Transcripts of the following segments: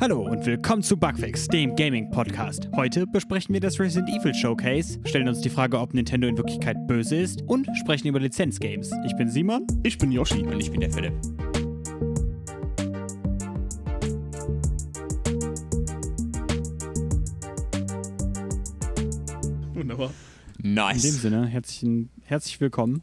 Hallo und willkommen zu Bugfix, dem Gaming-Podcast. Heute besprechen wir das Resident Evil Showcase, stellen uns die Frage, ob Nintendo in Wirklichkeit böse ist und sprechen über Lizenzgames. Ich bin Simon. Ich bin Yoshi. Und ich bin der Philipp. Wunderbar. In dem Nice. Sinne, herzlichen, herzlich willkommen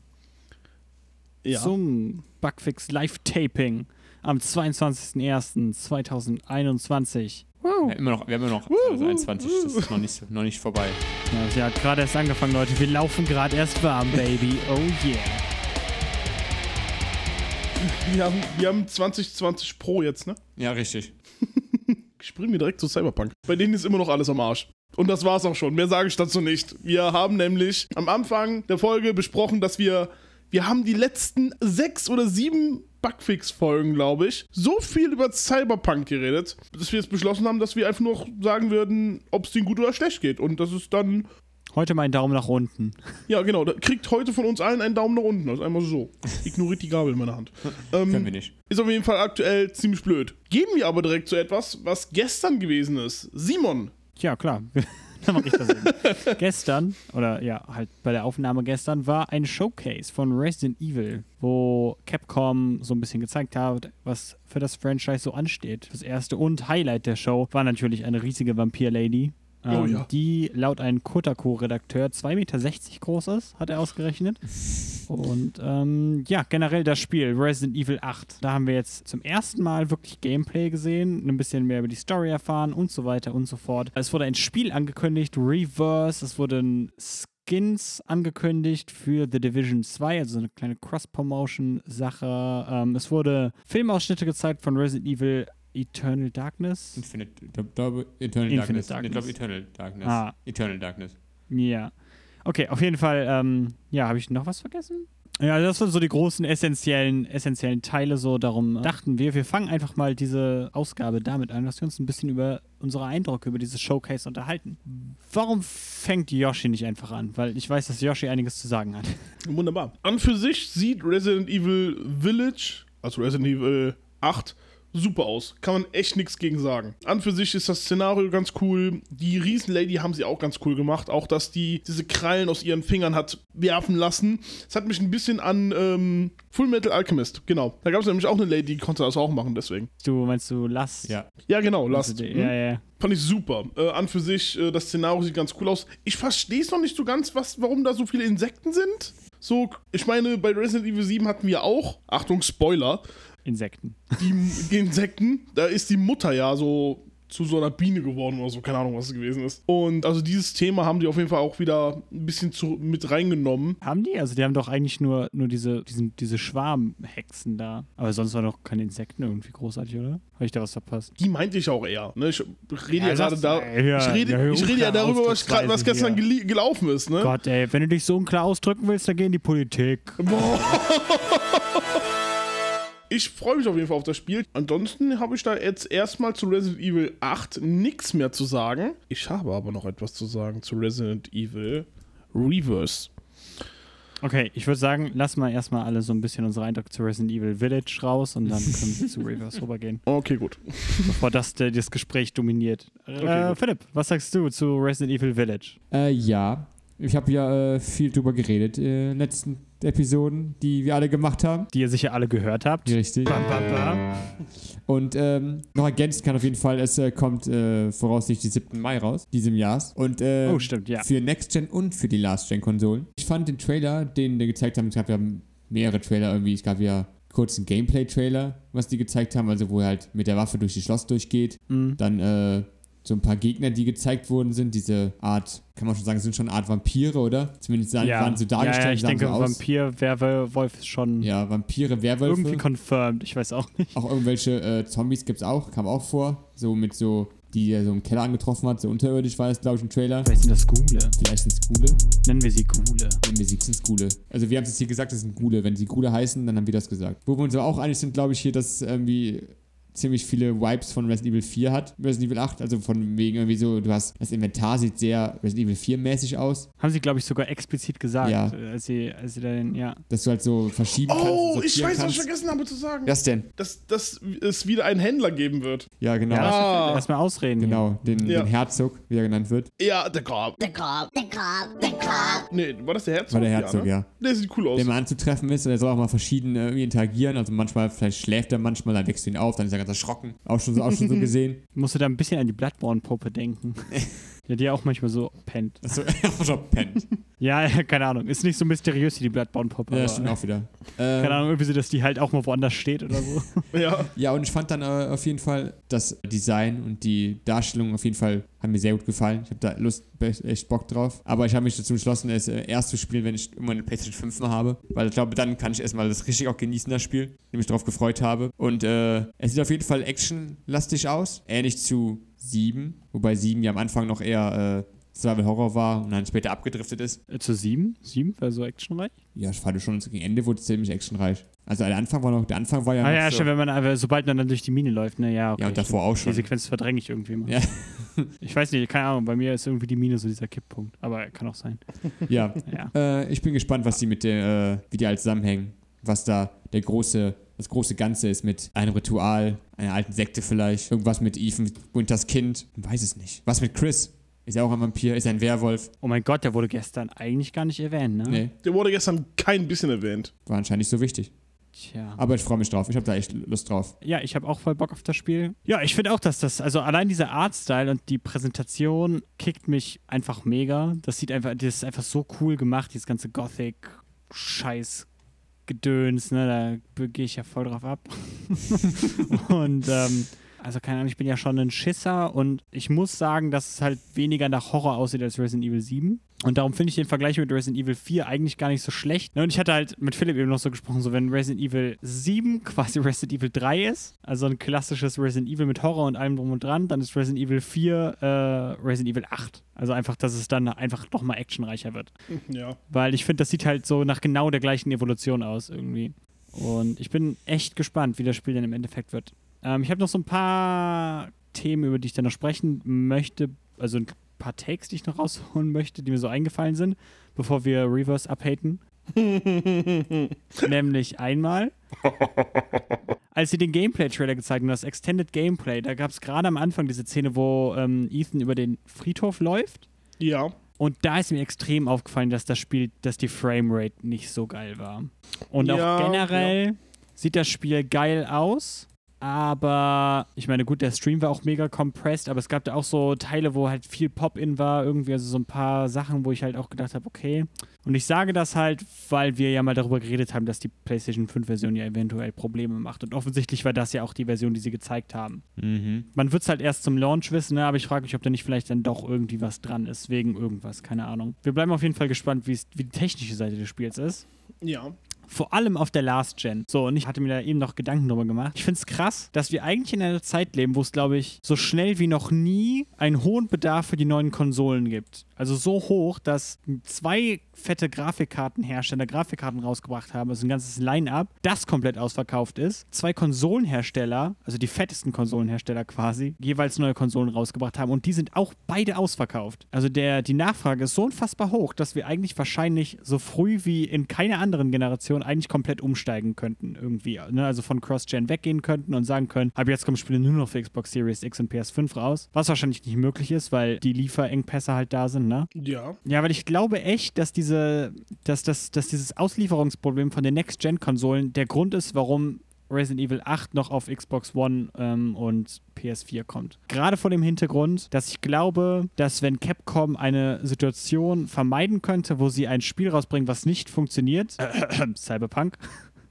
Ja. zum Bugfix Live-Taping am 22.01.2021. Wir haben immer noch, wir haben immer noch also 21, das ist noch nicht, noch nicht vorbei. Ja, sie hat gerade erst angefangen, Leute. Wir laufen gerade erst warm, Baby. Oh yeah. Wir haben, wir haben 2020 Pro jetzt, ne? Ja, richtig. Springen wir direkt zu Cyberpunk. Bei denen ist immer noch alles am Arsch. Und das war's auch schon. Mehr sage ich dazu nicht. Wir haben nämlich am Anfang der Folge besprochen, dass wir. Wir haben die letzten sechs oder sieben Bugfix-Folgen, glaube ich, so viel über Cyberpunk geredet, dass wir jetzt beschlossen haben, dass wir einfach nur sagen würden, ob es denen gut oder schlecht geht. Und das ist dann. Heute mein Daumen nach unten. Ja, genau. Da kriegt heute von uns allen einen Daumen nach unten. Also einmal so. Ignoriert die Gabel in meiner Hand. Ähm, Können wir nicht. Ist auf jeden Fall aktuell ziemlich blöd. Gehen wir aber direkt zu etwas, was gestern gewesen ist. Simon, Ja, klar. Dann mach ich das eben. gestern, oder ja, halt bei der Aufnahme gestern, war ein Showcase von Resident Evil, wo Capcom so ein bisschen gezeigt hat, was für das Franchise so ansteht. Das erste und Highlight der Show war natürlich eine riesige Vampir-Lady. Oh ähm, ja. Die laut einem Kotaku-Redakteur 2,60 Meter groß ist, hat er ausgerechnet. Und ähm, ja, generell das Spiel Resident Evil 8. Da haben wir jetzt zum ersten Mal wirklich Gameplay gesehen, ein bisschen mehr über die Story erfahren und so weiter und so fort. Es wurde ein Spiel angekündigt, Reverse, es wurden Skins angekündigt für The Division 2, also so eine kleine Cross-Promotion-Sache. Ähm, es wurde Filmausschnitte gezeigt von Resident Evil Eternal Darkness. Infinite, ich glaub, glaube, Eternal Infinite Darkness. Darkness. Ich glaube, Eternal Darkness. Ah. Eternal Darkness. Ja. Okay, auf jeden Fall, ähm, ja, habe ich noch was vergessen? Ja, das waren so die großen essentiellen, essentiellen Teile. So darum dachten wir, wir fangen einfach mal diese Ausgabe damit an, dass wir uns ein bisschen über unsere Eindrücke über dieses Showcase unterhalten. Warum fängt Yoshi nicht einfach an? Weil ich weiß, dass Yoshi einiges zu sagen hat. wunderbar. An für sich sieht Resident Evil Village, also Resident Evil 8, super aus. Kann man echt nichts gegen sagen. An für sich ist das Szenario ganz cool. Die Riesenlady haben sie auch ganz cool gemacht. Auch, dass die diese Krallen aus ihren Fingern hat werfen lassen. Das hat mich ein bisschen an ähm, Full Metal Alchemist, genau. Da gab es nämlich auch eine Lady, die konnte das auch machen, deswegen. Du meinst du Lass? Ja. Ja, genau, Last. Hm? Ja, ja. Fand ich super. Äh, an für sich, äh, das Szenario sieht ganz cool aus. Ich verstehe es noch nicht so ganz, was, warum da so viele Insekten sind. So, ich meine, bei Resident Evil 7 hatten wir auch, Achtung, Spoiler, Insekten. die, die Insekten. Da ist die Mutter ja so zu so einer Biene geworden oder so, keine Ahnung, was es gewesen ist. Und also dieses Thema haben die auf jeden Fall auch wieder ein bisschen zu, mit reingenommen. Haben die? Also die haben doch eigentlich nur, nur diese, diesen, diese Schwarmhexen da. Aber sonst waren doch keine Insekten irgendwie großartig, oder? Habe ich da was verpasst? Die meinte ich auch eher. Ne? Ich rede ja, Ja, gerade da. ja, ich rede ja, ich rede ja darüber, was, was gestern gelaufen ist. Ne? Gott, ey, wenn du dich so unklar ausdrücken willst, dann geh in die Politik. Boah. Ich freue mich auf jeden Fall auf das Spiel. Ansonsten habe ich da jetzt erstmal zu Resident Evil 8 nichts mehr zu sagen. Ich habe aber noch etwas zu sagen zu Resident Evil Reverse. Okay, ich würde sagen, lass mal erstmal alle so ein bisschen unsere Eindrücke zu Resident Evil Village raus und dann können wir zu Reverse rübergehen, Okay, gut. bevor das das Gespräch dominiert. Okay, äh, gut. Philipp, was sagst du zu Resident Evil Village? Äh, ja. Ich habe ja äh, viel drüber geredet in den letzten Episoden, die wir alle gemacht haben. Die ihr sicher alle gehört habt. Richtig. Bam, bam, bam. Und ähm, noch ergänzt kann auf jeden Fall, es äh, kommt äh, voraussichtlich 7. Mai raus, diesem Jahres. Und äh, Oh, stimmt, ja. für Next-Gen und für die Last-Gen-Konsolen. Ich fand den Trailer, den die gezeigt haben, es gab ja mehrere Trailer irgendwie, es gab ja kurz einen Gameplay-Trailer, was die gezeigt haben, also wo er halt mit der Waffe durch die Schloss durchgeht. Mhm. Dann äh, so ein paar Gegner, die gezeigt worden sind, diese Art, kann man schon sagen, sind schon eine Art Vampire, oder? Zumindest sahen, Ja. waren so ja, dargestellt, ja, ich sahen denke, so aus. Vampir, Werwolf ist schon Ja, Vampire, Werwölfe. irgendwie confirmed. Ich weiß auch nicht. auch irgendwelche äh, Zombies gibt es auch, kam auch vor. So mit so, die er so im Keller angetroffen hat, so unterirdisch war das, glaube ich, im Trailer. Vielleicht sind das Gule. Vielleicht sind es Gule. Nennen wir sie Gule. Nennen wir sie sind Gule. Also wir haben es jetzt hier gesagt, das sind Gule. Wenn sie Gule heißen, dann haben wir das gesagt. Wo wir uns aber auch einig sind, glaube ich, hier, dass irgendwie ziemlich viele Vibes von Resident Evil 4 hat, Resident Evil 8. Also von wegen irgendwie so, du hast, das Inventar sieht sehr Resident Evil 4 mäßig aus, Haben sie, glaube ich, sogar explizit gesagt, Ja. äh, als sie, als sie da den, ja. dass du halt so verschieben kannst. Oh, ich weiß, was ich kannst. vergessen habe zu sagen. Was denn? Dass, dass es wieder einen Händler geben wird. Ja, genau. Ja, Ah. erstmal ausreden. Genau, den, Ja. den Herzog, wie er genannt wird. Ja, der Korb. The Cobb, the Cobb, the Cobb. Nee, war das der Herzog? War der Herzog, ne? ja. Der sieht cool aus. Der mal anzutreffen ist und er soll auch mal verschieden äh, irgendwie interagieren. Also manchmal, vielleicht schläft er manchmal, dann wächst du ihn auf, dann ist er ganz erschrocken. Auch schon so, auch schon so gesehen. Musst du da ein bisschen an die Bloodborne-Puppe denken. ja, die auch manchmal so pennt. So, einfach schon pennt. Ja, ja, keine Ahnung. Ist nicht so mysteriös wie die Bloodborne-Puppe. Ja, stimmt auch wieder. Keine Ähm, Ahnung, irgendwie so, dass die halt auch mal woanders steht oder so. Ja. ja, und ich fand dann äh, auf jeden Fall das Design und die Darstellung auf jeden Fall haben mir sehr gut gefallen. Ich habe da Lust, echt Bock drauf. Aber ich habe mich dazu entschlossen, es äh, erst zu spielen, wenn ich immer eine PlayStation 5 mal habe. Weil ich glaube, dann kann ich erstmal das richtig auch genießen, das Spiel. Ich mich darauf gefreut habe. Und äh, es sieht auf jeden Fall actionlastig aus. Ähnlich zu 7. Wobei 7 ja am Anfang noch eher äh, Survival Horror war und dann später abgedriftet ist. Äh, Zu sieben? Sieben wäre so actionreich? Ja, ich fand schon, gegen Ende wurde es ziemlich actionreich. Also der Anfang war noch, der Anfang war ja Ah ja, so, stimmt, wenn man, aber sobald man dann durch die Mine läuft, ne, ja, okay. Ja, und davor auch Die schon. Sequenz verdränge ich irgendwie mal. Ja. Ich weiß nicht, keine Ahnung, bei mir ist irgendwie die Mine so dieser Kipppunkt. Aber kann auch sein. Ja, Ja. Äh, ich bin gespannt, was die mit der, äh, wie die halt zusammenhängen. Was da der große, das große Ganze ist mit einem Ritual, einer alten Sekte vielleicht. Irgendwas mit Ethan Winters Kind. Man weiß es nicht. Was mit Chris? Ist er auch ein Vampir? Ist er ein Werwolf? Oh mein Gott, der wurde gestern eigentlich gar nicht erwähnt, ne? Nee, Der wurde gestern kein bisschen erwähnt. war anscheinend nicht so wichtig. Tja. Aber ich freue mich drauf. Ich habe da echt Lust drauf. Ja, ich habe auch voll Bock auf das Spiel. Ja, ich finde auch, dass das, also allein dieser Artstyle und die Präsentation kickt mich einfach mega. Das sieht einfach, das ist einfach so cool gemacht, dieses ganze Gothic-Scheiß-Gedöns, ne, da gehe ich ja voll drauf ab. und, ähm, also keine Ahnung, ich bin ja schon ein Schisser und ich muss sagen, dass es halt weniger nach Horror aussieht als Resident Evil 7. Und darum finde ich den Vergleich mit Resident Evil 4 eigentlich gar nicht so schlecht. Ne, Und ich hatte halt mit Philipp eben noch so gesprochen, so wenn Resident Evil 7 quasi Resident Evil 3 ist, also ein klassisches Resident Evil mit Horror und allem drum und dran, dann ist Resident Evil 4 äh, Resident Evil 8. Also einfach, dass es dann einfach nochmal actionreicher wird. Ja. Weil ich finde, das sieht halt so nach genau der gleichen Evolution aus irgendwie. Und ich bin echt gespannt, wie das Spiel dann im Endeffekt wird. Ähm, ich habe noch so ein paar Themen, über die ich dann noch sprechen möchte. Also ein paar Takes, die ich noch rausholen möchte, die mir so eingefallen sind, bevor wir Reverse abhaten. Nämlich einmal, als sie den Gameplay-Trailer gezeigt haben, das Extended Gameplay, da gab es gerade am Anfang diese Szene, wo ähm, Ethan über den Friedhof läuft. Ja. Und da ist mir extrem aufgefallen, dass das Spiel, dass die Framerate nicht so geil war. Und Ja, auch generell sieht das Spiel geil aus. Aber ich meine, gut, der Stream war auch mega compressed, aber es gab da auch so Teile, wo halt viel Pop-In war, irgendwie, also so ein paar Sachen, wo ich halt auch gedacht habe, okay. Und ich sage das halt, weil wir ja mal darüber geredet haben, dass die PlayStation 5-Version ja eventuell Probleme macht. Und offensichtlich war das ja auch die Version, die sie gezeigt haben. Mhm. Man wird es halt erst zum Launch wissen, ne? aber ich frage mich, ob da nicht vielleicht dann doch irgendwie was dran ist, wegen irgendwas, keine Ahnung. Wir bleiben auf jeden Fall gespannt, wie die technische Seite des Spiels ist. Ja. Vor allem auf der Last Gen. So, und ich hatte mir da eben noch Gedanken drüber gemacht. Ich finde es krass, dass wir eigentlich in einer Zeit leben, wo es, glaube ich, so schnell wie noch nie einen hohen Bedarf für die neuen Konsolen gibt. Also so hoch, dass zwei fette Grafikkartenhersteller Grafikkarten rausgebracht haben, also ein ganzes Line-Up, das komplett ausverkauft ist. Zwei Konsolenhersteller, also die fettesten Konsolenhersteller quasi, jeweils neue Konsolen rausgebracht haben und die sind auch beide ausverkauft. Also der, die Nachfrage ist so unfassbar hoch, dass wir eigentlich wahrscheinlich so früh wie in keiner anderen Generation eigentlich komplett umsteigen könnten irgendwie. Ne? Also von Cross-Gen weggehen könnten und sagen können, ab jetzt kommen Spiele nur noch für Xbox Series X und PS5 raus. Was wahrscheinlich nicht möglich ist, weil die Lieferengpässe halt da sind, ne? Ja. Ja, weil ich glaube echt, dass diese, dass, dass, dass dieses Auslieferungsproblem von den Next-Gen-Konsolen der Grund ist, warum Resident Evil 8 noch auf Xbox One ähm, und PS4 kommt. Gerade vor dem Hintergrund, dass ich glaube, dass wenn Capcom eine Situation vermeiden könnte, wo sie ein Spiel rausbringen, was nicht funktioniert, Cyberpunk,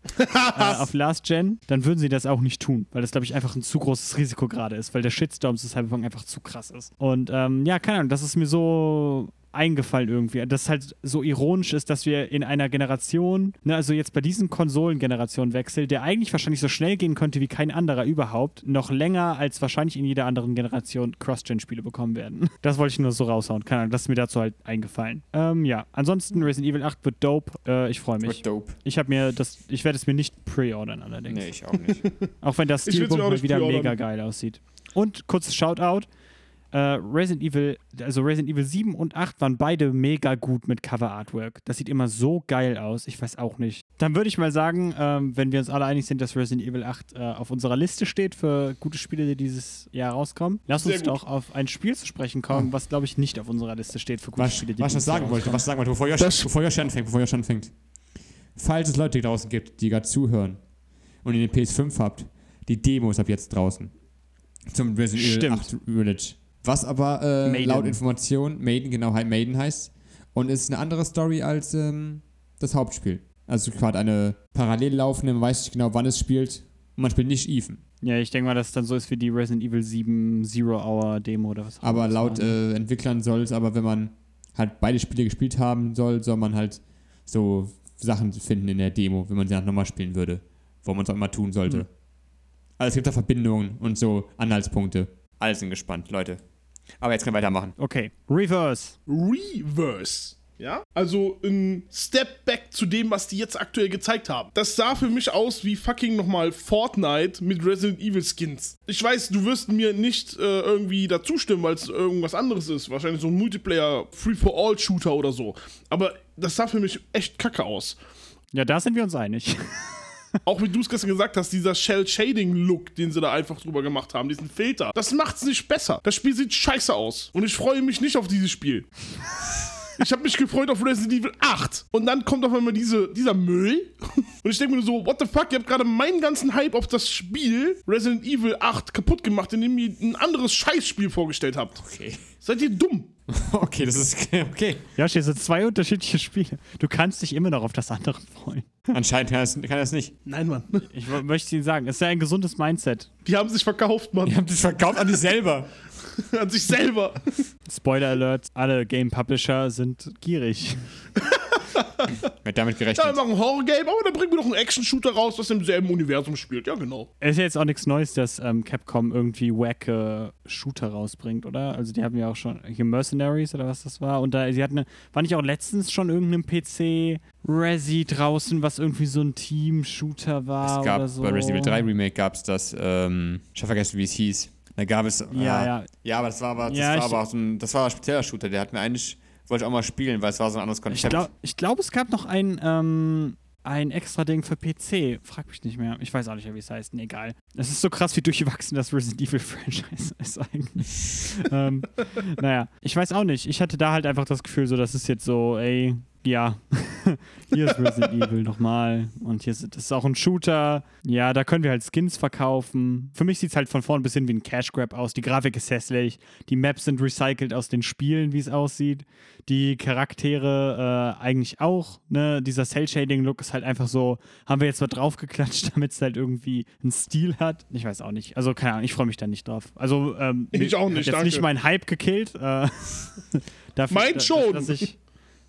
äh, auf Last Gen, dann würden sie das auch nicht tun, weil das, glaube ich, einfach ein zu großes Risiko gerade ist, weil der Shitstorm zu Cyberpunk einfach zu krass ist. Und ähm, ja, keine Ahnung, das ist mir so eingefallen irgendwie. Dass es halt so ironisch ist, dass wir in einer Generation, ne, also jetzt bei diesem Konsolengenerationenwechsel, der eigentlich wahrscheinlich so schnell gehen könnte wie kein anderer überhaupt, noch länger als wahrscheinlich in jeder anderen Generation Cross-Gen-Spiele bekommen werden. Das wollte ich nur so raushauen. Keine Ahnung, das ist mir dazu halt eingefallen. Ähm, ja, ansonsten Resident Evil 8 wird dope. Äh, ich freue mich. Wird dope. Ich habe mir das, ich werde es mir nicht pre-ordern allerdings. Nee, ich auch nicht. Auch wenn das auch mal wieder mega geil aussieht. Und kurzes Shoutout. Äh, Resident Evil, also Resident Evil 7 und 8 waren beide mega gut mit Cover Artwork. Das sieht immer so geil aus. Ich weiß auch nicht. Dann würde ich mal sagen, ähm, wenn wir uns alle einig sind, dass Resident Evil 8 äh, auf unserer Liste steht für gute Spiele, die dieses Jahr rauskommen, lass Sehr uns gut. doch auf ein Spiel zu sprechen kommen, was glaube ich nicht auf unserer Liste steht für gute Was, Spiele, die was ich noch dieses Jahr sagen wollte, rauskommen. was ich sagen wollte, bevor Josh, Das- bevor Josh anfängt, bevor Josh anfängt. Falls es Leute draußen gibt, die gerade zuhören und ihr den PS5 habt, die Demo ist ab jetzt draußen. Zum Resident Evil Stimmt. 8 Village. Was aber äh, laut Information Maiden, genau, halt Maiden heißt. Und ist eine andere Story als ähm, das Hauptspiel. Also gerade eine parallel laufende, man weiß nicht genau, wann es spielt. Und man spielt nicht Ethan. Ja, ich denke mal, dass es dann so ist wie die Resident Evil 7 Zero Hour Demo oder was. auch Aber laut ne? äh, Entwicklern soll es aber, wenn man halt beide Spiele gespielt haben soll, soll man halt so Sachen finden in der Demo, wenn man sie dann nochmal spielen würde. Wo man es auch immer tun sollte. Hm. Also es gibt da Verbindungen und so Anhaltspunkte. Alle sind gespannt, Leute. Aber jetzt können wir weitermachen. Okay, Reverse. Reverse. Ja? Also ein Step back zu dem, was die jetzt aktuell gezeigt haben. Das sah für mich aus wie fucking nochmal Fortnite mit Resident Evil Skins. Ich weiß, du wirst mir nicht äh, irgendwie dazu stimmen, weil es irgendwas anderes ist. Wahrscheinlich so ein Multiplayer Free-for-All-Shooter oder so. Aber das sah für mich echt kacke aus. Ja, da sind wir uns einig. Auch wie du es gestern gesagt hast, dieser Shell-Shading-Look, den sie da einfach drüber gemacht haben, diesen Filter, das macht's nicht besser. Das Spiel sieht scheiße aus. Und ich freue mich nicht auf dieses Spiel. Ich habe mich gefreut auf Resident Evil 8. Und dann kommt auf einmal diese, dieser Müll. Und ich denke mir nur so, what the fuck, ihr habt gerade meinen ganzen Hype auf das Spiel Resident Evil 8 kaputt gemacht, indem ihr ein anderes Scheißspiel vorgestellt habt. Okay. Seid ihr dumm? Okay, das ist okay. Ja, hier sind zwei unterschiedliche Spiele. Du kannst dich immer noch auf das andere freuen. Anscheinend kann er es nicht. Nein, Mann. Ich möchte Ihnen sagen, es ist ja ein gesundes Mindset. Die haben sich verkauft, Mann. habt es verkauft an dich selber. An sich selber. Spoiler Alert, alle Game Publisher sind gierig. Mit damit Ja, gerechnet. wir machen ein Horror-Game, aber dann bringen wir noch einen Action-Shooter raus, das im selben Universum spielt. Ja, genau. Es ist ja jetzt auch nichts Neues, dass ähm, Capcom irgendwie wacke Shooter rausbringt, oder? Also die haben ja auch schon hier Mercenaries oder was das war. Und da, sie hatten, eine, war nicht auch letztens schon irgendein PC Resi draußen, was irgendwie so ein Team-Shooter war Es gab oder so? bei Resident Evil 3 Remake gab es das, ähm, ich habe vergessen, wie es hieß. Da gab es. Ja, ah, ja. Ja, aber das war aber, das Ja, war aber auch so ein, das war ein spezieller Shooter. Der hat mir eigentlich, wollte ich auch mal spielen, weil es war so ein anderes Ich Konzept. glaube, ich glaub, es gab noch ein, ähm, ein extra Ding für PC. Frag mich nicht mehr. Ich weiß auch nicht wie es heißt. Nee, egal. Es ist so krass, wie durchgewachsen das Resident Evil Franchise ist eigentlich. ähm, naja, ich weiß auch nicht. Ich hatte da halt einfach das Gefühl, so, das ist jetzt so, ey, ja, hier ist Resident Evil nochmal. Und hier ist, das ist auch ein Shooter. Ja, da können wir halt Skins verkaufen. Für mich sieht es halt von vorn bis hin wie ein Cash Grab aus. Die Grafik ist hässlich. Die Maps sind recycelt aus den Spielen, wie es aussieht. Die Charaktere äh, eigentlich auch. Ne? Dieser Cell-Shading-Look ist halt einfach so, haben wir jetzt mal draufgeklatscht, damit es halt irgendwie einen Stil hat. Ich weiß auch nicht. Also, keine Ahnung, ich freue mich da nicht drauf. Also, ähm, Ich auch hat nicht, jetzt danke. nicht mein Hype gekillt. Äh, dafür, Mein da- schon. Lass ich,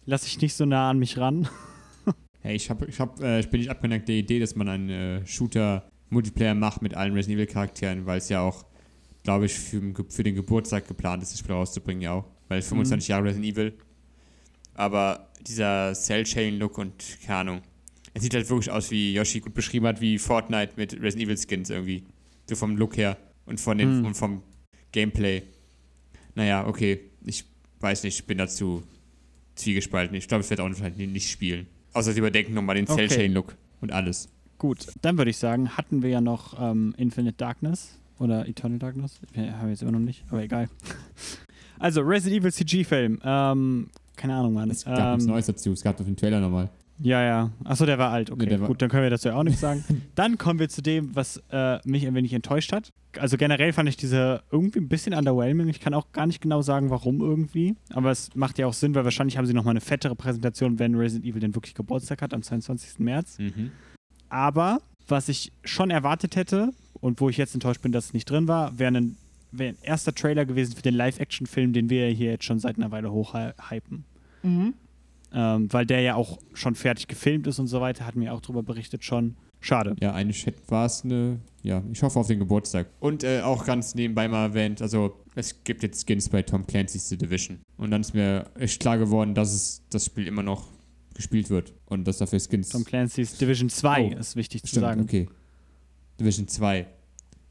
lass ich nicht so nah an mich ran. Hey, ich, hab, ich, hab, äh, ich bin nicht abgeneigt der Idee, dass man einen äh, Shooter-Multiplayer macht mit allen Resident Evil-Charakteren, weil es ja auch, glaube ich, für, für den Geburtstag geplant ist, das Spiel rauszubringen, ja auch. Weil es 25 Jahre Resident Evil. Aber dieser Cell-Shading-Look und keine Ahnung. Es sieht halt wirklich aus, wie Yoshi gut beschrieben hat, wie Fortnite mit Resident Evil Skins irgendwie. So vom Look her und, von den, Hm. und vom Gameplay. Naja, okay. Ich weiß nicht, ich bin dazu zwiegespalten. Ich glaube, ich werde auch wahrscheinlich nicht spielen. Außer sie überdenken nochmal den Okay. Cell-Shading-Look und alles. Gut, dann würde ich sagen, hatten wir ja noch ähm, Infinite Darkness oder Eternal Darkness. Wir jetzt immer noch nicht, aber egal. Also, Resident Evil CG-Film. Ähm, keine Ahnung, Mann. Es gab nichts Ähm, Neues dazu. Es gab auf dem Trailer nochmal. Ja, ja. Achso, der war alt. Okay, Nee, der war- gut, dann können wir dazu ja auch nichts sagen. dann kommen wir zu dem, was äh, mich ein wenig enttäuscht hat. Also generell fand ich diese irgendwie ein bisschen underwhelming. Ich kann auch gar nicht genau sagen, warum irgendwie. Aber es macht ja auch Sinn, weil wahrscheinlich haben sie nochmal eine fettere Präsentation, wenn Resident Evil denn wirklich Geburtstag hat, am 22. März. Mhm. Aber was ich schon erwartet hätte und wo ich jetzt enttäuscht bin, dass es nicht drin war, wäre ein wäre ein erster Trailer gewesen für den Live-Action-Film, den wir hier jetzt schon seit einer Weile hochhypen. Mhm. Ähm, weil der ja auch schon fertig gefilmt ist und so weiter, hatten wir auch drüber berichtet schon. Schade. Ja, eigentlich war es eine. Ja, ich hoffe auf den Geburtstag. Und äh, auch ganz nebenbei mal erwähnt, also es gibt jetzt Skins bei Tom Clancy's The Division. Und dann ist mir echt klar geworden, dass es das Spiel immer noch gespielt wird. Und dass dafür Skins. Tom Clancy's Division 2 Oh, ist wichtig zu Stimmt, sagen. okay. Division 2.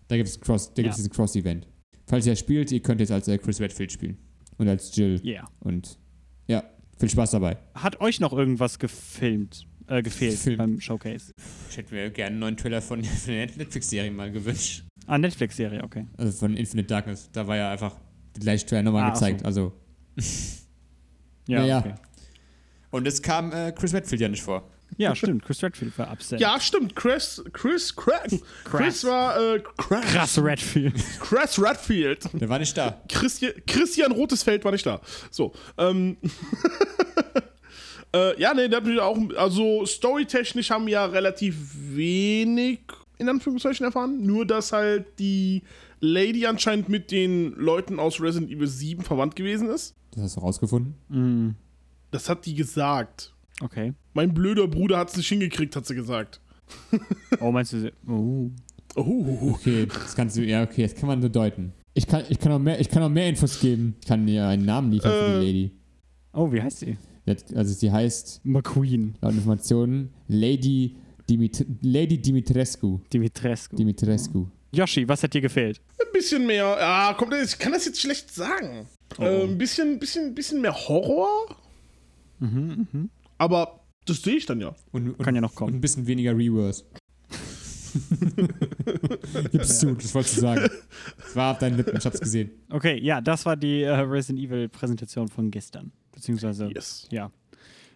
Da gibt es Cross, da Ja. gibt's diesen Cross-Event. Falls ihr spielt, ihr könnt jetzt als äh, Chris Redfield spielen. Und als Jill. Yeah. Und ja, viel Spaß dabei. Hat euch noch irgendwas gefilmt, äh, gefehlt Film. beim Showcase? Ich hätte mir gerne einen neuen Trailer von, von der Netflix-Serie mal gewünscht. Ah, Netflix-Serie, okay. Also von Infinite Darkness. Da war ja einfach der gleiche Trailer nochmal Ah, gezeigt. so. Also, Ja, Ja, ja. Okay. Und es kam äh, Chris Redfield ja nicht vor. Ja stimmt. Chris Redfield war upset. Ja, stimmt. Chris, Chris, Chris, Chris war äh, Chris, Krass Redfield. Chris Redfield. der war nicht da. Christian, Christian Rotesfeld war nicht da. So, ähm. äh, ja, nee, der hat mich auch. Also, storytechnisch haben wir ja relativ wenig, in Anführungszeichen, erfahren. Nur, dass halt die Lady anscheinend mit den Leuten aus Resident Evil 7 verwandt gewesen ist. Das hast du rausgefunden? mm, Das hat die gesagt. Okay. Mein blöder Bruder hat es nicht hingekriegt, hat sie gesagt. Oh, meinst du. sie- Oh. Oh, Okay, das kannst du, ja, okay, das kann man so deuten. Ich kann, ich kann, auch, mehr, ich kann auch mehr Infos geben. Ich kann dir einen Namen liefern für Äh. die Lady. Oh, wie heißt sie? Also sie heißt, McQueen. laut Informationen, Lady, Dimit Lady Dimitrescu. Dimitrescu. Dimitrescu. Yoshi, was hat dir gefehlt? ein bisschen mehr. Ja, kommt, ich kann das jetzt schlecht sagen. Äh, ein bisschen, bisschen, bisschen mehr Horror. Mhm, mhm. Aber das sehe ich dann ja. Und, und, Kann ja noch und kommen. ein bisschen weniger Reverse. Gib's zu, das wolltest du sagen. Es war auf deinen Lippen, ich hab's gesehen. Okay, ja, das war die äh, Resident Evil Präsentation von gestern. Beziehungsweise, Yes. ja,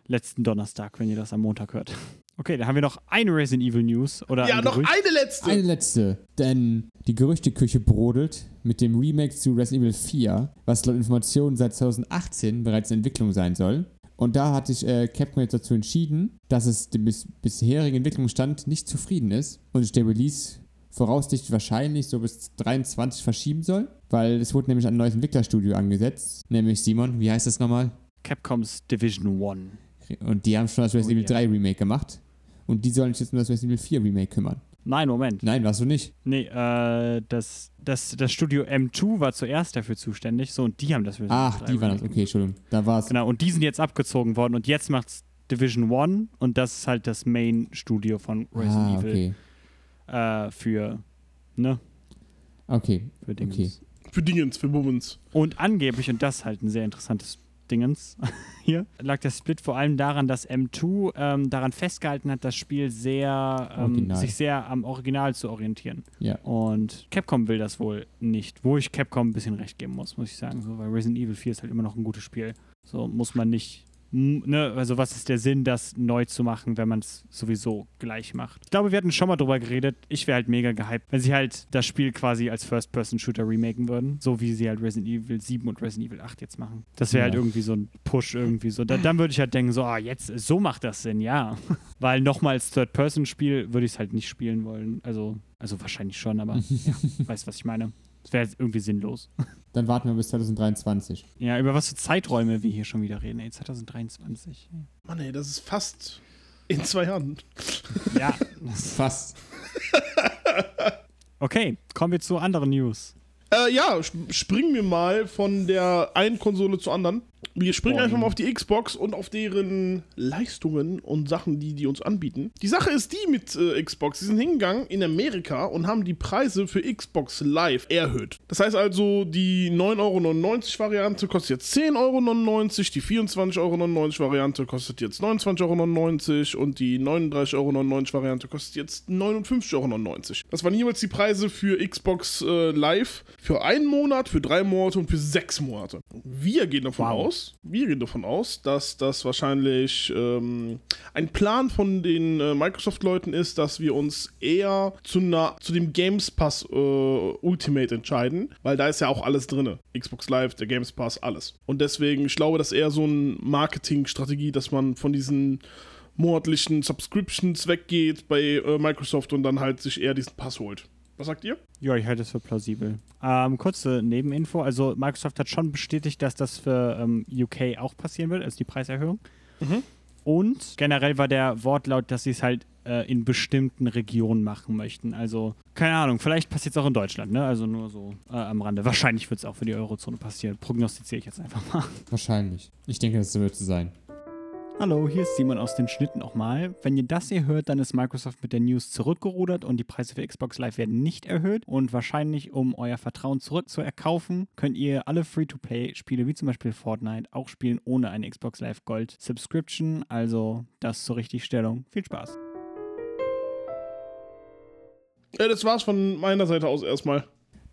letzten Donnerstag, wenn ihr das am Montag hört. Okay, dann haben wir noch eine Resident Evil News. Oder Ja, ein noch Gerücht. eine letzte. Eine letzte, denn die Gerüchteküche brodelt mit dem Remake zu Resident Evil 4, was laut Informationen seit 2018 bereits in Entwicklung sein soll. Und da hat sich äh, Capcom jetzt dazu entschieden, dass es dem bis bisherigen Entwicklungsstand nicht zufrieden ist und sich der Release voraussichtlich wahrscheinlich so bis 23 verschieben soll, weil es wurde nämlich ein neues Entwicklerstudio angesetzt, nämlich Simon, wie heißt das nochmal? Capcoms Division 1. Und die haben schon das Resident Oh, Evil ja. 3 Remake gemacht. Und die sollen sich jetzt um das Resident Evil 4 Remake kümmern. Nein, Moment. Nein, warst du nicht. Nee, äh, das, das, das Studio M2 war zuerst dafür zuständig. So, und die haben das Resident Ach, Evil 3 die waren das. Okay, Entschuldigung. Da war es. Genau, und die sind jetzt abgezogen worden und jetzt macht's Division 1 und das ist halt das Main-Studio von Resident ah, Evil okay. äh, für, ne, Okay. für Dingens. Okay. Für Dingens, für Bummens. Und angeblich, und das ist halt ein sehr interessantes Dingens hier, lag der Split vor allem daran, dass M2 ähm, daran festgehalten hat, das Spiel sehr, ähm, sich sehr am Original zu orientieren. Ja. Und Capcom will das wohl nicht, wo ich Capcom ein bisschen recht geben muss, muss ich sagen. So, weil Resident Evil 4 ist halt immer noch ein gutes Spiel. So muss man nicht. Ne, also was ist der Sinn, das neu zu machen, wenn man es sowieso gleich macht? Ich glaube, wir hatten schon mal drüber geredet. Ich wäre halt mega gehypt, wenn sie halt das Spiel quasi als First-Person-Shooter remaken würden, so wie sie halt Resident Evil 7 und Resident Evil 8 jetzt machen. Das wäre Ja. halt irgendwie so ein Push irgendwie so. Da, dann würde ich halt denken so, ah, jetzt, so macht das Sinn, ja. Weil nochmal als Third-Person-Spiel würde ich es halt nicht spielen wollen. Also, also wahrscheinlich schon, aber ja, weißt was ich meine. Das wäre irgendwie sinnlos. Dann warten wir bis 2023. Ja, über was für Zeiträume wir hier schon wieder reden. Ey, 2023. Mann, ey, das ist fast in zwei Jahren. Ja. das- Fast. Okay, kommen wir zu anderen News. Äh, ja, sp- springen wir mal von der einen Konsole zur anderen. Wir springen einfach mal auf die Xbox und auf deren Leistungen und Sachen, die die uns anbieten. Die Sache ist die mit äh, Xbox. Sie sind hingegangen in Amerika und haben die Preise für Xbox Live erhöht. Das heißt also, die 9,99 Euro Variante kostet jetzt 10,99 Euro, die 24,99 Euro Variante kostet jetzt 29,99 Euro und die 39,99 Euro Variante kostet jetzt 59,99 Euro. Das waren jeweils die Preise für Xbox äh, Live für einen Monat, für drei Monate und für sechs Monate. Wir gehen davon Wow. aus, wir gehen davon aus, dass das wahrscheinlich ähm, ein Plan von den äh, Microsoft-Leuten ist, dass wir uns eher zu, na, zu dem Games Pass äh, Ultimate entscheiden, weil da ist ja auch alles drin. Xbox Live, der Games Pass, alles. Und deswegen, ich glaube, das ist eher so eine Marketingstrategie, dass man von diesen monatlichen Subscriptions weggeht bei äh, Microsoft und dann halt sich eher diesen Pass holt. Was sagt ihr? Ja, ich halte es für plausibel. Ähm, kurze Nebeninfo. Also Microsoft hat schon bestätigt, dass das für ähm, UK auch passieren wird, also die Preiserhöhung. Mhm. Und generell war der Wortlaut, dass sie es halt äh, in bestimmten Regionen machen möchten. Also, keine Ahnung, vielleicht passiert es auch in Deutschland, ne? Also nur so äh, am Rande. Wahrscheinlich wird es auch für die Eurozone passieren. Prognostiziere ich jetzt einfach mal. Wahrscheinlich. Ich denke, das wird so sein. Hallo, hier ist Simon aus den Schnitten nochmal. Wenn ihr das hier hört, dann ist Microsoft mit der News zurückgerudert und die Preise für Xbox Live werden nicht erhöht. Und wahrscheinlich, um euer Vertrauen zurückzuerkaufen, könnt ihr alle Free-to-Play-Spiele wie zum Beispiel Fortnite auch spielen ohne eine Xbox Live Gold Subscription. Also das zur Richtigstellung. Viel Spaß. Äh, das war's von meiner Seite aus erstmal.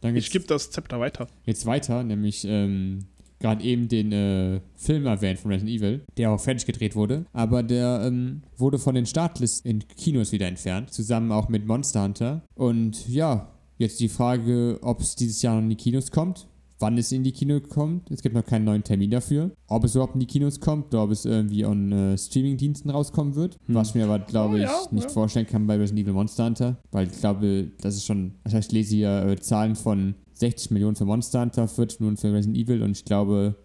Dann Ich gebe das Zepter weiter. jetzt weiter, nämlich ähm, gerade eben den äh, Film erwähnt von Resident Evil, der auch fertig gedreht wurde, aber der ähm, wurde von den Startlisten in Kinos wieder entfernt, zusammen auch mit Monster Hunter. Und ja, jetzt die Frage, ob es dieses Jahr noch in die Kinos kommt. Wann es in die Kino kommt. Es gibt noch keinen neuen Termin dafür. Ob es überhaupt in die Kinos kommt oder ob es irgendwie an äh, Streaming-Diensten rauskommen wird. Was ich mir aber, glaube Oh, ich, ja, nicht ja. vorstellen kann bei Resident Evil Monster Hunter. Weil ich glaube, das ist schon. Das heißt, ich lese hier äh, Zahlen von 60 Millionen für Monster Hunter, 40 Millionen für Resident Evil und ich glaube,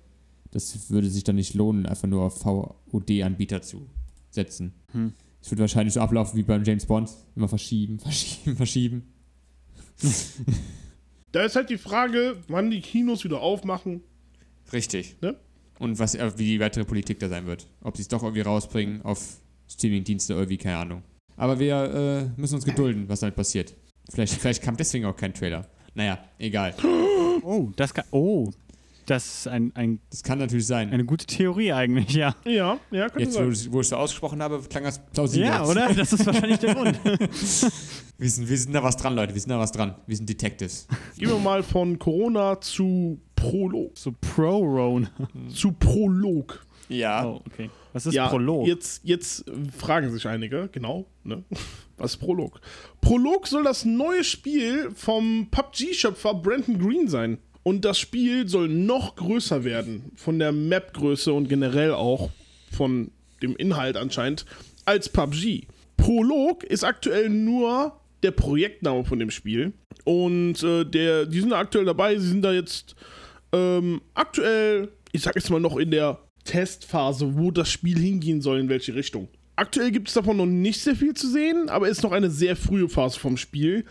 das würde sich dann nicht lohnen, einfach nur auf VOD-Anbieter zu setzen. Hm. Es wird wahrscheinlich so ablaufen wie beim James Bond. Immer verschieben, verschieben, verschieben. Da ist halt die Frage, wann die Kinos wieder aufmachen. Richtig. Ne? Und was, äh, wie die weitere Politik da sein wird. Ob sie es doch irgendwie rausbringen auf Streaming-Dienste irgendwie, keine Ahnung. Aber wir äh, müssen uns gedulden, was damit passiert. Vielleicht, vielleicht kam deswegen auch kein Trailer. Naja, egal. Oh, das kann. Oh, das ist ein, ein, Das kann natürlich sein. eine gute Theorie eigentlich, ja. Ja, ja, könnte Jetzt, wo, sein. ich- wo ich es so ausgesprochen habe, klang das plausibel. Ja, oder? Das ist wahrscheinlich der Grund. Wir sind, wir sind da was dran, Leute. Wir sind da was dran. Wir sind Detectives. Gehen wir mal von Corona zu Prolog. So Pro-Rone. Zu Prolog. Ja. Oh, okay. Was ist ja, Prolog? Jetzt, jetzt fragen sich einige, genau, ne? Was ist Prolog? Prolog soll das neue Spiel vom PUBG-Schöpfer Brandon Green sein. Und das Spiel soll noch größer werden, von der Map-Größe und generell auch von dem Inhalt anscheinend, als PUBG. Prolog ist aktuell nur der Projektname von dem Spiel. Und äh, der, die sind aktuell dabei, sie sind da jetzt ähm, aktuell, ich sag jetzt mal noch in der Testphase, wo das Spiel hingehen soll, in welche Richtung. Aktuell gibt es davon noch nicht sehr viel zu sehen, aber es ist noch eine sehr frühe Phase vom Spiel.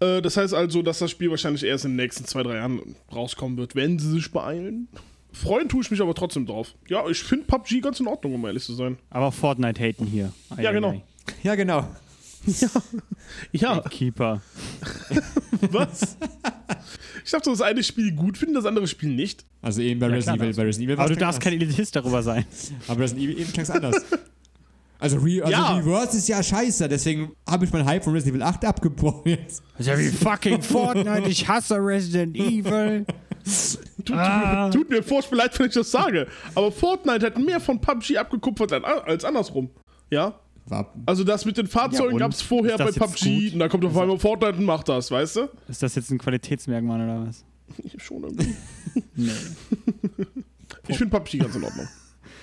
Äh, das heißt also, dass das Spiel wahrscheinlich erst in den nächsten zwei, drei Jahren rauskommen wird, wenn sie sich beeilen. Freuen tue ich mich aber trotzdem drauf. Ja, ich finde PUBG ganz in Ordnung, um ehrlich zu sein. Aber Fortnite haten hier. Ja, genau. Ja, genau. Ja, Keeper. was? ich dachte, das eine Spiel gut finden, das andere Spiel nicht. Also eben bei Ja, Resident Evil. Bei Resident Evil Aber du darfst kein. Elitist darüber sein. Aber Resident Evil eben klang's anders. Also, Re also Ja. Reverse ist ja scheiße, deswegen habe ich meinen Hype von Resident Evil 8 abgebrochen jetzt. Das ist ja wie fucking Fortnite. Ich hasse Resident Evil. Tut, Ah. tut mir furchtbar leid, wenn ich das sage. Aber Fortnite hat mehr von PUBG abgekupfert als andersrum. Ja? War, Also das mit den Fahrzeugen Ja, gab es vorher bei PUBG gut? und dann kommt auf einmal Fortnite und macht das, weißt du? Ist das jetzt ein Qualitätsmerkmal oder was? Schon irgendwie. Nee. Ich finde PUBG ganz in Ordnung.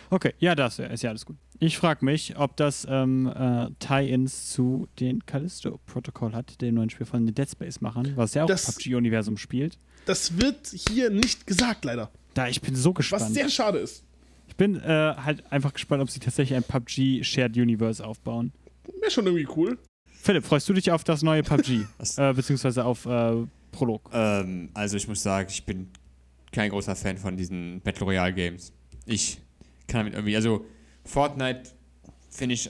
Okay, ja, das ist ja alles gut. Ich frage mich, ob das ähm, äh, Tie-Ins zu den Callisto-Protokoll hat, dem neuen Spiel von den Dead Space-Machern, was ja auch Das- im PUBG-Universum spielt. Das wird hier nicht gesagt, leider. Da, ich bin so Was gespannt. sehr schade ist. Ich bin äh, halt einfach gespannt, ob sie tatsächlich ein PUBG Shared Universe aufbauen. Wäre schon irgendwie cool. Philipp, freust du dich auf das neue PUBG? Äh, beziehungsweise auf äh, Prolog? Ähm, also ich muss sagen, ich bin kein großer Fan von diesen Battle Royale Games. Ich kann damit irgendwie, also Fortnite finde ich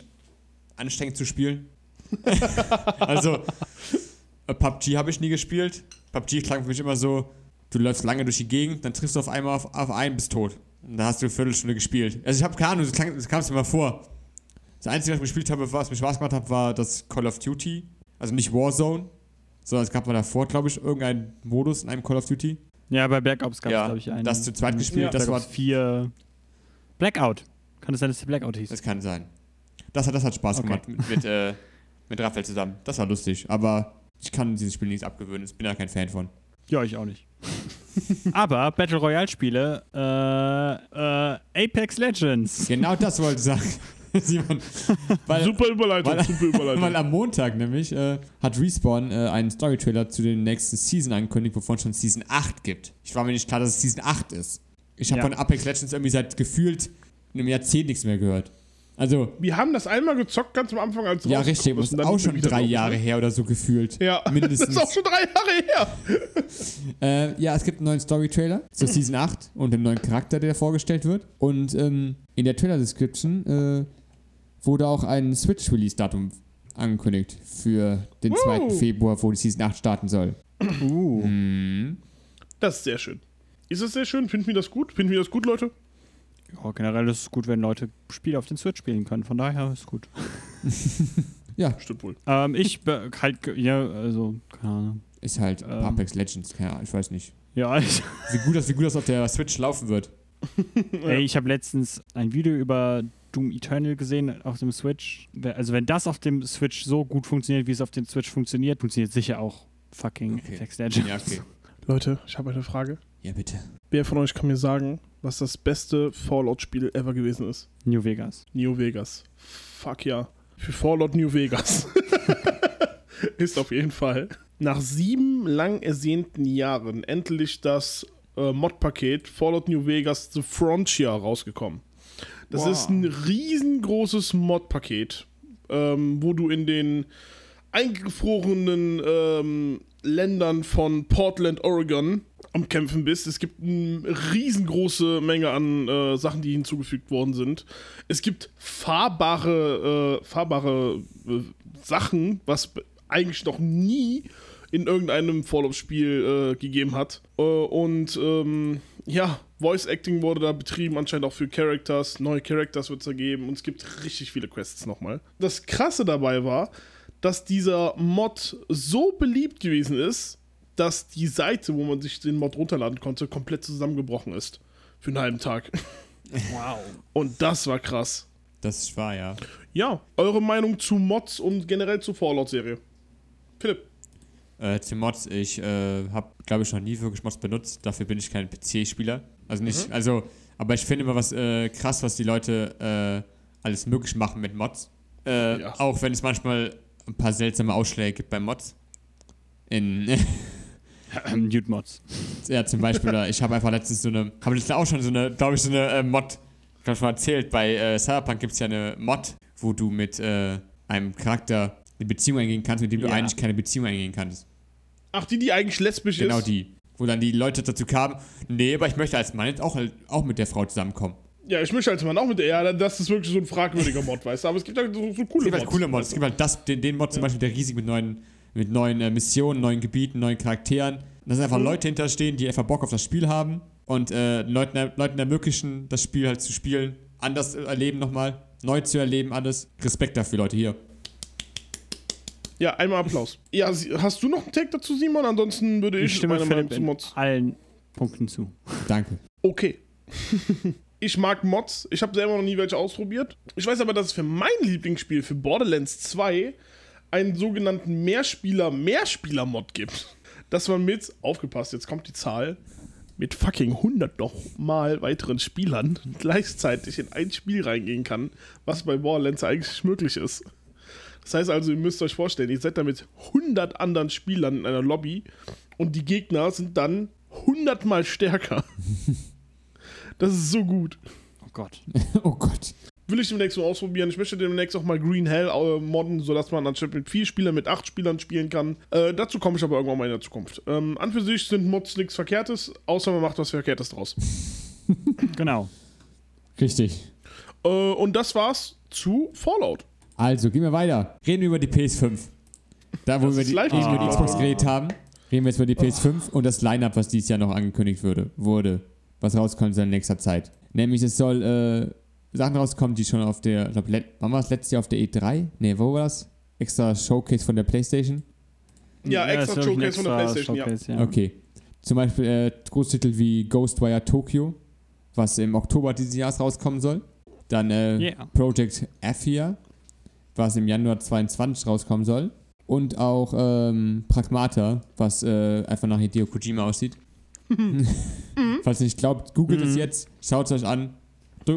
anstrengend zu spielen. also äh, PUBG habe ich nie gespielt. PUBG klang für mich immer so, du läufst lange durch die Gegend, dann triffst du auf einmal auf, auf einen, bist tot. Und dann hast du eine Viertelstunde gespielt. Also ich habe keine Ahnung, das, klang- das kam es mir mal vor. Das Einzige, was ich gespielt habe, was mir Spaß gemacht hat, war das Call of Duty. Also nicht Warzone, sondern es gab mal davor, glaube ich, irgendeinen Modus in einem Call of Duty. Ja, bei Black Ops gab es, Ja, glaube ich, einen. das zu zweit gespielt, Ja, das Black war- 4. Blackout. Kann es sein, dass der Blackout hieß? Das kann sein. das, hat, das hat Spaß Okay. gemacht. Mit, mit, äh, mit Raphael zusammen. Das war lustig, aber ich kann dieses Spiel nichts abgewöhnen. Ich bin da kein Fan von. Ja, ich auch nicht. Aber Battle Royale Spiele, äh, äh, Apex Legends. Genau das wollte ich sagen. Simon. Weil, Super Überleitung, weil- super Überleitung. weil am Montag nämlich äh, hat Respawn äh, einen Story-Trailer zu den nächsten Season angekündigt, wovon schon Season 8 gibt. Ich war mir nicht klar, dass es Season 8 ist. Ich habe Ja. von Apex Legends irgendwie seit gefühlt einem Jahrzehnt nichts mehr gehört. Also, Wir haben das einmal gezockt, ganz am Anfang, als ja, richtig, ist es und ist dann auch schon drei Jahre ne? her oder so gefühlt. Ja, Mindestens. das ist auch schon drei Jahre her. Äh, ja, es gibt einen neuen Story-Trailer zur Season 8 und einen neuen Charakter, der vorgestellt wird. Und ähm, in der Trailer-Description äh, wurde auch ein Switch-Release-Datum angekündigt für den 2. Wow. Februar, wo die Season 8 starten soll. Uh. Mhm. Das ist sehr schön. Ist das sehr schön? Finden wir das gut? Finden wir das gut, Leute? Ja, generell ist es gut, wenn Leute Spiele auf den Switch spielen können. Von daher ist es gut. Ja, Stimmt wohl. Ähm, ich halt, ja, also, keine Ahnung. ist halt Ähm. Apex Legends. Ja, ich weiß nicht. Ja, ich, Wie gut, das, wie gut das auf der Switch laufen wird. ey, ich habe letztens ein Video über Doom Eternal gesehen auf dem Switch. Also, wenn das auf dem Switch so gut funktioniert, wie es auf dem Switch funktioniert, funktioniert sicher auch fucking Okay. Apex Legends. Ja, okay. Leute, ich habe eine Frage. Ja, bitte. Wer von euch kann mir sagen, was das beste Fallout-Spiel ever gewesen ist? New Vegas. New Vegas. Fuck ja. Für Fallout New Vegas. ist auf jeden Fall. Nach sieben lang ersehnten Jahren endlich das äh, Mod-Paket Fallout New Vegas The Frontier rausgekommen. Das Wow. ist ein riesengroßes Mod-Paket, ähm, wo du in den eingefrorenen ähm, Ländern von Portland, Oregon am Kämpfen bist. Es gibt eine riesengroße Menge an äh, Sachen, die hinzugefügt worden sind. Es gibt fahrbare, äh, fahrbare äh, Sachen, was eigentlich noch nie in irgendeinem Fallout-Spiel äh, gegeben hat. Äh, und ähm, ja, Voice Acting wurde da betrieben, anscheinend auch für Characters. Neue Characters wird es da geben und es gibt richtig viele Quests nochmal. Das Krasse dabei war, dass dieser Mod so beliebt gewesen ist, dass die Seite, wo man sich den Mod runterladen konnte, komplett zusammengebrochen ist. Für einen halben Tag. Wow. Und das war krass. Das war ja. Ja, eure Meinung zu Mods und generell zur Fallout-Serie? Philipp. Äh, zu Mods, ich äh, habe, glaube ich, noch nie wirklich Mods benutzt. Dafür bin ich kein PC-Spieler. Also nicht, also, aber ich finde immer was äh, krass, was die Leute äh, alles möglich machen mit Mods. Äh, Ja. Auch wenn es manchmal ein paar seltsame Ausschläge gibt bei Mods. In, Nude Mods. ja, zum Beispiel, ich habe einfach letztens so eine, habe letztens auch schon so eine, glaube ich, so eine äh, Mod, ich habe schon mal erzählt, bei äh, Cyberpunk gibt es ja eine Mod, wo du mit äh, einem Charakter eine Beziehung eingehen kannst, mit dem du Ja. eigentlich keine Beziehung eingehen kannst. Ach, die, die eigentlich lesbisch Genau ist? die. Wo dann die Leute dazu kamen, nee, aber ich möchte als Mann jetzt auch, auch mit der Frau zusammenkommen. Ja, ich möchte als Mann auch mit der. Ja, das ist wirklich so ein fragwürdiger Mod, weißt du? Aber es gibt halt so, so Es coole gibt halt Mods. coole Mods. Es gibt halt das, den, den Mod zum Beispiel, der riesig mit neuen, mit neuen äh, Missionen, neuen Gebieten, neuen Charakteren. Da sind einfach Mhm. Leute hinterstehen, die einfach Bock auf das Spiel haben und äh, Leuten, Leuten ermöglichen, das Spiel halt zu spielen, anders erleben nochmal, neu zu erleben, alles. Respekt dafür, Leute, hier. Ja, einmal Applaus. Ja, hast du noch einen Take dazu, Simon? Ansonsten würde Ich ich, stimme meine Meinung zu Mods. allen Punkten zu. Danke. Okay. ich mag Mods. Ich habe selber noch nie welche ausprobiert. Ich weiß aber, dass es für mein Lieblingsspiel, für Borderlands 2, einen sogenannten Mehrspieler-Mehrspieler-Mod gibt. Dass man mit, aufgepasst, jetzt kommt die Zahl, mit fucking 100 noch mal weiteren Spielern gleichzeitig in ein Spiel reingehen kann, was bei Borderlands eigentlich möglich ist. Das heißt also, ihr müsst euch vorstellen, ihr seid da mit 100 anderen Spielern in einer Lobby und die Gegner sind dann 100 mal stärker. Das ist so gut. Oh Gott. oh Gott. Will ich demnächst mal ausprobieren. Ich möchte demnächst auch mal Green Hell äh, modden, sodass man anstatt mit vier Spielern mit acht Spielern spielen kann. Äh, dazu komme ich aber irgendwann mal in der Zukunft. Ähm, an für sich sind Mods nichts Verkehrtes, außer man macht was Verkehrtes draus. Genau. Richtig. Äh, und das war's zu Fallout. Also, gehen wir weiter. Reden wir über die PS5. Da, wo Das wir die, eben über die. Xbox geredet haben, reden wir jetzt über die PS5 und das Line-Up, was dieses Jahr noch angekündigt wurde, wurde, was rauskommt in nächster Zeit. Nämlich, es soll äh, Sachen rauskommen, die schon auf der, ich glaube, let- wann war es letztes Jahr auf der E3? Ne, wo war das? Extra Showcase von der PlayStation? Ja, ist, extra glaub Showcase von der extra PlayStation, ja. Showcase, ja. Okay. Zum Beispiel äh, Großtitel wie Ghostwire Tokyo, was im Oktober dieses Jahres rauskommen soll. Dann äh, Yeah. Project Athia, was im Januar 22 rauskommen soll. Und auch ähm, Pragmata, was äh, einfach nach Hideo Kojima aussieht. Falls ihr nicht glaubt, googelt es jetzt, schaut es euch an.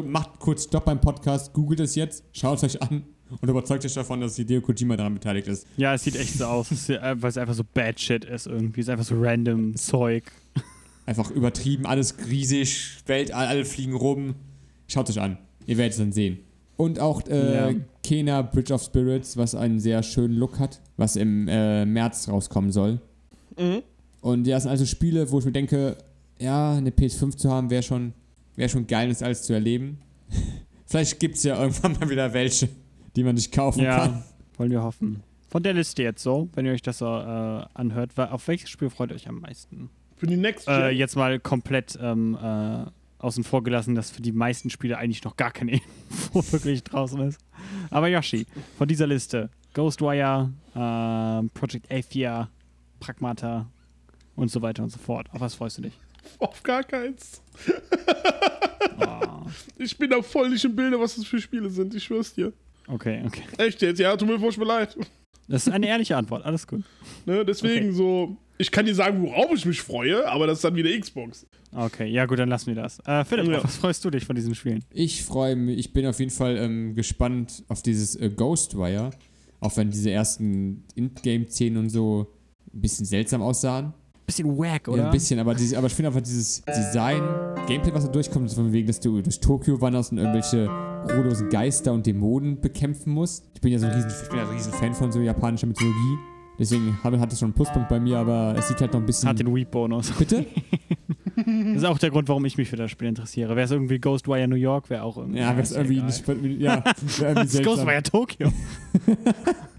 macht kurz Stopp beim Podcast, googelt es jetzt, schaut es euch an und überzeugt euch davon, dass Hideo Kojima daran beteiligt ist. Ja, es sieht echt so aus, es weil es einfach so Bad Shit ist irgendwie. Es ist einfach so random Zeug. Einfach übertrieben, alles riesig, Weltall, alle fliegen rum. Schaut euch an, ihr werdet es dann sehen. Und auch äh, Ja. Kena Bridge of Spirits, was einen sehr schönen Look hat, was im äh, März rauskommen soll. Mhm. Und ja, es sind also Spiele, wo ich mir denke, ja, eine PS5 zu haben, wäre schon, wär schon geil, das alles zu erleben. Vielleicht gibt es ja irgendwann mal wieder welche, die man nicht kaufen Ja, kann. wollen wir hoffen. Von der Liste jetzt so, wenn ihr euch das so äh, anhört, auf welches Spiel freut ihr euch am meisten? Für die Next Äh, Gen. jetzt mal komplett ähm, äh, außen vor gelassen, dass für die meisten Spiele eigentlich noch gar keine Info wirklich draußen ist. Aber Yoshi, von dieser Liste: Ghostwire, ähm, Project Athia, Pragmata und so weiter und so fort. Auf was freust du dich? Auf gar keins. Oh, Ich bin da voll nicht im Bilde, was das für Spiele sind. Ich schwör's dir. okay, okay. Echt jetzt? Ja, tut mir furchtbar leid. Das ist eine ehrliche Antwort. Alles gut. Ne, deswegen Okay. so. Ich kann dir sagen, worauf ich mich freue, aber das ist dann wieder Xbox. Okay, ja gut, dann lassen wir das. Äh, Philipp, Ja. was freust du dich von diesen Spielen? Ich freue mich, ich bin auf jeden Fall ähm, gespannt auf dieses äh, Ghostwire, auch wenn diese ersten Endgame-Szenen und so ein bisschen seltsam aussahen. Bisschen wack, Ja, oder? ein bisschen, aber, dieses, aber ich finde einfach dieses Design, Gameplay, was da durchkommt, ist von wegen, dass du durch Tokio wanderst und irgendwelche ruhelosen Geister und Dämonen bekämpfen musst. Ich bin ja so ein riesen, ich bin ja so ein riesen Fan von so japanischer Mythologie. Deswegen hat, hat das schon einen Pluspunkt bei mir, aber es sieht halt noch ein bisschen. Hat den Weep-Bonus. Bitte? Das ist auch der Grund, warum ich mich für das Spiel interessiere. Wäre es irgendwie Ghostwire New York, wäre auch irgendwie. Ja, wäre es irgendwie nicht. Ja, wär irgendwie. Ghostwire Tokyo.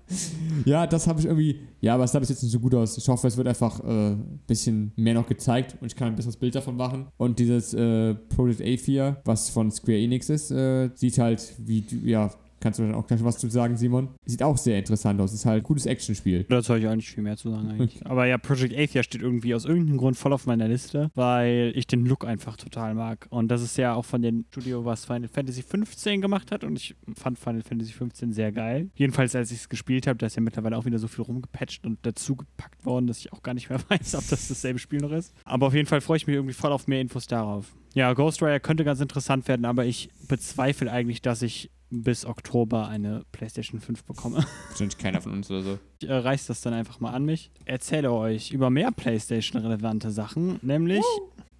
Ja, das habe ich irgendwie. Ja, aber es sah bis jetzt nicht so gut aus. Ich hoffe, es wird einfach ein äh, bisschen mehr noch gezeigt und ich kann ein besseres Bild davon machen. Und dieses äh, Project A4, was von Square Enix ist, äh, sieht halt wie. Ja, kannst du dann auch gleich was zu sagen, Simon? Sieht auch sehr interessant aus. Ist halt ein gutes Actionspiel. Da soll ich auch nicht viel mehr zu sagen eigentlich. Aber ja, Project Athia steht irgendwie aus irgendeinem Grund voll auf meiner Liste, weil ich den Look einfach total mag. Und das ist ja auch von dem Studio, was Final Fantasy 15 gemacht hat. Und ich fand Final Fantasy 15 sehr geil. Jedenfalls, als ich es gespielt habe, da ist ja mittlerweile auch wieder so viel rumgepatcht und dazugepackt worden, dass ich auch gar nicht mehr weiß, ob das dasselbe Spiel noch ist. Aber auf jeden Fall freue ich mich irgendwie voll auf mehr Infos darauf. Ja, Ghostwire könnte ganz interessant werden, aber ich bezweifle eigentlich, dass ich bis Oktober eine PlayStation 5 bekomme. Wahrscheinlich keiner von uns oder so. Ich äh, reiß das dann einfach mal an mich. Erzähle euch über mehr PlayStation-relevante Sachen, nämlich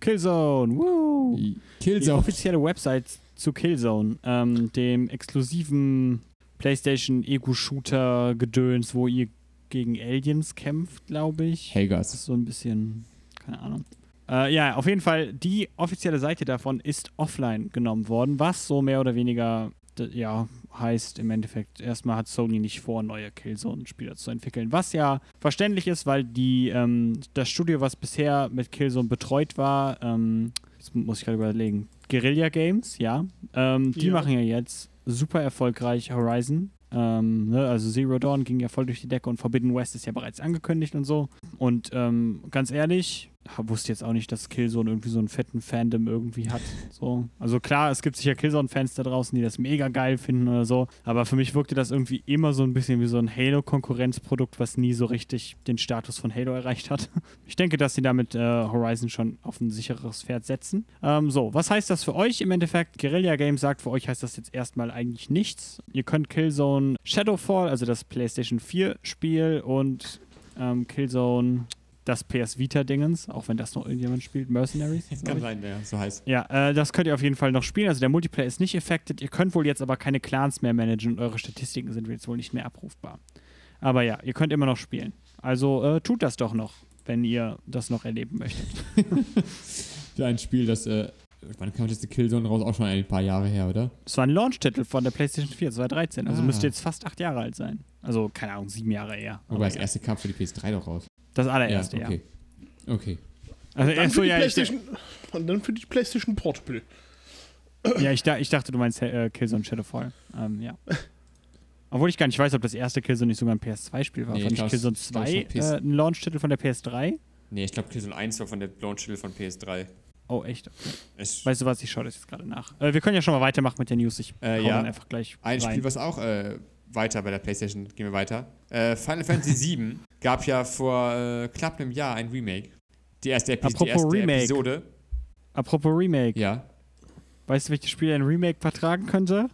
Killzone. Woo! Die Killzone. offizielle Website zu Killzone, ähm, dem exklusiven PlayStation-Ego-Shooter-Gedöns, wo ihr gegen Aliens kämpft, glaube ich. Das Helgas. ist so ein bisschen, keine Ahnung. Äh, ja, auf jeden Fall, die offizielle Seite davon ist offline genommen worden, was so mehr oder weniger, ja, heißt im Endeffekt, erstmal hat Sony nicht vor, neue Killzone-Spieler zu entwickeln. Was ja verständlich ist, weil die, ähm, das Studio, was bisher mit Killzone betreut war, ähm, jetzt muss ich gerade überlegen, Guerilla Games, ja, ähm, die Ja. machen ja jetzt super erfolgreich Horizon. Ähm, ne, also Zero Dawn ging ja voll durch die Decke und Forbidden West ist ja bereits angekündigt und so. Und ähm, ganz ehrlich, ich wusste jetzt auch nicht, dass Killzone irgendwie so einen fetten Fandom irgendwie hat. So. Also klar, es gibt sicher Killzone-Fans da draußen, die das mega geil finden oder so. Aber für mich wirkte das irgendwie immer so ein bisschen wie so ein Halo-Konkurrenzprodukt, was nie so richtig den Status von Halo erreicht hat. Ich denke, dass sie damit äh, Horizon schon auf ein sicheres Pferd setzen. Ähm, so, was heißt das für euch im Endeffekt? Guerilla Games sagt, für euch heißt das jetzt erstmal eigentlich nichts. Ihr könnt Killzone Shadowfall, also das PlayStation 4-Spiel und ähm, Killzone das PS Vita-Dingens, auch wenn das noch irgendjemand spielt, Mercenaries. Kann sein, ja, so heißt. Ja, äh, das könnt ihr auf jeden Fall noch spielen. Also der Multiplayer ist nicht affected. Ihr könnt wohl jetzt aber keine Clans mehr managen und eure Statistiken sind jetzt wohl nicht mehr abrufbar. Aber ja, ihr könnt immer noch spielen. Also äh, tut das doch noch, wenn ihr das noch erleben möchtet. Für ein Spiel, das. Äh, wann kam das Killzone raus? Auch schon ein paar Jahre her, oder? Es war ein Launch-Titel von der PlayStation 4 2013. Also Ah. müsste jetzt fast acht Jahre alt sein. Also, keine Ahnung, sieben Jahre eher. Wobei Aber das ja. erste kam für die PS3 doch raus. Das allererste, ja. okay. Okay. Also Dann erst für so, die ja, ich, PlayStation. Und dann für die PlayStation Portable. ja ich, da, ich dachte, du meinst äh, Killzone Shadowfall. Ähm, ja. Obwohl ich gar nicht weiß, ob das erste Killzone nicht sogar ein PS2-Spiel war. Nee, war ich nicht Killzone ich glaub, 2 es war PS äh, ein Launch-Titel von der PS3? Nee, ich glaube, Killzone 1 war von der Launch-Titel von PS3. Oh, echt? Es, Weißt du was, ich schaue das jetzt gerade nach. Äh, wir können ja schon mal weitermachen mit der News. Ich Äh, hau ja. dann einfach gleich Ein rein. Spiel, was auch äh, weiter bei der PlayStation, gehen wir weiter. Äh, Final Fantasy VII gab ja vor äh, knapp einem Jahr ein Remake. Die erste, Epi die Apropos erste Remake. Episode. Apropos Remake. Ja. Weißt du, welches Spiel ein Remake vertragen könnte?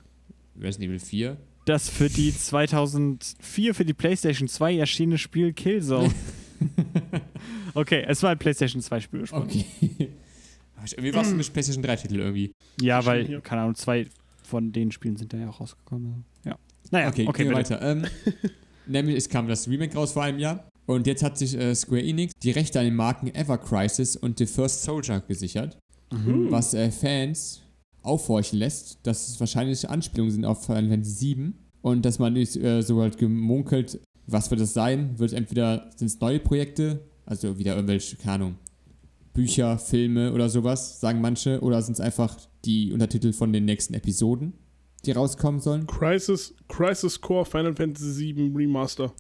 Resident Evil 4. Das für die 2004 für die PlayStation 2 erschienene Spiel Killzone. okay, es war ein PlayStation 2 Spiel. Okay. Irgendwie war es ein PlayStation 3-Titel irgendwie. Ja, weil, keine Ahnung, zwei von den Spielen sind da ja auch rausgekommen. Ja. Naja, Okay, okay, gehen wir bitte. weiter. Ähm, nämlich, es kam das Remake raus vor einem Jahr. Und jetzt hat sich äh, Square Enix die Rechte an den Marken Ever Crisis und The First Soldier gesichert. Mhm. Was äh, Fans aufhorchen lässt, dass es wahrscheinlich Anspielungen sind auf Final Fantasy 7. Und dass man nicht äh, so halt gemunkelt, was wird das sein? Wird entweder, sind es neue Projekte, also wieder irgendwelche, keine Ahnung, Bücher, Filme oder sowas, sagen manche, oder sind es einfach die Untertitel von den nächsten Episoden, die rauskommen sollen? Crisis, Crisis Core Final Fantasy VII Remaster.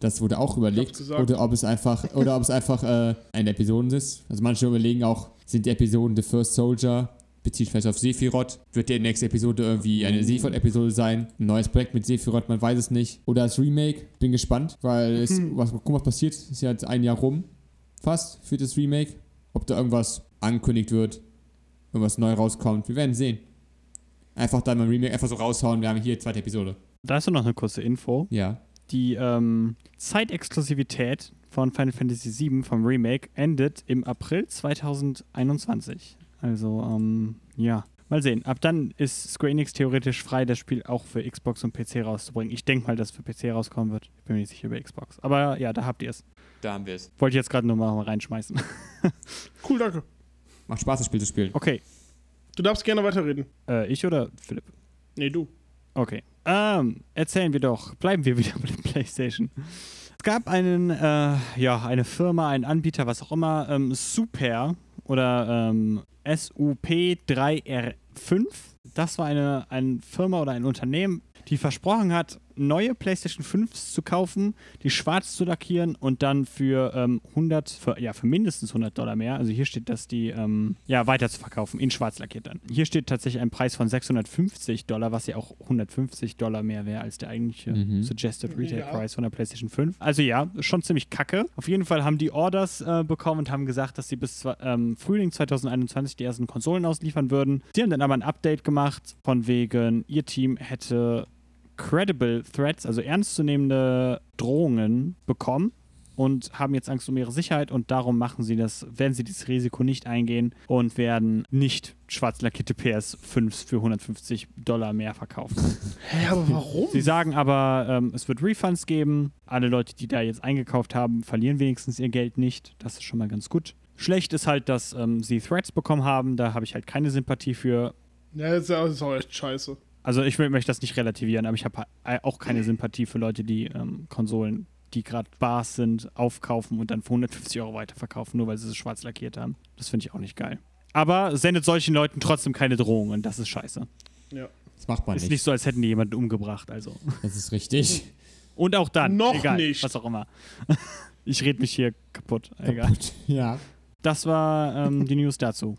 Das wurde auch überlegt. Oder ob es einfach, oder ob es einfach äh, eine Episode ist. Also manche überlegen auch, sind die Episoden The First Soldier, bezieht vielleicht auf Sephiroth. Wird die nächste Episode irgendwie eine Sephiroth-Episode sein? Ein neues Projekt mit Sephiroth, man weiß es nicht. Oder das Remake, bin gespannt, weil es, was, guck mal, was passiert. Ist ja jetzt ein Jahr rum, fast, für das Remake. Ob da irgendwas angekündigt wird, irgendwas neu rauskommt. Wir werden sehen. Einfach dann beim Remake einfach so raushauen, wir haben hier zweite Episode. Da ist noch eine kurze Info. Ja. Die ähm, Zeitexklusivität von Final Fantasy VII vom Remake endet im April 2021. Also, ähm, ja. Mal sehen. Ab dann ist Square Enix theoretisch frei, das Spiel auch für Xbox und PC rauszubringen. Ich denke mal, dass es für PC rauskommen wird. Ich bin mir nicht sicher über Xbox. Aber ja, da habt ihr es. Da haben wir es. Wollte ich jetzt gerade nur mal reinschmeißen. Cool, danke. Macht Spaß, das Spiel zu spielen. Okay. Du darfst gerne weiterreden. Äh, ich oder Philipp? Nee, du. Okay. Ähm, erzählen wir doch. Bleiben wir wieder bei der PlayStation. Es gab einen, äh, ja, eine Firma, einen Anbieter, was auch immer, ähm, Super oder ähm, SUP3R5. Das war eine, eine Firma oder ein Unternehmen, die versprochen hat, neue PlayStation 5s zu kaufen, die schwarz zu lackieren und dann für ähm, 100, für, ja, für mindestens 100 Dollar mehr, also hier steht, dass die, ähm, ja, weiter zu verkaufen, in schwarz lackiert dann. Hier steht tatsächlich ein Preis von 650 Dollar, was ja auch 150 Dollar mehr wäre als der eigentliche Mhm. Suggested Retail Ja. Price von der PlayStation 5. Also ja, schon ziemlich kacke. Auf jeden Fall haben die Orders äh, bekommen und haben gesagt, dass sie bis ähm, Frühling 2021 die ersten Konsolen ausliefern würden. Sie haben dann aber ein Update gemacht, von wegen, ihr Team hätte credible Threats, also ernstzunehmende Drohungen bekommen und haben jetzt Angst um ihre Sicherheit und darum machen sie das, werden sie dieses Risiko nicht eingehen und werden nicht schwarz lackierte PS5 für 150 Dollar mehr verkaufen. Hä, aber warum? Sie sagen aber, ähm, es wird Refunds geben. Alle Leute, die da jetzt eingekauft haben, verlieren wenigstens ihr Geld nicht. Das ist schon mal ganz gut. Schlecht ist halt, dass ähm, sie Threats bekommen haben. Da habe ich halt keine Sympathie für. Ja- das ist auch echt scheiße. Also ich will- möchte das nicht relativieren, aber ich habe ha- auch keine Sympathie für Leute, die ähm, Konsolen, die gerade Bars sind, aufkaufen und dann für 150 Euro weiterverkaufen, nur weil sie es schwarz lackiert haben. Das finde ich auch nicht geil. Aber sendet solchen Leuten trotzdem keine Drohungen. Das ist scheiße. Ja. Das macht man Ist nicht. nicht so, als hätten die jemanden umgebracht. Also. Das ist richtig. Und auch dann. Noch egal, nicht. Was auch immer. Ich rede mich hier kaputt. Egal. Kaputt. Ja. Das war ähm, die News dazu.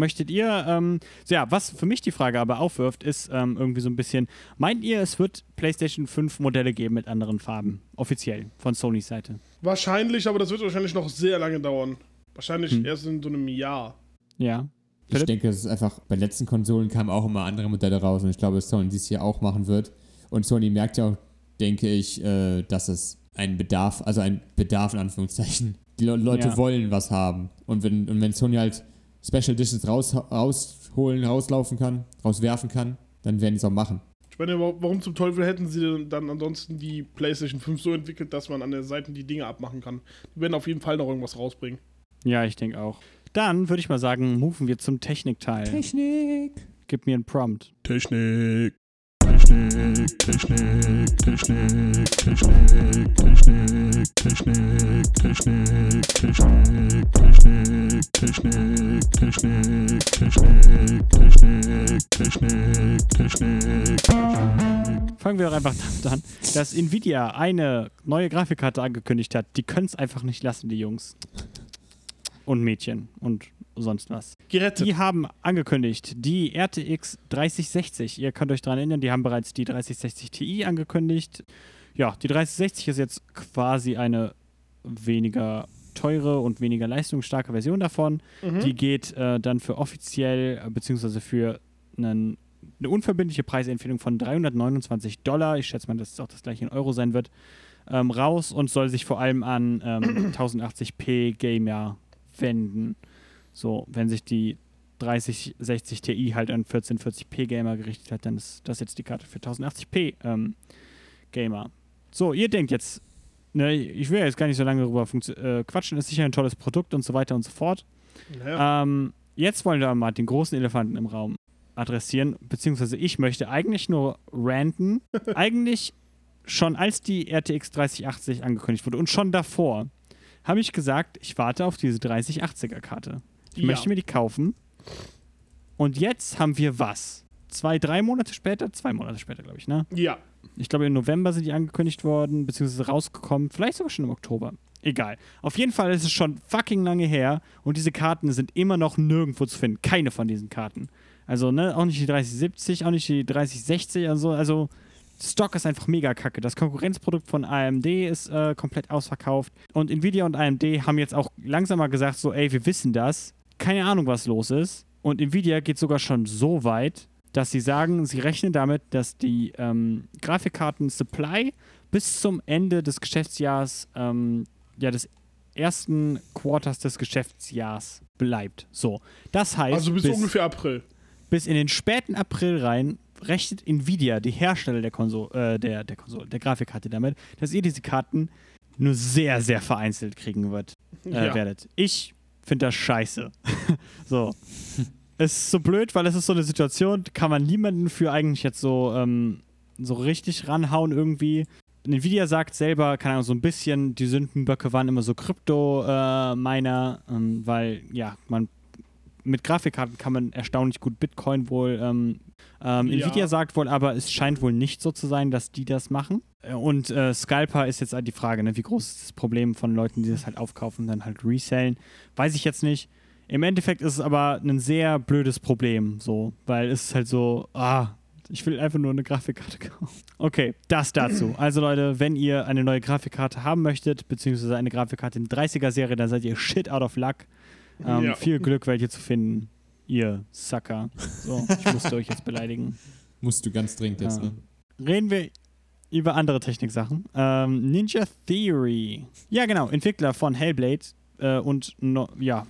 Möchtet ihr, ähm, so ja, was für mich die Frage aber aufwirft, ist ähm, irgendwie so ein bisschen, meint ihr, es wird PlayStation 5 Modelle geben mit anderen Farben? Offiziell, von Sonys Seite. Wahrscheinlich, aber das wird wahrscheinlich noch sehr lange dauern. Wahrscheinlich Hm. erst in so einem Jahr. Ja. Ich Philipp? denke, es ist einfach, bei letzten Konsolen kamen auch immer andere Modelle raus und ich glaube, dass Sony dies hier auch machen wird. Und Sony merkt ja auch, denke ich, äh, dass es einen Bedarf, also ein Bedarf in Anführungszeichen. Die Le Leute Ja. wollen was haben. Und wenn, und wenn Sony halt Special Editions raus, rausholen, rauslaufen kann, rauswerfen kann, dann werden die es auch machen. Ich meine, wa- warum zum Teufel hätten sie denn dann ansonsten die PlayStation 5 so entwickelt, dass man an der Seite die Dinge abmachen kann? Die werden auf jeden Fall noch irgendwas rausbringen. Ja, ich denke auch. Dann würde ich mal sagen, moven wir zum Technikteil. Technik. Gib mir einen Prompt. Technik. Technik, Technik, Technik, Technik, Technik, Technik, Technik, Technik, Technik, Technik, Technik, Technik, Technik, Technik, Technik. Fangen wir doch einfach damit an, dass Nvidia eine neue Grafikkarte angekündigt hat. Die können es einfach nicht lassen, die Jungs. Und Mädchen und sonst was. Gerettet. Die haben angekündigt, die RTX 3060. Ihr könnt euch daran erinnern, die haben bereits die 3060 Ti angekündigt. Ja, die 3060 ist jetzt quasi eine weniger teure und weniger leistungsstarke Version davon. Mhm. Die geht äh, dann für offiziell, äh, beziehungsweise für einen, eine unverbindliche Preisempfehlung von 329 Dollar, ich schätze mal, dass es auch das gleiche in Euro sein wird, ähm, raus und soll sich vor allem an ähm, 1080p Gamer wenden. So, wenn sich die 3060 Ti halt an 1440p Gamer gerichtet hat, dann ist das jetzt die Karte für 1080p ähm, Gamer. So, ihr denkt jetzt, ne, ich will jetzt gar nicht so lange darüber äh, quatschen, ist sicher ein tolles Produkt und so weiter und so fort. Naja. Ähm, jetzt wollen wir mal den großen Elefanten im Raum adressieren, beziehungsweise ich möchte eigentlich nur ranten. eigentlich schon als die RTX 3080 angekündigt wurde und schon davor habe ich gesagt, ich warte auf diese 3080er Karte. Ich Ja. möchte mir die kaufen. Und jetzt haben wir was? Zwei, drei Monate später? Zwei Monate später, glaube ich, ne? ja. Ich glaube, im November sind die angekündigt worden, beziehungsweise rausgekommen. Vielleicht sogar schon im Oktober. Egal. Auf jeden Fall ist es schon fucking lange her und diese Karten sind immer noch nirgendwo zu finden. Keine von diesen Karten. Also, ne, auch nicht die 3070, auch nicht die 3060. Also, also Stock ist einfach mega kacke. Das Konkurrenzprodukt von AMD ist äh, komplett ausverkauft. Und Nvidia und AMD haben jetzt auch langsam mal gesagt: so, ey, wir wissen das. Keine Ahnung, was los ist. Und Nvidia geht sogar schon so weit, dass sie sagen, sie rechnen damit, dass die ähm, Grafikkarten-Supply bis zum Ende des Geschäftsjahres, ähm, ja, des ersten Quarters des Geschäftsjahres bleibt. So. Das heißt, Also bis, ungefähr April. bis in den späten April rein rechnet Nvidia, die Hersteller der Konsole, äh, der, der Konsole, der Grafikkarte damit, dass ihr diese Karten nur sehr, sehr vereinzelt kriegen wird, äh, Ja. werdet. Ich finde das scheiße. so. es ist so blöd, weil es ist so eine Situation, kann man niemanden für eigentlich jetzt so, ähm, so richtig ranhauen irgendwie. Nvidia sagt selber, keine Ahnung, so ein bisschen, die Sündenböcke waren immer so Krypto-Miner, ähm, weil, ja, man mit Grafikkarten kann man erstaunlich gut Bitcoin wohl. Ähm, ähm, Ja. Nvidia sagt wohl, aber es scheint wohl nicht so zu sein, dass die das machen. Äh, Und äh, Scalper ist jetzt halt die Frage, ne? wie groß ist das Problem von Leuten, die das halt aufkaufen und dann halt resellen. Weiß ich jetzt nicht. Im Endeffekt ist es aber ein sehr blödes Problem, so, weil es ist halt so, ah, ich will einfach nur eine Grafikkarte kaufen. Okay, das dazu. Also Leute, wenn ihr eine neue Grafikkarte haben möchtet, beziehungsweise eine Grafikkarte in 30er-Serie, dann seid ihr shit out of luck. Ähm, Ja. Viel Glück, welche zu finden. Ihr Sucker. So, ich musste euch jetzt beleidigen. Musst du ganz dringend jetzt, ne? Reden wir über andere Techniksachen. Ähm, Ninja Theory. Ja, genau. Entwickler von Hellblade äh, und no, ja,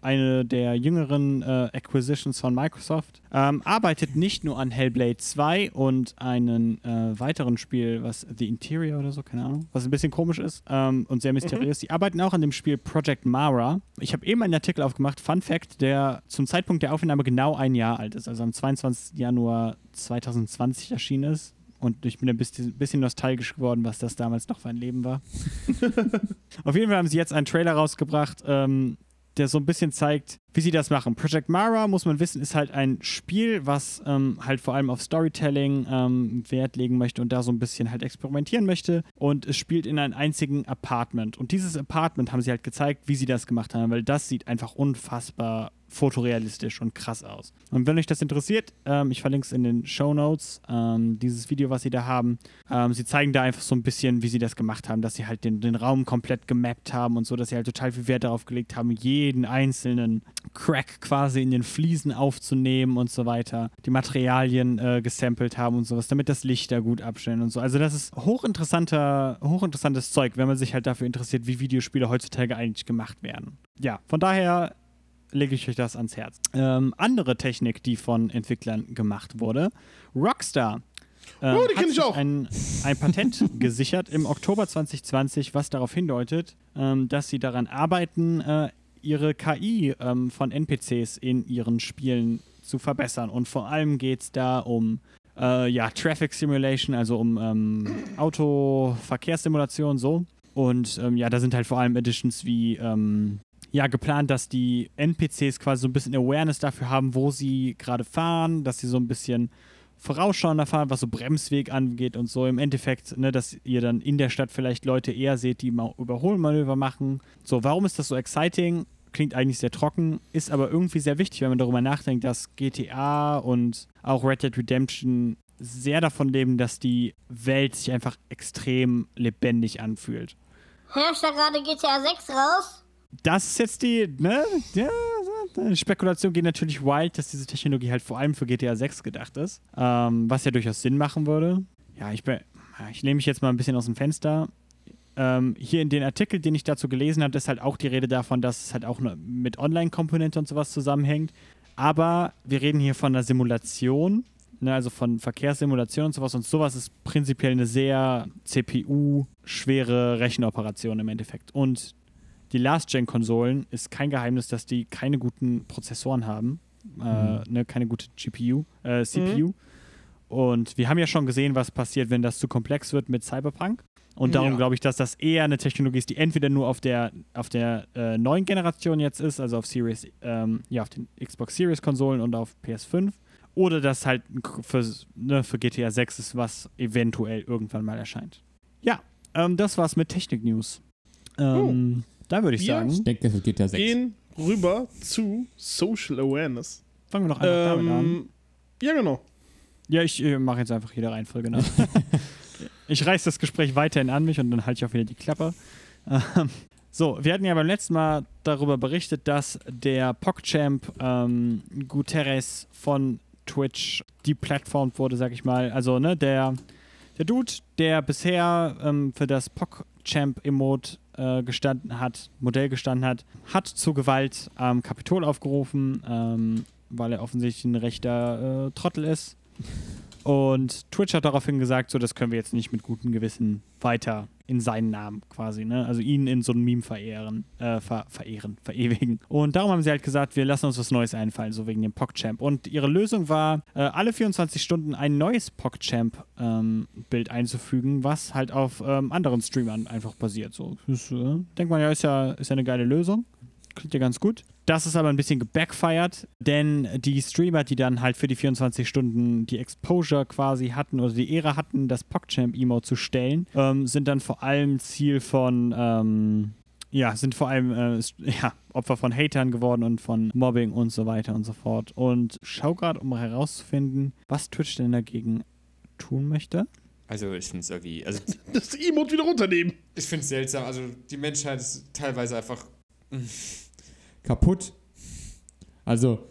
eine der jüngeren äh, Acquisitions von Microsoft. Ähm, arbeitet nicht nur an Hellblade 2 und einem äh, weiteren Spiel, was The Interior oder so, keine Ahnung, was ein bisschen komisch ist ähm, und sehr mysteriös. Die arbeiten auch an dem Spiel Project Mara. Ich habe eben einen Artikel aufgemacht, Fun Fact, der zum Zeitpunkt der Aufnahme genau ein Jahr alt ist, also am 22. Januar 2020 erschienen ist. Und ich bin ein bisschen, bisschen nostalgisch geworden, was das damals noch für ein Leben war. Auf jeden Fall haben sie jetzt einen Trailer rausgebracht, ähm, der so ein bisschen zeigt, wie sie das machen. Project Mara, muss man wissen, ist halt ein Spiel, was ähm, halt vor allem auf Storytelling ähm, Wert legen möchte und da so ein bisschen halt experimentieren möchte. Und es spielt in einem einzigen Apartment. Und dieses Apartment haben sie halt gezeigt, wie sie das gemacht haben, weil das sieht einfach unfassbar fotorealistisch und krass aus. Und wenn euch das interessiert, ähm, ich verlinke es in den Show Notes, ähm, dieses Video, was sie da haben. Ähm, sie zeigen da einfach so ein bisschen, wie sie das gemacht haben, dass sie halt den, den Raum komplett gemappt haben und so, dass sie halt total viel Wert darauf gelegt haben, jeden einzelnen Crack quasi in den Fliesen aufzunehmen und so weiter. Die Materialien äh, gesampelt haben und sowas, damit das Licht da gut abstellen und so. Also das ist hochinteressanter, hochinteressantes Zeug, wenn man sich halt dafür interessiert, wie Videospiele heutzutage eigentlich gemacht werden. Ja, von daher lege ich euch das ans Herz. Ähm, andere Technik, die von Entwicklern gemacht wurde. Rockstar. ähm, Oh, die hat kenn ich auch. Ein, ein Patent gesichert im Oktober 2020, was darauf hindeutet, ähm, dass sie daran arbeiten, äh, ihre KI ähm, von NPCs in ihren Spielen zu verbessern. Und vor allem geht es da um äh, ja, Traffic Simulation, also um ähm, Autoverkehrssimulation, so. Und ähm, ja, da sind halt vor allem Editions wie ähm, ja, geplant, dass die NPCs quasi so ein bisschen Awareness dafür haben, wo sie gerade fahren, dass sie so ein bisschen vorausschauender fahren, was so Bremsweg angeht und so. Im Endeffekt, ne, dass ihr dann in der Stadt vielleicht Leute eher seht, die mal Überholmanöver machen. So, warum ist das so exciting? Klingt eigentlich sehr trocken, ist aber irgendwie sehr wichtig, wenn man darüber nachdenkt, dass GTA und auch Red Dead Redemption sehr davon leben, dass die Welt sich einfach extrem lebendig anfühlt. Herrscht da gerade GTA 6 raus? Das ist jetzt die, ne? Ja, Spekulation geht natürlich wild, dass diese Technologie halt vor allem für GTA 6 gedacht ist. Ähm, was ja durchaus Sinn machen würde. Ja, ich, ich nehme mich jetzt mal ein bisschen aus dem Fenster. Ähm, hier in den Artikel, den ich dazu gelesen habe, ist halt auch die Rede davon, dass es halt auch mit Online-Komponente und sowas zusammenhängt. Aber wir reden hier von einer Simulation, ne, also von Verkehrssimulation und sowas. Und sowas ist prinzipiell eine sehr CPU-schwere Rechenoperation im Endeffekt. Und die Last-Gen-Konsolen ist kein Geheimnis, dass die keine guten Prozessoren haben, äh, ne, keine gute GPU, äh, CPU. Und wir haben ja schon gesehen, was passiert, wenn das zu komplex wird mit Cyberpunk. Und darum Ja. glaube ich, dass das eher eine Technologie ist, die entweder nur auf der, auf der äh, neuen Generation jetzt ist, also auf Series, ähm, ja, auf den Xbox Series Konsolen und auf PS5, oder das halt für, ne, für GTA 6 ist, was eventuell irgendwann mal erscheint. Ja, ähm, das war's mit Technik-News. Ähm, Da würde ich Wir sagen, Ich denke, es geht ja 6. Gehen rüber zu Social Awareness. fangen wir doch einfach damit an. Ähm, ja, genau. Ja, ich äh, mache jetzt einfach jede Reihenfolge nach. ich reiß das Gespräch weiterhin an mich und dann halte ich auch wieder die Klappe. Ähm, so, wir hatten ja beim letzten Mal darüber berichtet, dass der PogChamp ähm, Guterres von Twitch deplatformt wurde, sag ich mal. Also, ne, der, der Dude, der bisher ähm, für das PogChamp-Emote äh, gestanden hat, Modell gestanden hat, hat zu Gewalt am Kapitol aufgerufen, ähm, weil er offensichtlich ein rechter äh, Trottel ist. Und Twitch hat daraufhin gesagt, so das können wir jetzt nicht mit gutem Gewissen weiter in seinen Namen quasi, ne? Also ihn in so einem Meme verehren, äh, ver verehren, verewigen. Und darum haben sie halt gesagt, wir lassen uns was Neues einfallen, so wegen dem PogChamp. Und ihre Lösung war, äh, alle 24 Stunden ein neues PogChamp-Bild einzufügen, was halt auf ähm, anderen Streamern einfach basiert. So, das, äh, denkt man ja, ist ja, ist ja eine geile Lösung. Klingt ja ganz gut. Das ist aber ein bisschen gebackfired, denn die Streamer, die dann halt für die 24 Stunden die Exposure quasi hatten oder die Ehre hatten, das PogChamp-Emote zu stellen, ähm, sind dann vor allem Ziel von, ähm, ja, sind vor allem äh, ja, Opfer von Hatern geworden und von Mobbing und so weiter und so fort. Und schau gerade, um herauszufinden, was Twitch denn dagegen tun möchte. Also ich finde es irgendwie, also Das Emote wieder runternehmen. ich finde es seltsam. Also die Menschheit ist teilweise einfach kaputt. Also,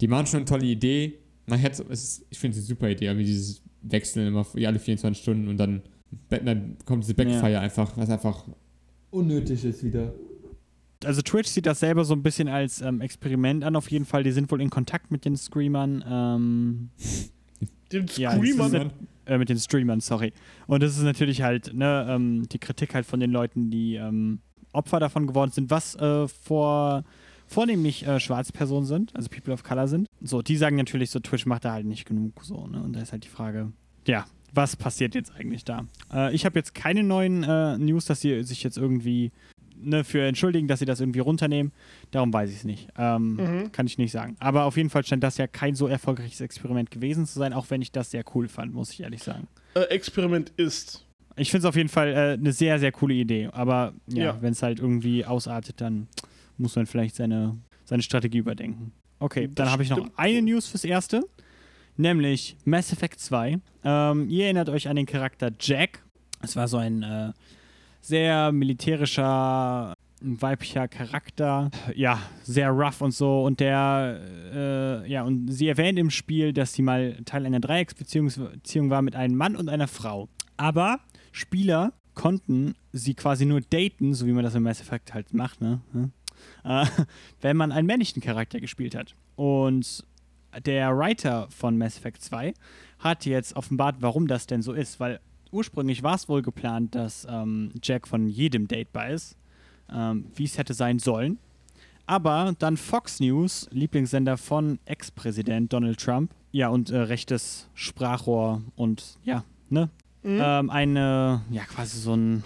die machen schon eine tolle Idee. Man hätte, es ist, ich finde es eine super Idee, aber dieses Wechseln immer alle 24 Stunden und dann, dann kommt diese Backfire einfach, was einfach unnötig ist wieder. also Twitch sieht das selber so ein bisschen als ähm, Experiment an, auf jeden Fall. Die sind wohl in Kontakt mit den Screamern, ähm, Den Ja, das Screamer. ist- äh, mit den Streamern, sorry. Und das ist natürlich halt, ne, ähm, die Kritik halt von den Leuten, die ähm, Opfer davon geworden sind, was äh, vor vornehmlich äh, Schwarzpersonen sind, also People of Color sind. So, die sagen natürlich so, Twitch macht da halt nicht genug, so, ne? Und da ist halt die Frage, ja, was passiert jetzt eigentlich da? Äh, ich habe jetzt keine neuen äh, News, dass sie sich jetzt irgendwie ne, für entschuldigen, dass sie das irgendwie runternehmen. Darum weiß ich es nicht. Ähm, Mhm. Kann ich nicht sagen. Aber auf jeden Fall scheint das ja kein so erfolgreiches Experiment gewesen zu sein, auch wenn ich das sehr cool fand, muss ich ehrlich sagen. Äh, Experiment ist. Ich finde es auf jeden Fall äh, eine sehr, sehr coole Idee. Aber ja, Ja. wenn es halt irgendwie ausartet, dann muss man vielleicht seine, seine Strategie überdenken. Okay, dann habe ich noch eine. News fürs Erste, nämlich Mass Effect 2. Ähm, ihr erinnert euch an den Charakter Jack. Es war so ein äh, sehr militärischer, weiblicher Charakter. Ja, sehr rough und so. Und der, äh, ja, und sie erwähnt im Spiel, dass sie mal Teil einer Dreiecksbeziehung Beziehung war mit einem Mann und einer Frau. Aber Spieler konnten sie quasi nur daten, so wie man das im Mass Effect halt macht, ne? Äh, wenn man einen männlichen Charakter gespielt hat. Und der Writer von Mass Effect 2 hat jetzt offenbart, warum das denn so ist, weil ursprünglich war es wohl geplant, dass ähm, Jack von jedem datebar ist, ähm, wie es hätte sein sollen. Aber dann Fox News, Lieblingssender von Ex-Präsident Donald Trump, ja, und äh, rechtes Sprachrohr und ja, ne? Ähm, eine, ja, quasi so ein,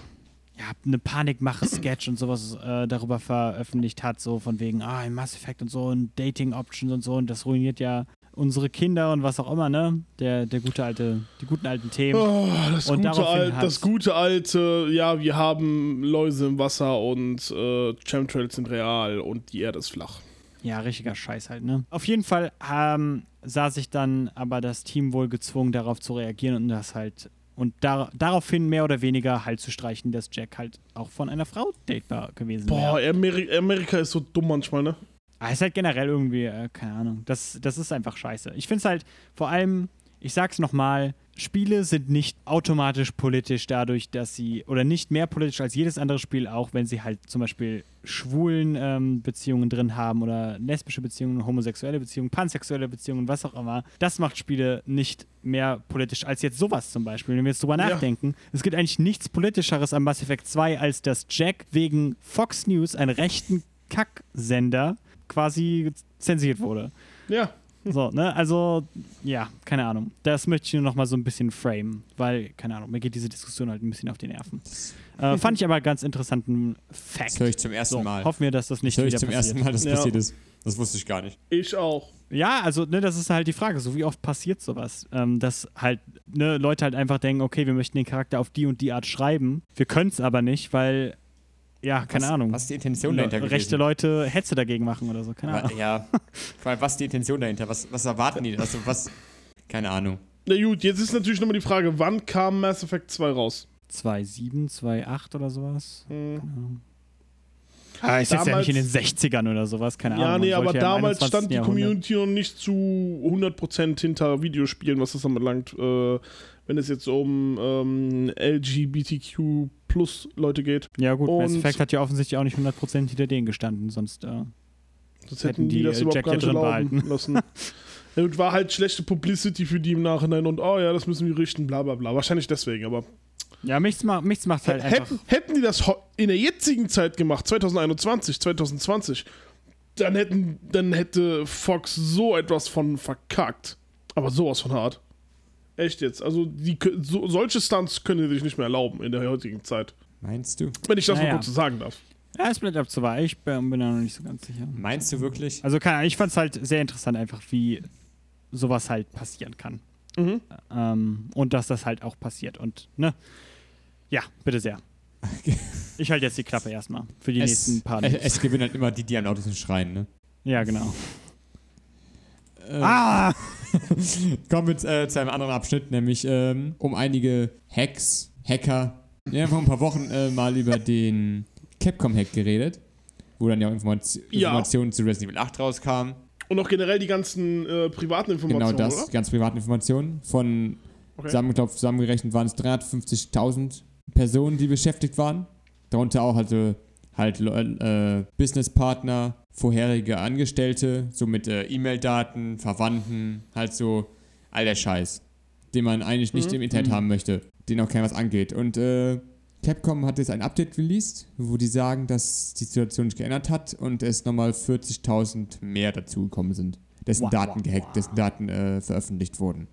ja, eine Panikmache-Sketch und sowas äh, darüber veröffentlicht hat, so von wegen, ah, im Mass Effect und so und Dating-Options und so und das ruiniert ja unsere Kinder und was auch immer, ne? Der, der gute alte, die guten alten Themen. Oh, das, Und gute daraufhin Al hat- das gute alte, ja, wir haben Läuse im Wasser und äh, Chemtrails sind real und die Erde ist flach. Ja, richtiger Scheiß halt, ne? Auf jeden Fall ähm, sah sich dann aber das Team wohl gezwungen, darauf zu reagieren und das halt und dar daraufhin mehr oder weniger halt zu streichen, dass Jack halt auch von einer Frau datebar gewesen wäre. Boah, Ameri Amerika ist so dumm manchmal, ne? Es ist halt generell irgendwie, äh, keine Ahnung, das, das ist einfach scheiße. Ich finde es halt vor allem, ich sag's nochmal, Spiele sind nicht automatisch politisch dadurch, dass sie, oder nicht mehr politisch als jedes andere Spiel auch, wenn sie halt zum Beispiel schwulen ähm, Beziehungen drin haben oder lesbische Beziehungen, homosexuelle Beziehungen, pansexuelle Beziehungen, was auch immer. Das macht Spiele nicht mehr politisch als jetzt sowas zum Beispiel. Wenn wir jetzt drüber Ja. nachdenken, es gibt eigentlich nichts politischeres am Mass Effect 2, als dass Jack wegen Fox News, einen rechten Kacksender, quasi zensiert wurde. Ja. So, ne? Also, ja, keine Ahnung. Das möchte ich nur noch mal so ein bisschen framen, weil, keine Ahnung, mir geht diese Diskussion halt ein bisschen auf die Nerven. Äh, fand ich aber einen ganz interessanten Fact. Das höre ich zum ersten So, Mal. hoffen wir, dass das Das nicht höre ich wieder zum passiert. ersten Mal, dass Ja. passiert ist. Das wusste ich gar nicht. Ich auch. Ja, also, ne, das ist halt die Frage, so wie oft passiert sowas, ähm, dass halt, ne, Leute halt einfach denken, okay, wir möchten den Charakter auf die und die Art schreiben, wir können es aber nicht, weil, ja, keine was, Ahnung, Was ist die Intention dahinter rechte gewesen? Leute Hetze dagegen machen oder so, keine Ahnung. Ja, vor allem, was ist die Intention dahinter? Was, was erwarten die? Also, was, keine Ahnung. Na gut, jetzt ist natürlich nochmal die Frage, wann kam Mass Effect 2 raus? 2,7, 2,8 oder sowas. Hm. Ah, ist jetzt ja nicht in den 60ern oder sowas, keine Ja, Ahnung. nee, man aber ja damals 21. stand die Jahrhundert. Community noch nicht zu 100% hinter Videospielen, was das anbelangt. Äh, wenn es jetzt um ähm, LGBTQ plus Leute geht. Ja, gut, Mass Und- Effect hat ja offensichtlich auch nicht 100% hinter denen gestanden, sonst. Äh, Sonst Hätten hätten die die, das überhaupt Jack gar ja nicht erlauben behalten. lassen. Ja, gut, war halt schlechte Publicity für die im Nachhinein und oh ja, das müssen wir richten, bla bla bla. Wahrscheinlich deswegen, aber ja, nichts, ma nichts macht halt einfach. hätten, hätten die das in der jetzigen Zeit gemacht, 2021, 2020, dann hätten, dann hätte Fox so etwas von verkackt. Aber sowas von hart. Echt jetzt. Also die, so, solche Stunts können die sich nicht mehr erlauben in der heutigen Zeit. Meinst du? Wenn ich das Naja. mal kurz sagen darf. Ja, es bleibt ab zu weit. Ich bin bin da noch nicht so ganz sicher. Meinst du wirklich? Also, keine Ahnung, ich fand es halt sehr interessant, einfach wie sowas halt passieren kann. Mhm. Ähm, und dass das halt auch passiert. Und, ne? Ja, bitte sehr. Ich halte jetzt die Klappe erstmal für die Es, nächsten paar es, es gewinnen halt immer die, die an Autos schreien, ne? Ja, genau. Äh, Ah! Kommen wir äh, zu einem anderen Abschnitt, nämlich ähm, um einige Hacks, Hacker. Wir haben vor ein paar Wochen äh, mal über den Capcom-Hack geredet, wo dann ja auch Information, Ja. Informationen zu Resident Evil 8 rauskam. Und auch generell die ganzen äh, privaten Genau Informationen, das, oder? ganz privaten Informationen. Von Okay. zusammengerechnet waren es 350.000 Personen, die beschäftigt waren. Darunter auch also halt äh, Businesspartner, vorherige Angestellte, so mit äh, E-Mail-Daten, Verwandten, halt so all der Scheiß, den man eigentlich nicht Mhm. im Internet haben möchte, den auch keinem was angeht. Und äh, Capcom hat jetzt ein Update released, wo die sagen, dass die Situation sich geändert hat und es nochmal 40.000 mehr dazugekommen sind, dessen Wow, Daten wow, gehackt, dessen Daten äh, veröffentlicht wurden.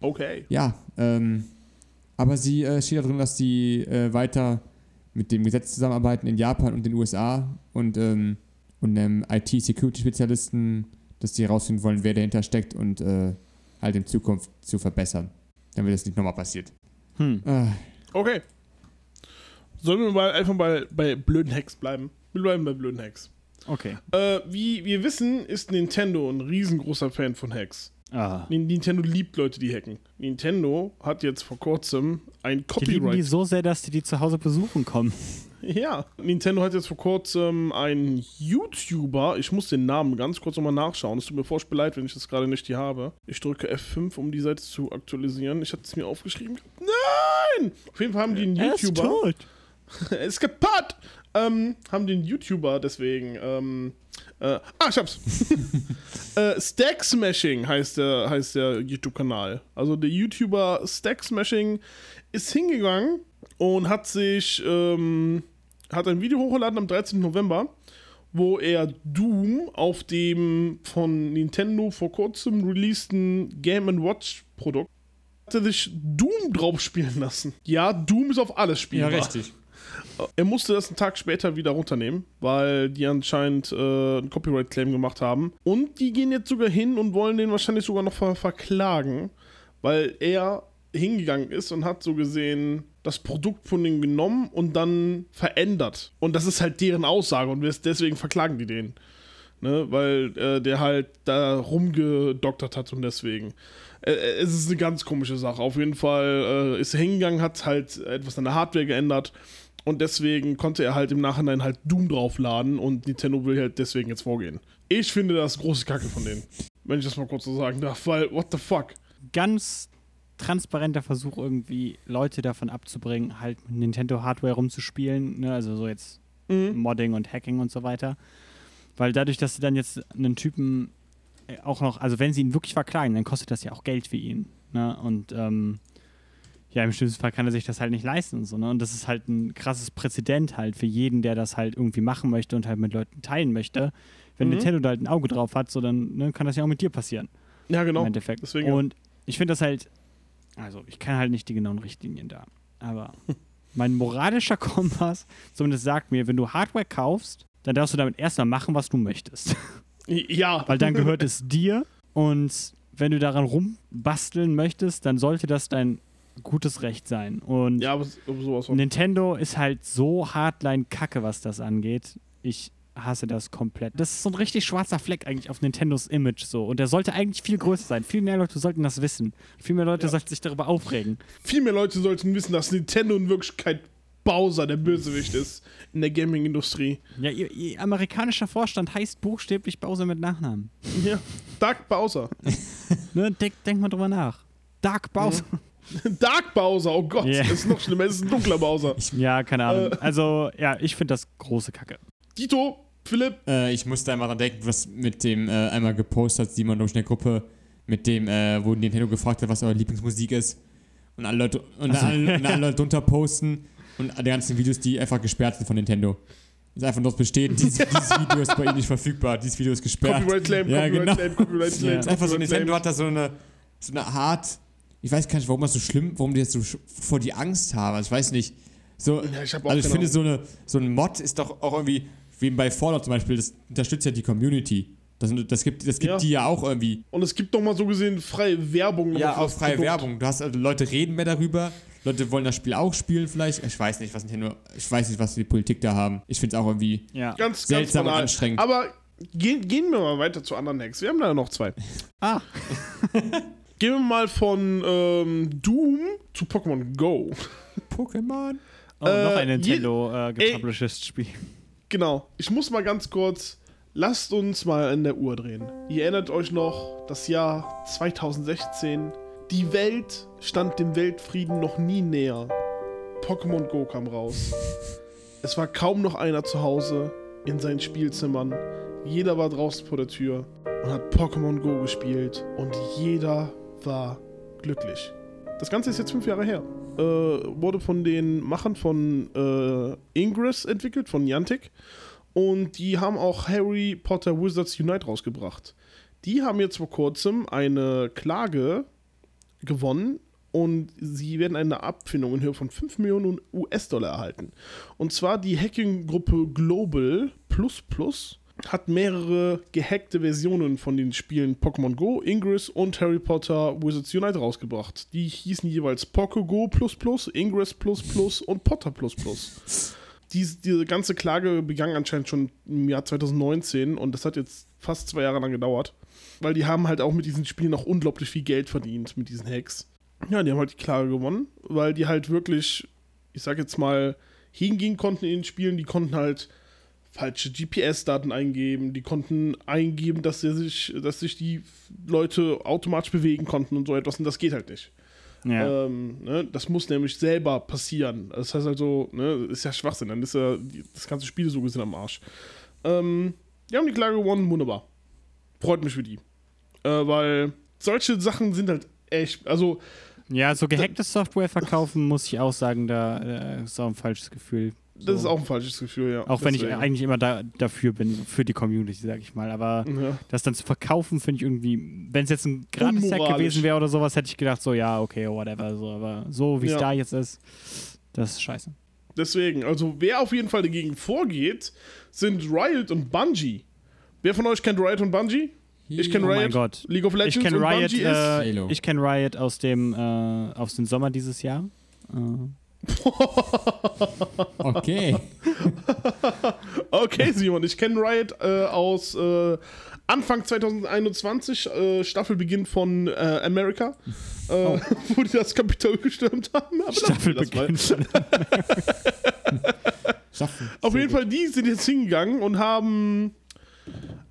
Okay. Ja, ähm, aber sie äh, steht da drin, dass sie äh, weiter mit dem Gesetz zusammenarbeiten in Japan und den USA und, ähm, und einem IT-Security-Spezialisten, dass sie herausfinden wollen, wer dahinter steckt und äh, halt in Zukunft zu verbessern, damit das nicht nochmal passiert. Hm. Äh, Okay. Sollen wir mal einfach mal bei blöden Hacks bleiben? Wir bleiben bei blöden Hacks. Okay. Äh, wie wir wissen, ist Nintendo ein riesengroßer Fan von Hacks. Ah. Nin- Nintendo liebt Leute, die hacken. Nintendo hat jetzt vor kurzem ein Die lieben die Copyright. so sehr, dass die die zu Hause besuchen kommen. Ja, Nintendo hat jetzt vor kurzem einen YouTuber, ich muss den Namen ganz kurz nochmal nachschauen. Es tut mir furchtbar leid, wenn ich das gerade nicht hier habe. Ich drücke F5, um die Seite zu aktualisieren. Ich hatte es mir aufgeschrieben. Nein! Auf jeden Fall haben die einen Er ist YouTuber. tot. Er ist kaputt! Ähm, haben den YouTuber deswegen. Ähm, äh, ah, ich hab's. äh, Stack Smashing heißt der, heißt der YouTube-Kanal. Also der YouTuber Stack Smashing ist hingegangen und hat sich ähm, hat ein Video hochgeladen am 13. November, wo er Doom auf dem von Nintendo vor kurzem releaseden Game Watch Produkt hat er sich Doom drauf spielen lassen. Ja, Doom ist auf alles spielbar. Er musste das einen Tag später wieder runternehmen, weil die anscheinend äh, einen Copyright-Claim gemacht haben. Und die gehen jetzt sogar hin und wollen den wahrscheinlich sogar noch ver verklagen, weil er hingegangen ist und hat so gesehen das Produkt von denen genommen und dann verändert. Und das ist halt deren Aussage und deswegen verklagen die den. Ne? Weil äh, der halt da rumgedoktert hat und deswegen. Äh, äh, es ist eine ganz komische Sache. Auf jeden Fall äh, ist er hingegangen, hat halt etwas an der Hardware geändert und deswegen konnte er halt im Nachhinein halt Doom draufladen und Nintendo will halt deswegen jetzt vorgehen. Ich finde das große Kacke von denen. Wenn ich das mal kurz so sagen darf, weil, what the fuck? Ganz transparenter Versuch, irgendwie Leute davon abzubringen, halt mit Nintendo-Hardware rumzuspielen. Ne? Also so jetzt Mhm. Modding und Hacking und so weiter. Weil dadurch, dass sie dann jetzt einen Typen äh, auch noch, also wenn sie ihn wirklich verklagen, dann kostet das ja auch Geld für ihn. Ne? Und ähm, ja, im schlimmsten Fall kann er sich das halt nicht leisten. Und, so, ne? und das ist halt ein krasses Präzedent halt für jeden, der das halt irgendwie machen möchte und halt mit Leuten teilen möchte. Wenn Mhm. Nintendo da halt ein Auge drauf hat, so dann ne, kann das ja auch mit dir passieren. Ja, genau. Im Endeffekt. Deswegen und ich finde das halt, also ich kann halt nicht die genauen Richtlinien da. Aber mein moralischer Kompass zumindest sagt mir, wenn du Hardware kaufst, dann darfst du damit erstmal machen, was du möchtest. Ja. Weil dann gehört es dir und wenn du daran rumbasteln möchtest, dann sollte das dein gutes Recht sein. Und Ja, aber, aber. Nintendo ist halt so hardline kacke, was das angeht. Ich hasse das komplett. Das ist so ein richtig schwarzer Fleck eigentlich auf Nintendos Image so. Und der sollte eigentlich viel größer sein. Viel mehr Leute sollten das wissen. Viel mehr Leute Ja. sollten sich darüber aufregen. Viel mehr Leute sollten wissen, dass Nintendo in Wirklichkeit Bowser der Bösewicht ist in der Gaming-Industrie. Ja, ihr, ihr amerikanischer Vorstand heißt buchstäblich Bowser mit Nachnamen. Ja. Dark Bowser. Ne? Denk, denk mal drüber nach. Dark Bowser. Dark Bowser, oh Gott, Ja. das ist noch schlimmer, es ist ein dunkler Bowser. Ja, keine Ahnung. Äh. Also, ja, ich finde das große Kacke. Dito, Philipp, Äh, ich musste einmal dran denken, was mit dem äh, einmal gepostet hat, Simon durch eine Gruppe, mit dem, äh, wo Nintendo gefragt hat, was eure Lieblingsmusik ist. Und alle Leute, und alle, und alle Leute drunter posten und die ganzen Videos, die einfach gesperrt sind von Nintendo. Ist einfach nur besteht, dieses, dieses Video ist bei ihnen nicht verfügbar, dieses Video ist gesperrt. Copyright Claim, Ja, Copyright genau. Claim, Copyright Claim. Ja. ist einfach so, Copyright Nintendo Claim. hat da so eine, so eine Art, ich weiß gar nicht, warum das so schlimm, warum die jetzt so vor die Angst haben, also ich weiß nicht. So, Ja, ich also ich finde, so, eine, so ein Mod ist doch auch irgendwie, wie bei Fallout zum Beispiel, das unterstützt ja die Community. Das, das gibt, das gibt Ja. die ja auch irgendwie. Und es gibt doch mal so gesehen freie Werbung. Ja, noch auch freie Produkt. Werbung. Du hast also Leute reden mehr darüber. Leute wollen das Spiel auch spielen vielleicht. Ich weiß nicht, was Nintendo, ich weiß nicht, was die Politik da haben. Ich finde es auch irgendwie Ja. Ganz, Seltsam ganz und anstrengend. Aber gehen, gehen wir mal weiter zu anderen Hacks. Wir haben da noch zwei. Ah, Gehen wir mal von ähm, Doom zu Pokémon Go. Pokémon. oh, noch Äh, ein je- Nintendo äh, gepublishedes Spiel. Genau. Ich muss mal ganz kurz. Lasst uns mal in der Uhr drehen. Ihr erinnert euch noch, das Jahr 2016. Die Welt stand dem Weltfrieden noch nie näher. Pokémon Go kam raus. Es war kaum noch einer zu Hause in seinen Spielzimmern. Jeder war draußen vor der Tür und hat Pokémon Go gespielt und jeder war glücklich. Das Ganze ist jetzt fünf Jahre her. Äh, wurde von den Machern von äh, Ingress entwickelt, von Niantic. Und die haben auch Harry Potter Wizards Unite rausgebracht. Die haben jetzt vor kurzem eine Klage gewonnen und sie werden eine Abfindung in Höhe von 5 Millionen US-Dollar erhalten. Und zwar die Hacking-Gruppe Global Plus Plus hat mehrere gehackte Versionen von den Spielen Pokémon Go, Ingress und Harry Potter Wizards Unite rausgebracht. Die hießen jeweils Pokégo Ingress und Potter. Dies, diese ganze Klage begann anscheinend schon im Jahr 2019 und das hat jetzt fast zwei Jahre lang gedauert. Weil die haben halt auch mit diesen Spielen noch unglaublich viel Geld verdient, mit diesen Hacks. Ja, die haben halt die Klage gewonnen, weil die halt wirklich, ich sag jetzt mal, hingehen konnten in den Spielen, die konnten halt falsche GPS-Daten eingeben, die konnten eingeben, dass, sie sich, dass sich die Leute automatisch bewegen konnten und so etwas und das geht halt nicht. Ja. Ähm, ne, das muss nämlich selber passieren. Das heißt also, ne, ist ja Schwachsinn, dann ist ja das ganze Spiel so gesehen am Arsch. Ähm, die haben die Klage gewonnen, wunderbar. Freut mich für die. Äh, weil solche Sachen sind halt echt, also ja, so gehackte Software verkaufen, muss ich auch sagen, da äh, ist auch ein falsches Gefühl. Das So. ist auch ein falsches Gefühl, ja. Auch wenn ich Deswegen. eigentlich immer da, dafür bin, für die Community, sag ich mal. Aber Ja. das dann zu verkaufen, finde ich irgendwie, wenn es jetzt ein Gratis-Hack gewesen wäre oder sowas, hätte ich gedacht, so, ja, okay, whatever. So, aber so, wie es Ja. da jetzt ist, das ist scheiße. Deswegen, also wer auf jeden Fall dagegen vorgeht, sind Riot und Bungie. Wer von euch kennt Riot und Bungie? Ich kenne Oh Riot, mein Gott. League of Legends Ich kenne und Riot, Bungie äh, ist. Halo. ich kenn Riot aus dem, äh, aus dem Sommer dieses Jahr. Äh, Okay. Okay, Simon, ich kenne Riot äh, aus äh, Anfang 2021, äh, Staffelbeginn von äh, America, äh, wo die das Kapitol gestürmt haben. Aber. Staffelbeginn. Schaffen. Auf jeden Fall, die sind jetzt hingegangen und haben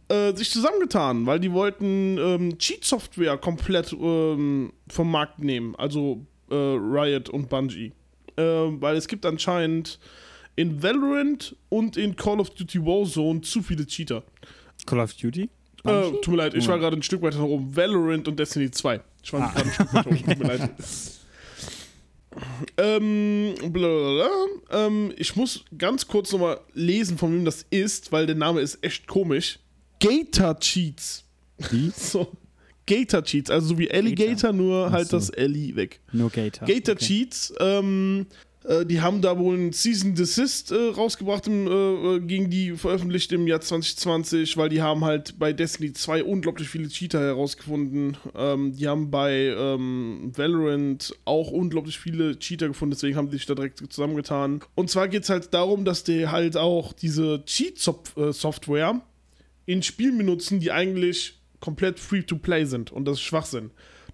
äh, sich zusammengetan, weil die wollten ähm, Cheat-Software komplett ähm, vom Markt nehmen. Also Riot und Bungie. Äh, weil es gibt anscheinend in Valorant und in Call of Duty Warzone zu viele Cheater. Call of Duty? Äh, tut mir leid, ich war gerade ein Stück weiter nach oben. Valorant und Destiny 2. Ich war gerade ein Stück weiter oben, tut mir leid. Ähm, blablabla. ähm, ich muss ganz kurz nochmal lesen, von wem das ist, weil der Name ist echt komisch. Gator Cheats. Wie? So. Gator Cheats, also so wie Alligator, nur halt so. das Ellie weg. Nur Gator. Gator Okay. Cheats, ähm, äh, die haben da wohl ein Season Desist äh, rausgebracht, im, äh, äh, gegen die veröffentlicht im Jahr 2020, weil die haben halt bei Destiny 2 unglaublich viele Cheater herausgefunden. Ähm, die haben bei ähm, Valorant auch unglaublich viele Cheater gefunden, deswegen haben die sich da direkt zusammengetan. Und zwar geht es halt darum, dass die halt auch diese Cheat-Software in Spielen benutzen, die eigentlich komplett free to play sind und das ist Schwachsinn.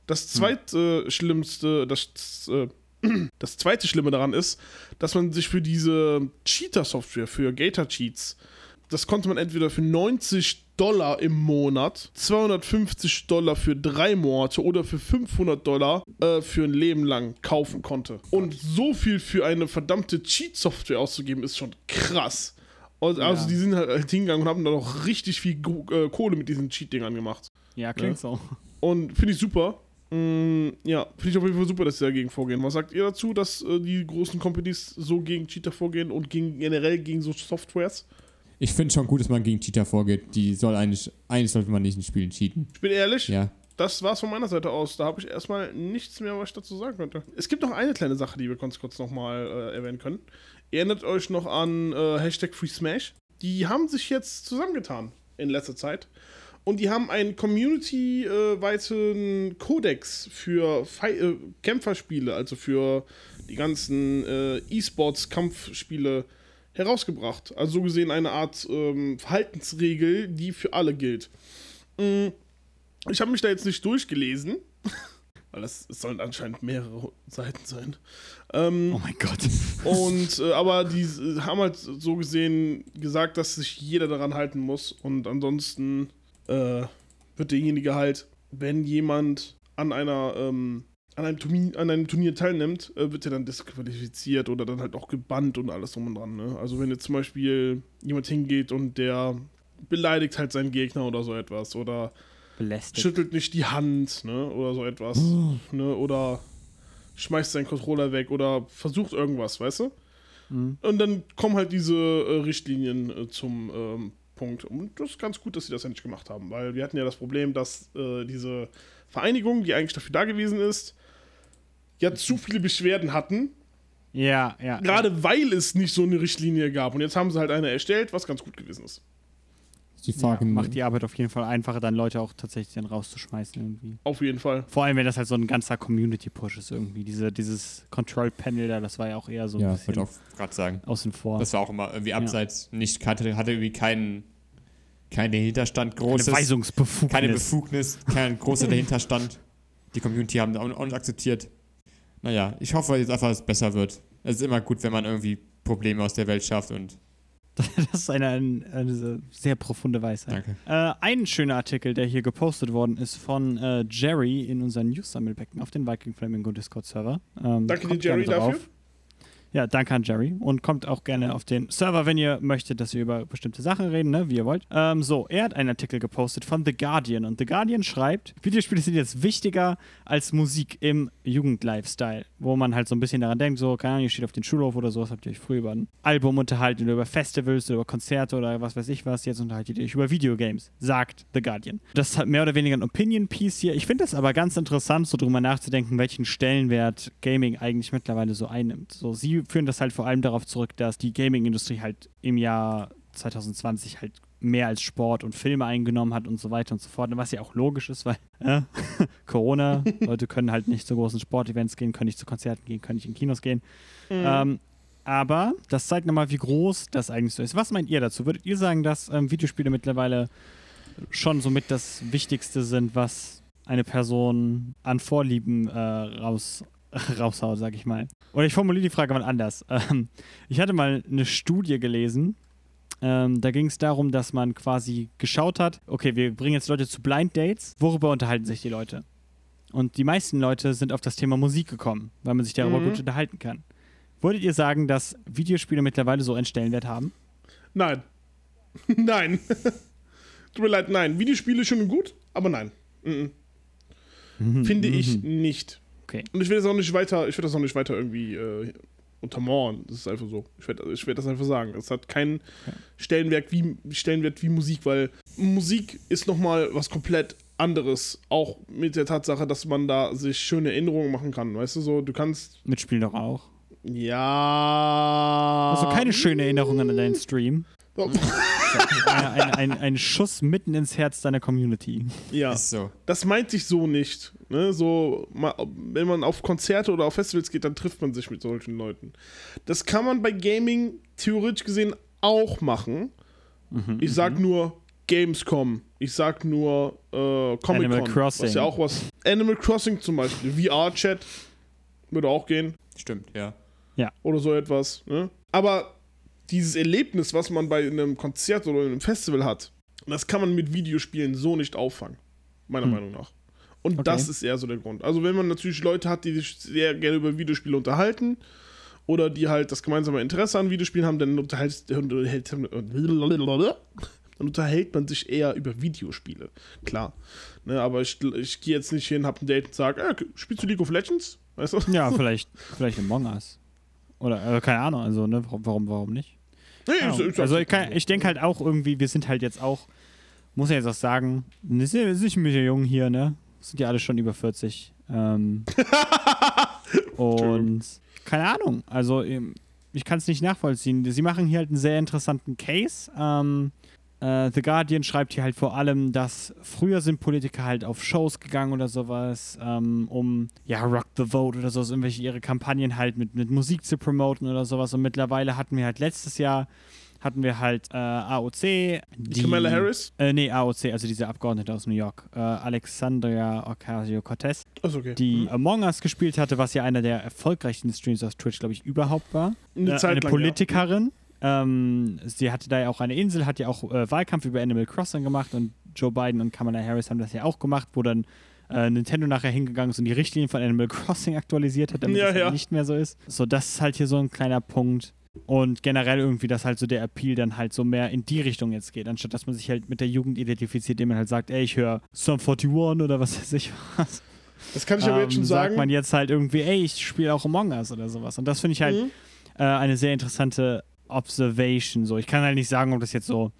Das zweite schlimmste, das, äh, das zweite Schlimme daran ist, dass man sich für diese Cheater-Software, für Gator-Cheats, das konnte man entweder für 90 Dollar im Monat, 250 Dollar für drei Monate oder für 500 Dollar äh, für ein Leben lang kaufen konnte. Und so viel für eine verdammte Cheat-Software auszugeben, ist schon krass. Also Ja. die sind halt hingegangen und haben da noch richtig viel äh, Kohle mit diesen Cheat-Dingern gemacht. Ja, klingt Ja. so. Und finde ich super. Mm, ja, finde ich auf jeden Fall super, dass sie dagegen vorgehen. Was sagt ihr dazu, dass äh, die großen Companies so gegen Cheater vorgehen und gegen, generell gegen so Softwares? Ich finde schon gut, dass man gegen Cheater vorgeht. Die soll eigentlich, eigentlich sollte man nicht in Spielen cheaten. Ich bin ehrlich, Ja. das war's von meiner Seite aus. Da habe ich erstmal nichts mehr, was ich dazu sagen könnte. Es gibt noch eine kleine Sache, die wir ganz kurz nochmal äh, erwähnen können. Erinnert euch noch an äh, Hashtag Free Smash? Die haben sich jetzt zusammengetan in letzter Zeit. Und die haben einen community-weiten Kodex für Fi äh, Kämpferspiele, also für die ganzen äh, E-Sports-Kampfspiele herausgebracht. Also so gesehen eine Art ähm, Verhaltensregel, die für alle gilt. Mm, Ich habe mich da jetzt nicht durchgelesen, weil das es sollen anscheinend mehrere Seiten sein. Ähm, Oh mein Gott. und äh, aber die äh, haben halt so gesehen gesagt, dass sich jeder daran halten muss und ansonsten äh, wird derjenige halt, wenn jemand an einer ähm, an einem, Turnier, an einem Turnier teilnimmt, äh, wird er dann disqualifiziert oder dann halt auch gebannt und alles drum und dran. Ne? Also wenn jetzt zum Beispiel jemand hingeht und der beleidigt halt seinen Gegner oder so etwas oder Belästigt. schüttelt nicht die Hand, ne, oder so etwas, ne, oder schmeißt seinen Controller weg oder versucht irgendwas, weißt du? Mhm. Und dann kommen halt diese äh, Richtlinien äh, zum ähm, Punkt. Und das ist ganz gut, dass sie das endlich gemacht haben, weil wir hatten ja das Problem, dass äh, diese Vereinigung, die eigentlich dafür da gewesen ist, ja zu viele Beschwerden hatten, Ja, ja. gerade weil es nicht so eine Richtlinie gab. Und jetzt haben sie halt eine erstellt, was ganz gut gewesen ist. Die ja, Frage, macht die Arbeit auf jeden Fall einfacher, dann Leute auch tatsächlich dann rauszuschmeißen irgendwie. Auf jeden Fall. Vor allem, wenn das halt so ein ganzer Community-Push ist irgendwie. Diese, dieses Control-Panel da, das war ja auch eher so ein ja, bisschen wird auch gerade sagen. außen vor. Das war auch immer irgendwie abseits, nicht, hatte, hatte irgendwie keinen keinen Hinterstand, Eine großes, Weisungsbefugnis. keine Befugnis, kein großer Dahinterstand. Die Community haben auch nicht akzeptiert. Naja, ich hoffe jetzt einfach, dass es besser wird. Es ist immer gut, wenn man irgendwie Probleme aus der Welt schafft und Das ist eine, eine sehr profunde Weisheit. danke. Äh, ein schöner Artikel, der hier gepostet worden ist von äh, Jerry in unseren News-Sammelbecken auf den Viking Flamingo Discord-Server. Ähm, Danke dir, Jerry, drauf. Ja, danke an Jerry. Und kommt auch gerne auf den Server, wenn ihr möchtet, dass wir über bestimmte Sachen reden, ne? wie ihr wollt. Ähm, so, er hat einen Artikel gepostet von The Guardian. Und The Guardian schreibt, Videospiele sind jetzt wichtiger als Musik im Jugendlifestyle. Wo man halt so ein bisschen daran denkt, so, keine Ahnung, ihr steht auf den Schulhof oder sowas, habt ihr euch früher über ein Album unterhalten oder über Festivals oder über Konzerte oder was weiß ich was. Jetzt unterhaltet ihr euch über Videogames, sagt The Guardian. Das halt mehr oder weniger ein Opinion-Piece hier. Ich finde das aber ganz interessant, so drüber nachzudenken, welchen Stellenwert Gaming eigentlich mittlerweile so einnimmt. So, sie führen das halt vor allem darauf zurück, dass die Gaming-Industrie halt im Jahr 2020 halt mehr als Sport und Filme eingenommen hat und so weiter und so fort. Was ja auch logisch ist, weil äh, Corona, Leute können halt nicht zu großen Sportevents gehen, können nicht zu Konzerten gehen, können nicht in Kinos gehen. Ähm, aber das zeigt nochmal, wie groß das eigentlich so ist. Was meint ihr dazu? Würdet ihr sagen, dass ähm, Videospiele mittlerweile schon somit das Wichtigste sind, was eine Person an Vorlieben äh, raus, raushaut, sag ich mal? Oder ich formuliere die Frage mal anders. Ähm, ich hatte mal eine Studie gelesen. Ähm, da ging es darum, dass man quasi geschaut hat, okay, wir bringen jetzt Leute zu Blind Dates. Worüber unterhalten sich die Leute? Und die meisten Leute sind auf das Thema Musik gekommen, weil man sich darüber Mhm. gut unterhalten kann. Würdet ihr sagen, dass Videospiele mittlerweile so einen Stellenwert haben? Nein. nein. Tut mir leid, nein. Videospiele schön und gut, aber nein. Mhm. Finde ich nicht. Okay. Und ich will das auch nicht weiter, ich will das auch nicht weiter irgendwie äh, untermauern. Das ist einfach so. Ich werde ich werd das einfach sagen. Es hat keinen Stellenwert wie, Stellenwert wie Musik, weil Musik ist nochmal was komplett anderes. Auch mit der Tatsache, dass man da sich schöne Erinnerungen machen kann. Weißt du so, du kannst. Mitspielen doch auch. Ja. Also keine schönen Erinnerungen an deinen Stream. Ein, ein, ein, Schuss mitten ins Herz deiner Community. Ja. Ist so. das meint sich so nicht. Ne? So, wenn man auf Konzerte oder auf Festivals geht, dann trifft man sich mit solchen Leuten. Das kann man bei Gaming theoretisch gesehen auch machen. ich sag nur Gamescom. Ich sag nur äh, Comic Animal. Crossing. Was ja auch was. Animal Crossing zum Beispiel. VR-Chat würde auch gehen. Stimmt, ja. Oder so etwas. Ne? Aber dieses Erlebnis, was man bei einem Konzert oder einem Festival hat, das kann man mit Videospielen so nicht auffangen. Meiner Meinung nach. Und Okay. das ist eher so der Grund. Also wenn man natürlich Leute hat, die sich sehr gerne über Videospiele unterhalten oder die halt das gemeinsame Interesse an Videospielen haben, dann unterhält, unterhält, dann unterhält man sich eher über Videospiele. Klar. Ne, aber ich, ich gehe jetzt nicht hin, hab ein Date und sage, äh, spielst du League of Legends? Weißt du? Ja, vielleicht, vielleicht Among Us. Oder, äh, keine Ahnung, also, ne, warum, warum, warum nicht? Nee, ich- Ahnung. ich- also, ich, kann- ich denke halt auch irgendwie, wir sind halt jetzt auch, muss ja jetzt auch sagen, wir sind wir sind nicht mehr jung hier, ne? Sind ja alle schon über 40. Ähm, und keine Ahnung, also ähm, ich kann es nicht nachvollziehen. Sie machen hier halt einen sehr interessanten Case. Ähm, äh, The Guardian schreibt hier halt vor allem, dass früher sind Politiker halt auf Shows gegangen oder sowas, ähm, um ja Rock the Vote oder sowas, irgendwelche ihre Kampagnen halt mit, mit Musik zu promoten oder sowas. Und mittlerweile hatten wir halt letztes Jahr hatten wir halt äh, AOC, die Kamala Harris? Äh, nee, AOC, also diese Abgeordnete aus New York, äh, Alexandria Ocasio-Cortez, okay. die Mhm. Among Us gespielt hatte, was ja einer der erfolgreichsten Streams auf Twitch, glaube ich, überhaupt war. Eine Äh, eine Politikerin. Ähm, sie hatte da ja auch eine Insel, hat ja auch äh, Wahlkampf über Animal Crossing gemacht und Joe Biden und Kamala Harris haben das ja auch gemacht, wo dann äh, Nintendo nachher hingegangen ist und die Richtlinien von Animal Crossing aktualisiert hat, damit Ja, es halt ja. nicht mehr so ist. So, das ist halt hier so ein kleiner Punkt. Und generell irgendwie, dass halt so der Appeal dann halt so mehr in die Richtung jetzt geht, anstatt dass man sich halt mit der Jugend identifiziert, indem man halt sagt, ey, ich höre Sum 41 oder was weiß ich was. Das kann ich aber jetzt schon Ähm, sagen. Sagt man jetzt halt irgendwie, ey, ich spiele auch Among Us oder sowas. Und das finde ich halt Mhm. äh, eine sehr interessante Observation. So, ich kann halt nicht sagen, ob das jetzt so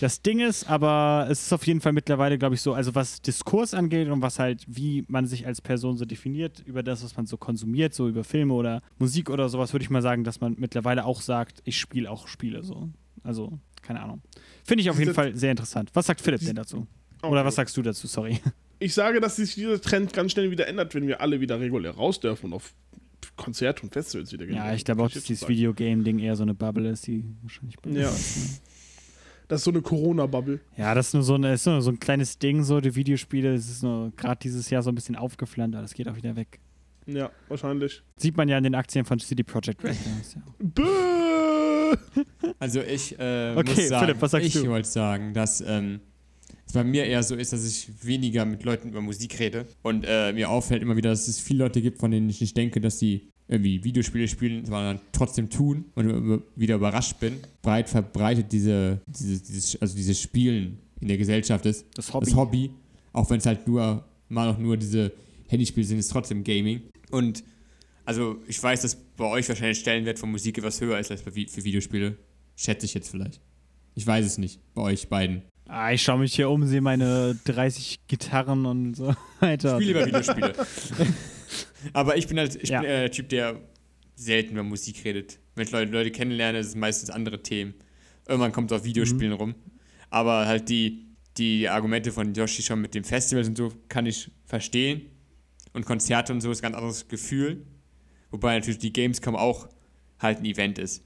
das Ding ist, aber es ist auf jeden Fall mittlerweile, glaube ich, so, also was Diskurs angeht und was halt, wie man sich als Person so definiert, über das, was man so konsumiert, so über Filme oder Musik oder sowas, würde ich mal sagen, dass man mittlerweile auch sagt, ich spiele auch Spiele so. Also, keine Ahnung. Finde ich auf jeden Fall sehr interessant. Was sagt Philipp denn dazu? Oder Okay. was sagst du dazu? Sorry. Ich sage, dass sich dieser Trend ganz schnell wieder ändert, wenn wir alle wieder regulär raus dürfen und auf Konzerte und Festivals wieder gehen. Ja, ich glaube auch, dass dieses. Videogame-Ding eher so eine Bubble ist, die wahrscheinlich Ja. ist, ne? Das ist so eine Corona-Bubble. Ja, das ist nur so, eine, ist nur so ein kleines Ding, so die Videospiele. Das ist nur gerade dieses Jahr so ein bisschen aufgeflammt, aber das geht auch wieder weg. Ja, wahrscheinlich. Sieht man ja an den Aktien von CD Projekt Red. Also ich äh, Okay, muss sagen, Philipp, was sagst ich wollte sagen, dass ähm, bei mir eher so ist, dass ich weniger mit Leuten über Musik rede und äh, mir auffällt immer wieder, dass es viele Leute gibt, von denen ich nicht denke, dass sie irgendwie Videospiele spielen, sondern trotzdem tun und über- wieder überrascht bin. Breit verbreitet diese, diese, dieses, also dieses Spielen in der Gesellschaft ist. Das Hobby. Das Hobby, auch wenn es halt nur mal noch nur diese Handyspiele sind, ist trotzdem Gaming. Und also ich weiß, dass bei euch wahrscheinlich der Stellenwert von Musik etwas höher ist als für Videospiele. Schätze ich jetzt vielleicht. Ich weiß es nicht. Bei euch beiden. Ah, ich schaue mich hier um, sehe meine 30 Gitarren und so weiter. Ich spiele lieber Videospiele. Aber ich bin halt, ich Ja. bin der Typ, der selten über Musik redet. Wenn ich Leute, Leute kennenlerne, ist es meistens andere Themen. Irgendwann kommt es auf Videospielen rum. Aber halt die, die Argumente von Yoshi schon mit dem Festivals und so kann ich verstehen. Und Konzerte und so ist ein ganz anderes Gefühl. Wobei natürlich die Gamescom auch halt ein Event ist.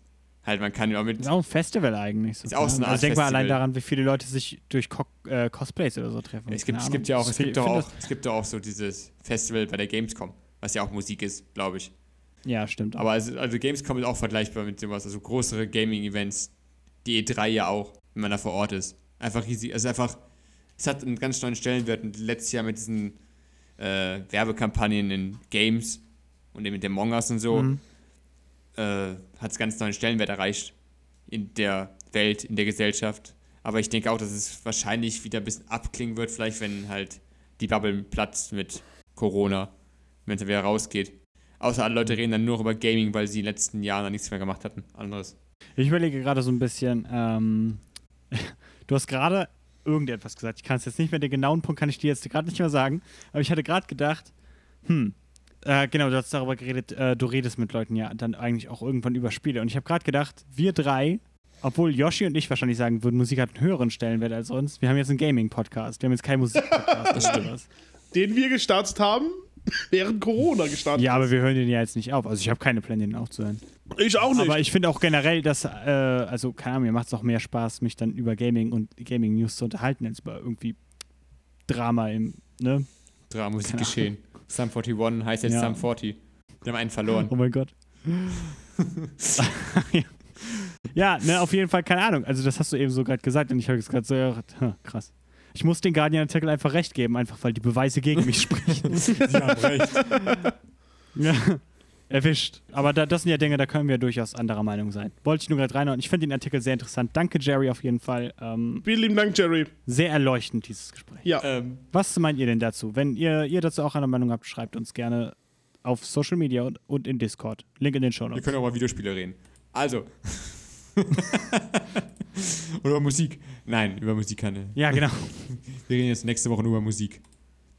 Halt, man kann ja auch mit. Ist auch ein Festival eigentlich. Ist auch so eine also Art denk mal allein daran, wie viele Leute sich durch Co äh, Cosplays oder so treffen. Es gibt, es gibt ja auch, es Ich gibt doch auch, es gibt doch auch so dieses Festival bei der Gamescom, was ja auch Musik ist, glaube ich. Ja, stimmt. Aber also, also Gamescom ist auch vergleichbar mit sowas, also größere Gaming-Events, die E3 ja auch, wenn man da vor Ort ist. Einfach riesig, also einfach, es hat einen ganz neuen Stellenwert und letztes Jahr mit diesen äh, Werbekampagnen in Games und eben mit den Mongas und so, Mhm. äh, hat es ganz neuen Stellenwert erreicht in der Welt, in der Gesellschaft. Aber ich denke auch, dass es wahrscheinlich wieder ein bisschen abklingen wird, vielleicht wenn halt die Bubble platzt mit Corona, wenn es wieder rausgeht. Außer alle Leute reden dann nur über Gaming, weil sie in den letzten Jahren dann nichts mehr gemacht hatten. Anderes. Ich überlege gerade so ein bisschen, ähm, du hast gerade irgendetwas gesagt. Ich kann es jetzt nicht mehr, den genauen Punkt kann ich dir jetzt gerade nicht mehr sagen. Aber ich hatte gerade gedacht, hm, äh, genau, du hast darüber geredet, äh, du redest mit Leuten ja dann eigentlich auch irgendwann über Spiele. Und ich habe gerade gedacht, wir drei, obwohl Yoshi und ich wahrscheinlich sagen würden, Musik hat einen höheren Stellenwert als sonst, wir haben jetzt einen Gaming-Podcast. Wir haben jetzt keinen Musik-Podcast. das stimmt. Den wir gestartet haben, während Corona gestartet Ja, aber ist. wir hören den ja jetzt nicht auf. Also ich habe keine Pläne, den aufzuhören. Ich auch nicht. Aber ich finde auch generell, dass, äh, also keine Ahnung, mir macht es auch mehr Spaß, mich dann über Gaming und Gaming-News zu unterhalten, als über irgendwie Drama im, ne? Drama, Musik geschehen. Sum 41 heißt jetzt Ja. Sum 40. Wir haben einen verloren. Oh mein Gott. ja, ne, auf jeden Fall, keine Ahnung. Also das hast du eben so gerade gesagt und ich habe jetzt gerade so, ja, krass. Ich muss den Guardian-Artikel einfach recht geben, einfach weil die Beweise gegen mich sprechen. Sie haben recht. ja. Erwischt. Aber da, das sind ja Dinge, da können wir durchaus anderer Meinung sein. Wollte ich nur gerade reinhauen. Ich finde den Artikel sehr interessant. Danke, Jerry, auf jeden Fall. Ähm, Vielen lieben Dank, Jerry. sehr erleuchtend, dieses Gespräch. Ja. ähm, Was meint ihr denn dazu? Wenn ihr, ihr dazu auch eine Meinung habt, schreibt uns gerne auf Social Media und, und in Discord. Link in den Show wir Notes. können auch über Videospiele reden. Also. Oder über Musik. Nein, über Musik keine. Ja, genau. Wir reden jetzt nächste Woche nur über Musik.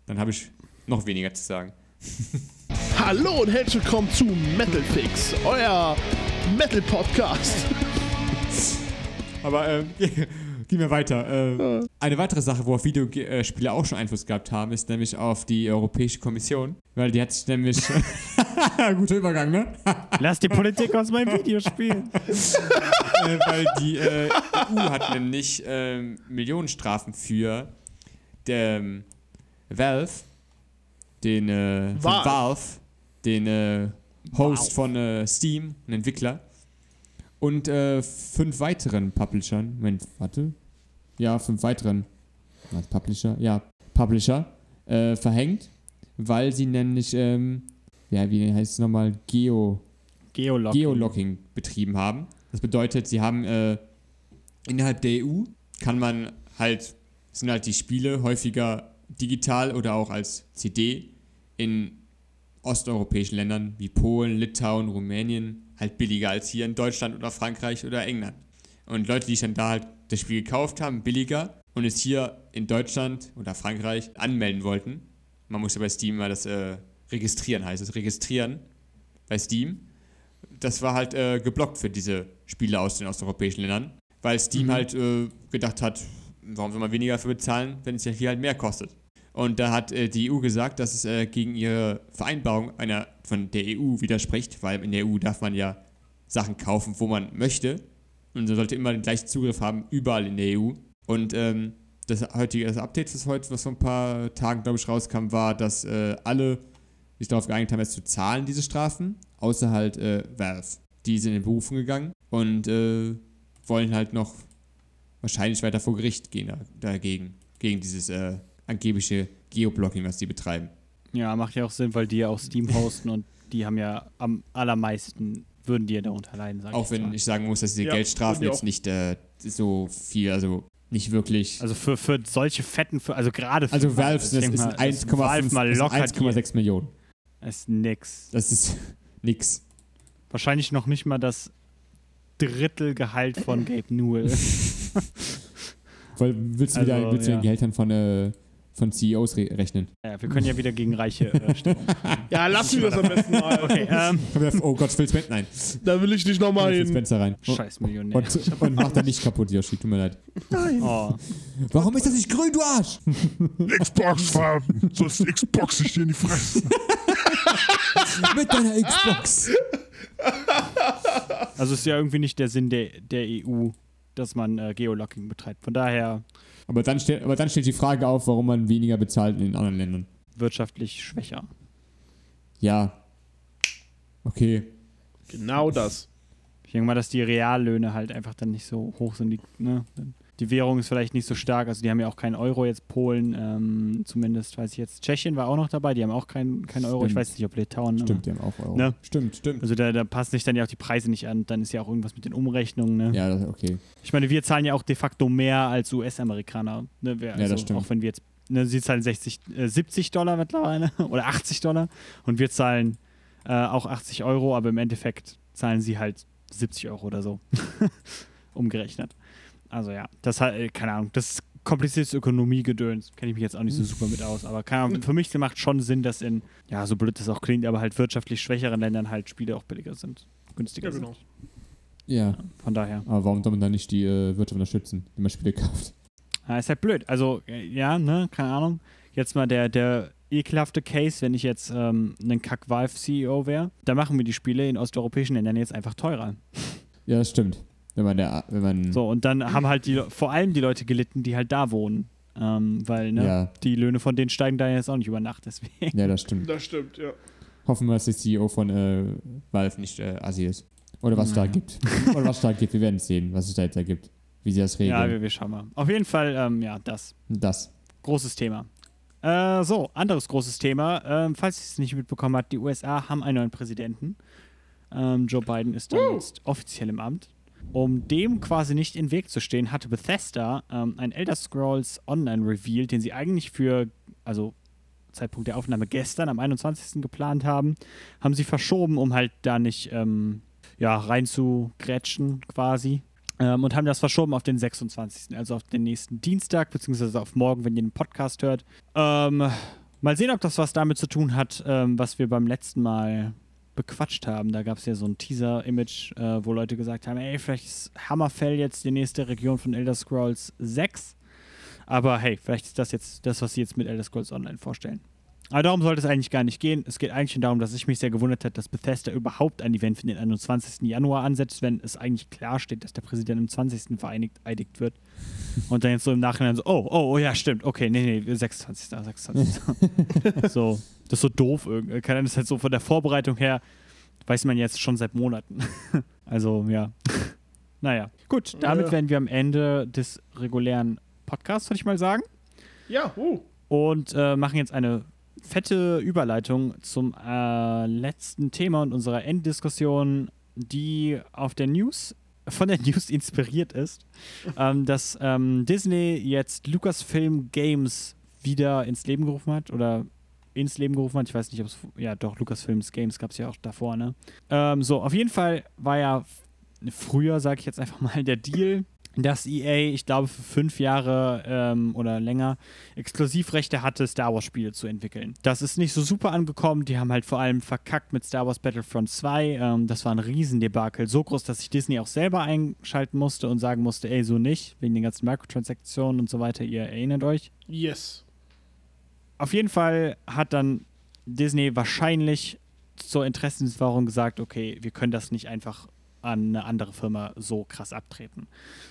Dann habe ich noch weniger zu sagen. Hallo und herzlich willkommen zu Metal Fix, euer Metal Podcast. Aber ähm, gehen wir weiter. Äh, eine weitere Sache, worauf Videospiele auch schon Einfluss gehabt haben, ist nämlich auf die Europäische Kommission. Weil die hat sich nämlich. Guter Übergang, ne? Lass die Politik aus meinem Videospiel. äh, weil die äh, EU hat nämlich ähm, Millionenstrafen für der, ähm, Valve, den äh, Valve. Valve, den äh, Host von äh, Steam, ein Entwickler, und äh, fünf weiteren Publishern. Moment, warte. Ja, fünf weiteren. Was, Publisher? Ja, Publisher äh, verhängt, weil sie nämlich, ähm, ja, wie heißt es nochmal, Geo. Geolocking. Geolocking betrieben haben. Das bedeutet, sie haben äh, innerhalb der EU kann man halt, sind halt die Spiele häufiger digital oder auch als CD in osteuropäischen Ländern wie Polen, Litauen, Rumänien halt billiger als hier in Deutschland oder Frankreich oder England. Und Leute, die sich dann da halt das Spiel gekauft haben, billiger und es hier in Deutschland oder Frankreich anmelden wollten. Man muss ja bei Steam mal das äh, registrieren, heißt es, registrieren bei Steam das war halt äh, geblockt für diese Spiele aus den osteuropäischen Ländern, weil Steam halt äh, gedacht hat, warum soll man weniger dafür bezahlen, wenn es ja hier halt mehr kostet. Und da hat äh, die EU gesagt, dass es äh, gegen ihre Vereinbarung einer von der EU widerspricht, weil in der EU darf man ja Sachen kaufen, wo man möchte. Und man sollte immer den gleichen Zugriff haben, überall in der EU. Und ähm, das heutige das Update, was heute, was vor ein paar Tagen, glaube ich, rauskam, war, dass äh, alle sich darauf geeinigt haben, es zu zahlen, diese Strafen, außer halt äh, Valve. Die sind in Berufen gegangen und äh, wollen halt noch wahrscheinlich weiter vor Gericht gehen da, dagegen, gegen dieses äh, angebliche Geoblocking, was die betreiben. Ja, macht ja auch Sinn, weil die ja auch Steam hosten und die haben ja am allermeisten, würden die ja darunter leiden, sag Auch ich wenn mal. ich sagen muss, dass diese Ja, Geldstrafen jetzt nicht äh, so viel, also nicht wirklich. Also für, für solche fetten, für, also gerade für Also Valve, das ist mal, dass Valve 1,5 mal ist locker 1,6 Millionen. die- ist nix. Das ist nix. Wahrscheinlich noch nicht mal das Drittelgehalt von Gabe Newell. Weil willst du Also, wieder willst du ja. den Gehältern von, äh, von CEOs re rechnen. Ja, wir können ja wieder gegen Reiche äh, stimmen. Ja, lass mir das am besten mal. Okay, ähm, Oh Gott, Phil Spencer, nein. Da will ich nicht nochmal Phil hin. Spencer rein. scheiß Millionär. Und, und mach da nicht kaputt, Yoshi, tut mir leid. Oh. Warum ist das nicht grün, du Arsch? Xbox-Farben, sonst Xbox ich dir in die Fresse. Mit deiner Xbox. Also ist ja irgendwie nicht der Sinn der, der EU, dass man äh, Geolocking betreibt. Von daher Aber dann, steht, aber dann steht die Frage auf, warum man weniger bezahlt in den anderen Ländern. wirtschaftlich schwächer. Ja. Okay. Genau das. Ich denke mal, dass die Reallöhne halt einfach dann nicht so hoch sind. Die, ne? Die Währung ist vielleicht nicht so stark. Also die haben ja auch keinen Euro jetzt. Polen ähm, zumindest, weiß ich jetzt. Tschechien war auch noch dabei. Die haben auch keinen kein Euro. Ich weiß nicht, ob Litauen. Stimmt, die haben auch Euro. Ne? Stimmt, stimmt. Also da, da passen sich dann ja auch die Preise nicht an. Dann ist ja auch irgendwas mit den Umrechnungen. Ne? Ja, das, okay. Ich meine, wir zahlen ja auch de facto mehr als US-Amerikaner. Ne? Wir- Ja, das also stimmt. Auch wenn wir jetzt, ne, sie zahlen 60, äh, 70 Dollar mittlerweile oder 80 Dollar und wir zahlen äh, auch 80 Euro, aber im Endeffekt zahlen sie halt 70 Euro oder so. Umgerechnet. Also ja, das halt, äh, keine Ahnung, das kompliziertes Ökonomiegedöns. Kenne ich mich jetzt auch nicht so super mit aus, aber keine Ahnung, für mich macht schon Sinn, dass in, ja, so blöd das auch klingt, aber halt wirtschaftlich schwächeren Ländern halt Spiele auch billiger sind, günstiger Ja, genau. sind. Ja. Von daher. Aber warum soll man dann nicht die äh, Wirtschaft unterstützen, wenn man Spiele kauft? Ja, ist halt blöd. Also, äh, ja, ne, keine Ahnung. Jetzt mal der, der ekelhafte Case, wenn ich jetzt ähm, ein Kack-Valve-CEO wäre, da machen wir die Spiele in osteuropäischen Ländern jetzt einfach teurer. Ja, das stimmt. Wenn man der, wenn man. So, und dann haben halt die, vor allem die Leute gelitten, die halt da wohnen. Ähm, weil, ne, Ja. die Löhne von denen steigen da jetzt auch nicht über Nacht, deswegen. Ja, das stimmt. Das stimmt, ja. Hoffen wir, dass der CEO von äh, Valve nicht äh, Assi ist. Oder was es da Naja. gibt. Oder was es da gibt. Wir werden es sehen, was es da jetzt da gibt. Wie sie das regeln. Ja, wir, wir schauen mal. Auf jeden Fall, ähm, ja, das. das. Großes Thema. Äh, so, anderes großes Thema. Ähm, falls ihr es nicht mitbekommen habt, die USA haben einen neuen Präsidenten. Ähm, Joe Biden ist dann jetzt offiziell im Amt. Um dem quasi nicht in den Weg zu stehen, hatte Bethesda ähm, ein Elder Scrolls Online Reveal, den sie eigentlich für, also Zeitpunkt der Aufnahme gestern am 21. geplant haben, haben sie verschoben, um halt da nicht ähm, ja, reinzugrätschen quasi. Ähm, und haben das verschoben auf den 26., also auf den nächsten Dienstag, beziehungsweise auf morgen, wenn ihr den Podcast hört. Ähm, mal sehen, ob das was damit zu tun hat, ähm, was wir beim letzten Mal bequatscht haben. Da gab es ja so ein Teaser-Image, äh, wo Leute gesagt haben, ey, vielleicht ist Hammerfell jetzt die nächste Region von Elder Scrolls 6. Aber hey, vielleicht ist das jetzt das, was sie jetzt mit Elder Scrolls Online vorstellen. Aber darum sollte es eigentlich gar nicht gehen. Es geht eigentlich darum, dass ich mich sehr gewundert habe, dass Bethesda überhaupt ein Event für den 21. Januar ansetzt, wenn es eigentlich klar steht, dass der Präsident am 20. vereinigt eidigt wird. Und dann jetzt so im Nachhinein so, oh, oh, oh ja, stimmt, okay, nee, nee, 26. 26. so, das ist so doof irgendwie. Keine Ahnung, Das ist halt so von der Vorbereitung her, weiß man jetzt schon seit Monaten. also, ja. naja, gut, damit Ja. wären wir am Ende des regulären Podcasts, würde ich mal sagen Ja, uh. und äh, machen jetzt eine fette Überleitung zum äh, letzten Thema und unserer Enddiskussion, die auf der News von der News inspiriert ist, ähm, dass ähm, Disney jetzt Lucasfilm Games wieder ins Leben gerufen hat oder ins Leben gerufen hat. Ich weiß nicht, ob es ja doch Lucasfilms Games gab es ja auch davor. Ne? Ähm, so auf jeden Fall war ja früher, sage ich jetzt einfach mal, der Deal, dass EA, ich glaube, für fünf Jahre ähm, oder länger Exklusivrechte hatte, Star Wars Spiele zu entwickeln. Das ist nicht so super angekommen. Die haben halt vor allem verkackt mit Star Wars Battlefront 2. Ähm, das war ein Riesendebakel. So groß, dass sich Disney auch selber einschalten musste und sagen musste, ey, so nicht, wegen den ganzen Microtransaktionen und so weiter. Ihr erinnert euch. Yes. Auf jeden Fall hat dann Disney wahrscheinlich zur Interessenswahrung gesagt, okay, wir können das nicht einfach an eine andere Firma so krass abtreten.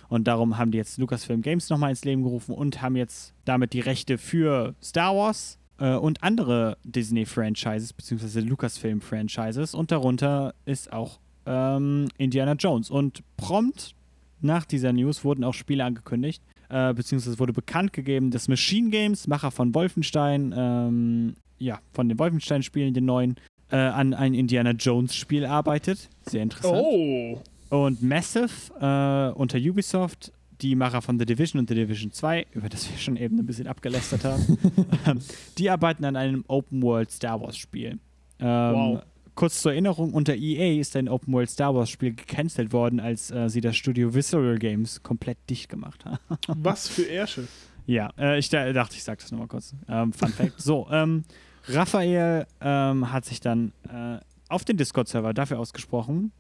Und darum haben die jetzt Lucasfilm Games nochmal ins Leben gerufen und haben jetzt damit die Rechte für Star Wars äh, und andere Disney-Franchises, beziehungsweise Lucasfilm-Franchises. Und darunter ist auch ähm, Indiana Jones. Und prompt nach dieser News wurden auch Spiele angekündigt, äh, beziehungsweise wurde bekannt gegeben, dass Machine Games, Macher von Wolfenstein, ähm, ja, von den Wolfenstein-Spielen, den neuen, äh, an ein Indiana Jones-Spiel arbeitet. Sehr interessant. Oh. Und Massive äh, unter Ubisoft, die Macher von The Division und The Division 2, über das wir schon eben ein bisschen abgelästert haben, ähm, die arbeiten an einem Open-World Star Wars-Spiel. Ähm, Wow. Kurz zur Erinnerung, unter EA ist ein Open-World Star Wars-Spiel gecancelt worden, als äh, sie das Studio Visceral Games komplett dicht gemacht haben. Was für Ärsche. Ja, äh, ich da, dachte, ich sag das nochmal kurz. Ähm, Fun Fact. So, ähm, Raphael ähm, hat sich dann äh, auf den Discord-Server dafür ausgesprochen,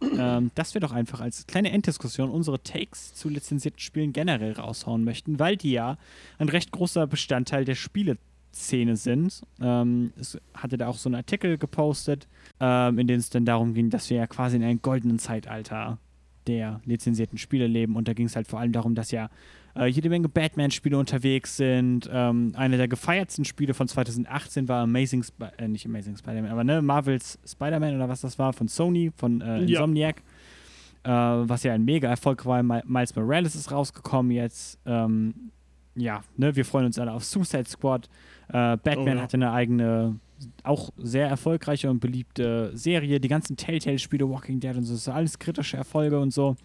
ähm, dass wir doch einfach als kleine Enddiskussion unsere Takes zu lizenzierten Spielen generell raushauen möchten, weil die ja ein recht großer Bestandteil der Spieleszene sind. Ähm, es hatte da auch so einen Artikel gepostet, ähm, in dem es dann darum ging, dass wir ja quasi in einem goldenen Zeitalter der lizenzierten Spiele leben. Und da ging es halt vor allem darum, dass ja äh, jede Menge Batman-Spiele unterwegs sind. Ähm, eine der gefeiertsten Spiele von 2018 war Amazing, Sp äh, nicht Amazing Spider-Man, aber ne, Marvels Spider-Man oder was das war, von Sony, von äh, Ja. Insomniac. Äh, was ja ein mega Erfolg war. Mi- Miles Morales ist rausgekommen jetzt. Ähm, ja, ne, wir freuen uns alle auf Suicide Squad. Äh, Batman Oh ja. hatte eine eigene, auch sehr erfolgreiche und beliebte Serie. Die ganzen Telltale-Spiele, Walking Dead und so, das sind alles kritische Erfolge und so.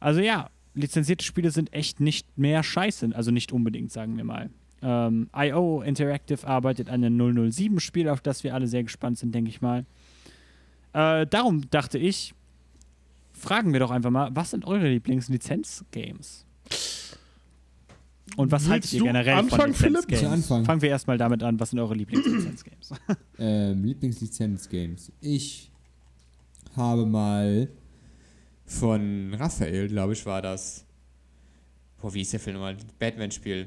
Also ja, lizenzierte Spiele sind echt nicht mehr scheiße. Also nicht unbedingt, sagen wir mal. Ähm, IO Interactive arbeitet an einem 007-Spiel, auf das wir alle sehr gespannt sind, denke ich mal. Äh, darum dachte ich, fragen wir doch einfach mal, was sind eure Lieblings-Lizenz-Games? Und was haltet ihr generell anfangen, von Philipp? Lizenz-Games? Anfang. Fangen wir erstmal damit an, was sind eure Lieblings-Lizenz-Games? Ähm, Lieblingslizenz-Games. Ich habe mal Von Raphael, glaube ich, war das. Boah, wie ist der Film nochmal? Batman-Spiel.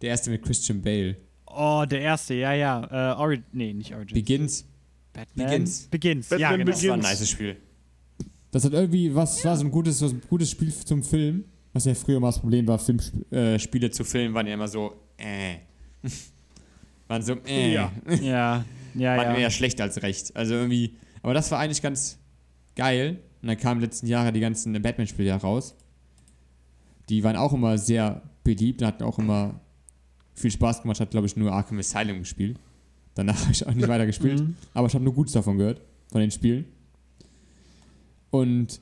der erste mit Christian Bale. oh, der erste, ja, ja. Äh, Ori nee, nicht Origins. Begins. Batman Begins. Begins, ja, Batman genau. Das war ein Begins. nice Spiel. Das hat irgendwie, was war so ein gutes, was, ein gutes Spiel zum Film, was ja früher mal das Problem war, Film, äh, Spiele zu filmen waren ja immer so, äh. waren so, äh. Ja. Ja, ja, waren ja. eher schlecht als recht. Also irgendwie, aber das war eigentlich ganz geil. Und dann kamen letzten Jahre die ganzen Batman-Spiele raus. Die waren auch immer sehr beliebt hatten auch immer viel Spaß gemacht. Ich habe, glaube ich, nur Arkham Asylum gespielt. Danach habe ich auch nicht weiter gespielt. Mhm. Aber ich habe nur Gutes davon gehört, von den Spielen. Und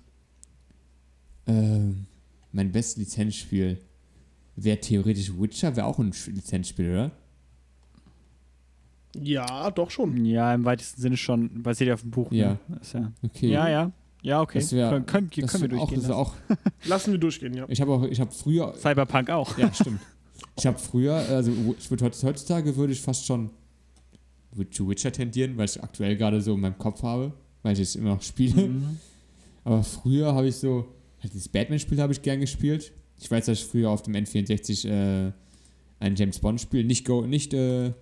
ähm, mein bestes Lizenzspiel wäre theoretisch Witcher, wäre auch ein Lizenzspiel, oder? Ja, doch schon. Ja, im weitesten Sinne schon. Basiert ja auf dem Buch. Ja. Ne? Ist ja. Okay. ja, ja. Ja, okay. Das wär- können, können, Das können wir wär auch, durchgehen. das auch Lassen wir durchgehen, ja. Ich habe auch, ich habe früher, Cyberpunk auch. ja, stimmt. Ich habe früher, also ich würde heutzutage würde ich fast schon zu Witcher tendieren, weil ich aktuell gerade so in meinem Kopf habe, weil ich es immer noch spiele. Mhm. Aber früher habe ich so, halt das Batman-Spiel habe ich gern gespielt. Ich weiß, dass ich früher auf dem N64 äh, ein James Bond-Spiel, nicht, Go, nicht äh,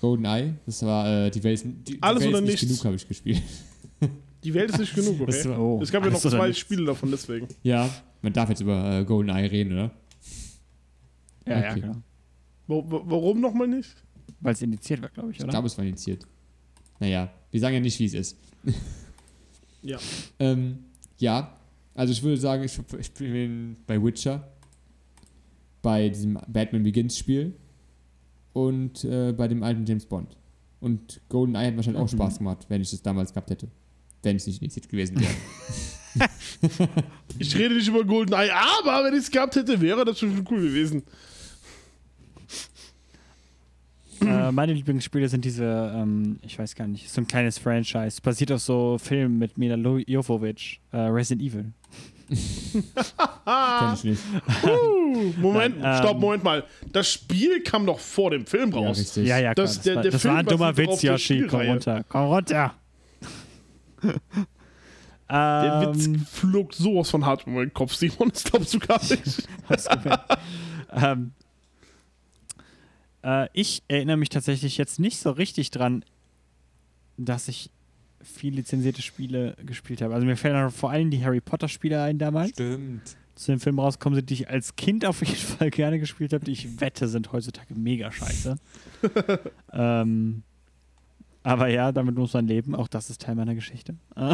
GoldenEye, das war äh, die Welt, ist- die, die Alles Welt oder ist nicht nichts. genug habe ich gespielt. Die Welt ist nicht genug, okay? war- oh, es gab ja noch zwei nichts. Spiele davon, deswegen. Ja, man darf jetzt über äh, GoldenEye reden, oder? Ja, ja, Okay. genau. Wa- wa- Warum nochmal nicht? Weil es indiziert war, glaube ich, Ich oder? glaube, es war initiiert. Naja, wir sagen ja nicht, wie es ist. Ja. Ähm, ja, also ich würde sagen, ich, ich bin bei Witcher, bei diesem Batman Begins Spiel und äh, bei dem alten James Bond. Und GoldenEye hat wahrscheinlich auch Mhm. Spaß gemacht, wenn ich das damals gehabt hätte. Wenn es nicht initiiert gewesen wäre. Ich rede nicht über GoldenEye, aber wenn ich es gehabt hätte, wäre das schon cool gewesen. Äh, meine Lieblingsspiele sind diese, ähm, ich weiß gar nicht, so ein kleines Franchise. Basiert auf so Filmen mit Mila Jovovich. Äh, Resident Evil. Kenn ich nicht. Uh, Moment, Nein, ähm, stopp, Moment mal. Das Spiel kam doch vor dem Film Ja, raus. richtig. Ja, ja, klar. Das- Das, der- war, der das Film war ein dummer Witz, Yoshi. Komm runter. Komm runter. Der ähm, Witz flog sowas von hart über meinen Kopf, Simon, das glaubst du gar nicht. Hast gefällt. ähm, äh, ich erinnere mich tatsächlich jetzt nicht so richtig dran, dass ich viel lizenzierte Spiele gespielt habe. Also mir fällen vor allem die Harry Potter Spiele ein damals, Stimmt. zu dem Film rauskommen sind, die ich als Kind auf jeden Fall gerne gespielt habe, die ich wette, sind heutzutage mega scheiße. ähm, aber ja, damit muss man leben. Auch das ist Teil meiner Geschichte.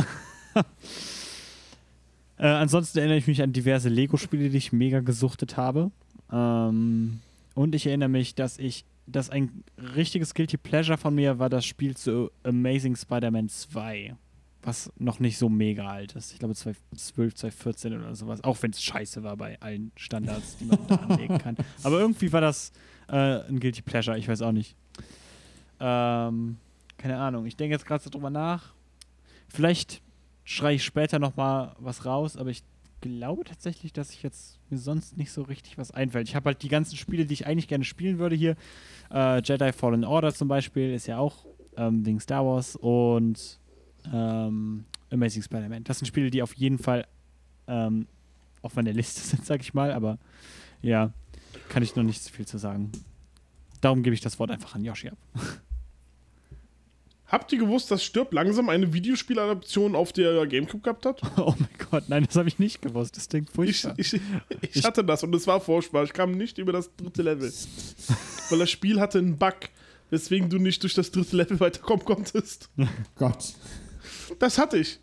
Äh, ansonsten erinnere ich mich an diverse Lego-Spiele, die ich mega gesuchtet habe. Ähm, und ich erinnere mich, dass ich, dass ein richtiges Guilty Pleasure von mir war das Spiel zu Amazing Spider-Man 2. Was noch nicht so mega alt ist. Ich glaube 2012, 2014 oder sowas. Auch wenn es scheiße war bei allen Standards, die man da anlegen kann. Aber irgendwie war das äh, ein Guilty Pleasure. Ich weiß auch nicht. Ähm, keine Ahnung. Ich denke jetzt gerade so drüber nach. Vielleicht schreie ich später noch mal was raus, aber ich glaube tatsächlich, dass ich jetzt mir sonst nicht so richtig was einfällt. Ich habe halt die ganzen Spiele, die ich eigentlich gerne spielen würde hier. Äh, Jedi Fallen Order zum Beispiel ist ja auch ähm, wegen Star Wars und ähm, Amazing Spider-Man. Das sind Spiele, die auf jeden Fall ähm, auf meiner Liste sind, sag ich mal, aber ja, kann ich noch nicht so viel zu sagen. Darum gebe ich das Wort einfach an Yoshi ab. Habt ihr gewusst, dass Stirb langsam eine Videospieladaption auf der Gamecube gehabt hat? oh mein Gott, nein, das habe ich nicht gewusst. Das klingt Ich, furchtbar. ich, ich hatte das und es war furchtbar. Ich kam nicht über das dritte Level. Weil das Spiel hatte einen Bug, weswegen du nicht durch das dritte Level weiterkommen konntest. Gott. Das hatte ich.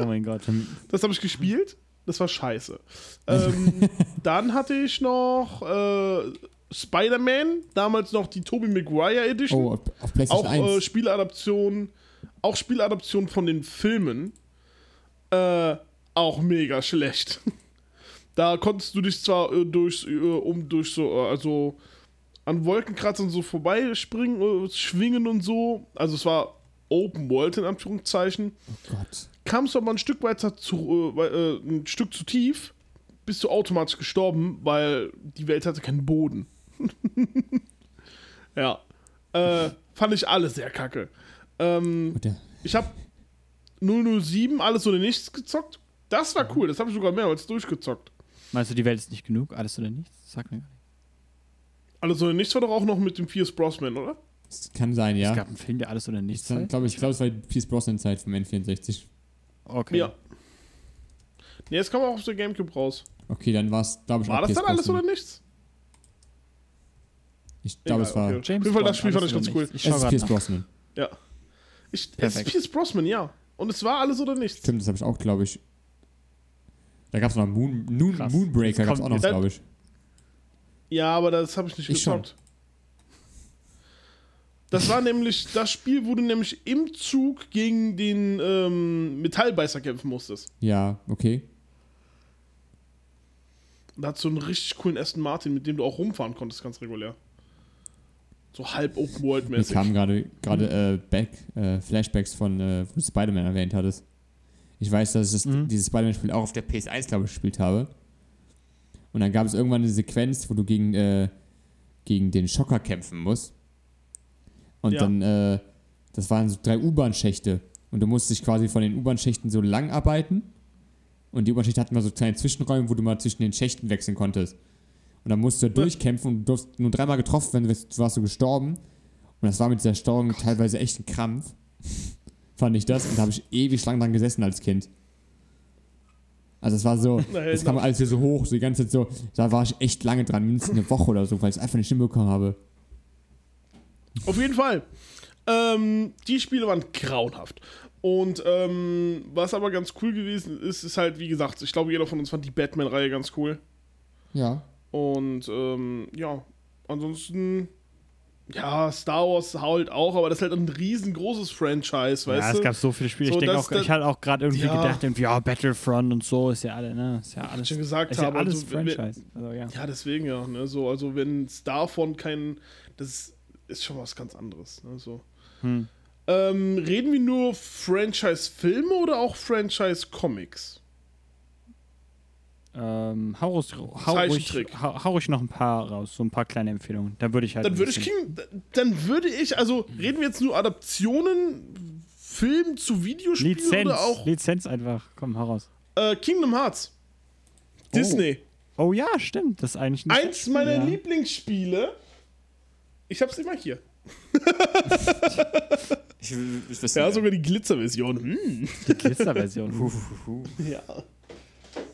oh mein Gott. Das habe ich gespielt. Das war scheiße. Ähm, dann hatte ich noch äh, Spider-Man, damals noch die Tobey Maguire Edition. Oh, auf PlayStation auch 1. äh, Spieladaption, auch Spieladaption von den Filmen. Äh, auch mega schlecht. da konntest du dich zwar äh, durch, äh, um durch so, äh, also an Wolkenkratzern so vorbeispringen, äh, schwingen und so. Also es war Open World in Anführungszeichen. oh Gott. Kamst du aber ein Stück weiter zu, äh, ein Stück zu tief, bist du automatisch gestorben, weil die Welt hatte keinen Boden. ja. Äh, fand ich alle sehr kacke. Ähm, ich habe 007 alles oder nichts gezockt. Das war cool, das habe ich sogar mehrmals durchgezockt. Meinst du, die Welt ist nicht genug? Alles oder nichts? Sag mir gar nicht. Alles oder nichts war doch auch noch mit dem Pierce Brosnan, oder? das kann sein, ja. Es gab einen Film, der alles oder nichts Ich heißt? glaube, ich, glaub, es war die Pierce Brosnan-Zeit vom N64. Okay. Ja. Nee, jetzt kam auch auf der Gamecube raus. Okay, dann war es, glaube ich, War das dann alles oder nichts? Ich glaube, es war. okay. James Auf jeden Fall, das Spiel fand ich ganz cool. Ich Es ist Pierce nach. Brosnan. Ja. Ich, es ist. Pierce Brosnan, ja. Und es war alles oder nichts. Stimmt, das habe ich auch, glaube ich. Da gab es noch Moon, Moon. Moonbreaker, gab es auch noch, glaube ich. Ja, aber das habe ich nicht Ich schon. gezockt. Das war nämlich, das Spiel, wo du nämlich im Zug gegen den ähm, Metallbeißer kämpfen musstest. Ja, okay. Da hat so einen richtig coolen Aston Martin, mit dem du auch rumfahren konntest, ganz regulär. So halb Open World Mir kamen gerade gerade äh, back, äh, Flashbacks von, äh, wo du Spider-Man erwähnt hattest. Ich weiß, dass ich das, Mhm. dieses Spider-Man-Spiel auch auf der PS1, glaube ich, gespielt habe. Und dann gab es irgendwann eine Sequenz, wo du gegen, äh, gegen den Schocker kämpfen musst. Und Ja. dann, äh, das waren so drei U-Bahn-Schächte. Und du musst dich quasi von den U-Bahn-Schächten so lang arbeiten. Und die U-Bahn-Schächte hatten mal so kleine Zwischenräume, wo du mal zwischen den Schächten wechseln konntest. Und dann musst du durchkämpfen und du durfst nur dreimal getroffen werden, du warst du gestorben. Und das war mit dieser Steuerung teilweise echt ein Krampf. Fand ich das. Und da habe ich ewig lang dran gesessen als Kind. Also es war so, das kam alles wieder so hoch, so die ganze Zeit so, da war ich echt lange dran, mindestens eine Woche oder so, weil ich es einfach nicht hinbekommen habe. Auf jeden Fall. Ähm, die Spiele waren grauenhaft. Und ähm, was aber ganz cool gewesen ist, ist halt, wie gesagt, ich glaube, jeder von uns fand die Batman-Reihe ganz cool. Ja. Und ähm, ja, ansonsten, ja, Star Wars halt auch, aber das ist halt ein riesengroßes Franchise, weißt ja, du? es gab so viele Spiele. So, ich denke auch, ich hatte auch gerade irgendwie Ja. gedacht, irgendwie, ja, Battlefront und so ist ja alle, ne? Ist ja alles. schon gesagt ist ja habe, alles also, Franchise. Also, ja. Ja, deswegen ja, ne, so, also wenn es davon kein, das ist schon was ganz anderes, ne, so. Hm. Ähm, reden wir nur Franchise-Filme oder auch Franchise-Comics? Ähm, hau, ruhig, hau, ruhig, hau, hau ruhig noch ein paar raus, so ein paar kleine Empfehlungen. Da würde ich halt. Dann würde ich King, dann würde ich, also reden wir jetzt nur Adaptionen, Film zu Videospielen Lizenz. oder auch Lizenz einfach. Komm, hau raus. äh, Kingdom Hearts? Disney. Oh ja, stimmt. Das ist eigentlich ein Eins meiner ja. Lieblingsspiele. Ich hab's immer hier. Ich, ich wüsste Ja, nicht. sogar die Glitzerversion. Hm. Die Glitzerversion. Ja.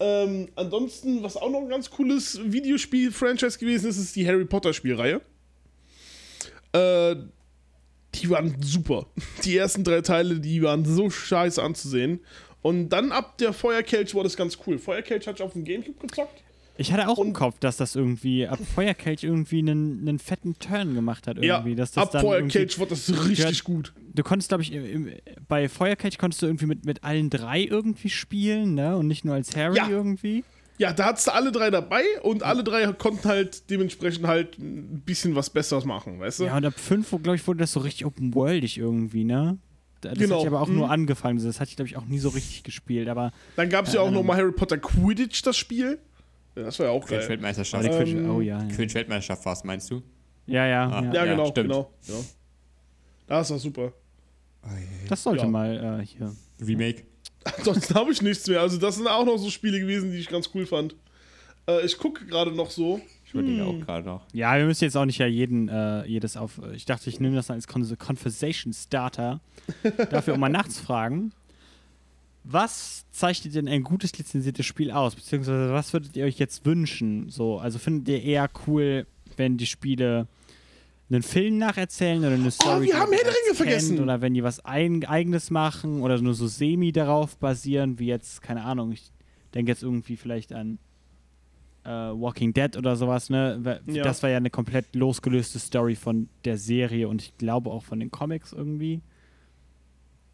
Ähm, ansonsten, was auch noch ein ganz cooles Videospiel-Franchise gewesen ist, ist die Harry Potter-Spielreihe. Äh, die waren super. Die ersten drei Teile, die waren so scheiße anzusehen. Und dann ab der Feuerkelch war das ganz cool. Feuerkelch hatte ich auf dem Gamecube gezockt. Ich hatte auch im Und- Kopf, dass das irgendwie ab Feuerkelch irgendwie einen, einen fetten Turn gemacht hat. Irgendwie. Ja, dass das ab Feuerkelch wurde das richtig gut. Du konntest, glaube ich, im, im, bei Feuerkelch konntest du irgendwie mit, mit allen drei irgendwie spielen, ne? Und nicht nur als Harry Ja. irgendwie. Ja, da hattest du alle drei dabei und alle drei konnten halt dementsprechend halt ein bisschen was Besseres machen, weißt du? Ja, und ab 5, glaube ich, wurde das so richtig open-worldig irgendwie, ne? Das Genau. hatte ich aber auch Mhm. nur angefangen. Das hatte ich, glaube ich, auch nie so richtig gespielt. Aber Dann gab es ja auch genau. noch mal Harry Potter Quidditch, das Spiel. Ja, das war ja auch geil. Weltmeisterschaft. Quidditch- Ähm, oh ja. Ja, Quidditch Weltmeisterschaft war es, meinst du? ja. ja, Ah. ja. Ja, genau, stimmt. genau. Ja. Das war super. Das sollte Ja. mal äh, hier. Remake. Ansonsten habe ich nichts mehr. Also, das sind auch noch so Spiele gewesen, die ich ganz cool fand. Äh, ich gucke gerade noch so. Ich überlege Hm. auch gerade noch. Ja, wir müssen jetzt auch nicht ja jeden, äh, jedes auf. Ich dachte, ich nehme das als Con Conversation Starter. dafür, um mal nachzufragen. Was zeichnet denn ein gutes lizenziertes Spiel aus? Beziehungsweise was würdet ihr euch jetzt wünschen? So, also findet ihr eher cool, wenn die Spiele einen Film nacherzählen oder eine Story? wir haben Herr vergessen. Oder wenn die was ein, eigenes machen oder nur so semi darauf basieren, wie jetzt, keine Ahnung, ich denke jetzt irgendwie vielleicht an äh, Walking Dead oder sowas, ne? Wa- Ja. Das war ja eine komplett losgelöste Story von der Serie und ich glaube auch von den Comics irgendwie.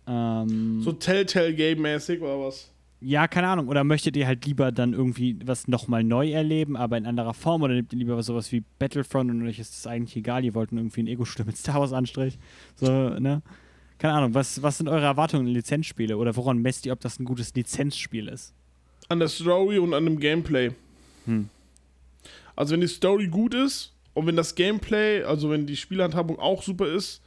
Ähm, So Telltale-Game-mäßig oder was? ja, keine Ahnung. Oder möchtet ihr halt lieber dann irgendwie was nochmal neu erleben, aber in anderer Form? Oder nehmt ihr lieber sowas wie Battlefront und euch ist das eigentlich egal, ihr wollt irgendwie ein Ego-Stück mit Star Wars Anstrich? So, ne? Keine Ahnung, was, was sind eure Erwartungen in Lizenzspiele? Oder woran messt ihr, ob das ein gutes Lizenzspiel ist? An der Story und an dem Gameplay. Hm. Also, wenn die Story gut ist und wenn das Gameplay, also wenn die Spielhandhabung auch super ist,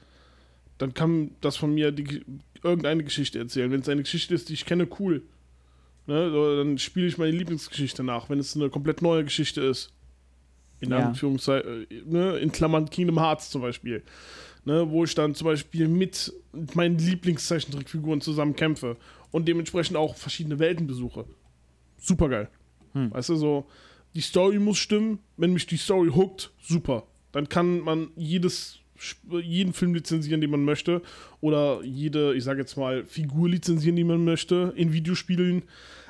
dann kann das von mir die, irgendeine Geschichte erzählen. Wenn es eine Geschichte ist, die ich kenne, cool. Ne, so, dann spiele ich meine Lieblingsgeschichte nach, wenn es eine komplett neue Geschichte ist. In Ja. Anführungszeichen, ne, in Klammern Kingdom Hearts zum Beispiel. Ne, wo ich dann zum Beispiel mit meinen Lieblingszeichentrickfiguren zusammen kämpfe und dementsprechend auch verschiedene Welten besuche. Super geil. Hm. Weißt du, so, die Story muss stimmen. Wenn mich die Story hookt, super. Dann kann man jedes, jeden Film lizenzieren, den man möchte. Oder jede, ich sage jetzt mal, Figur lizenzieren, die man möchte in Videospielen.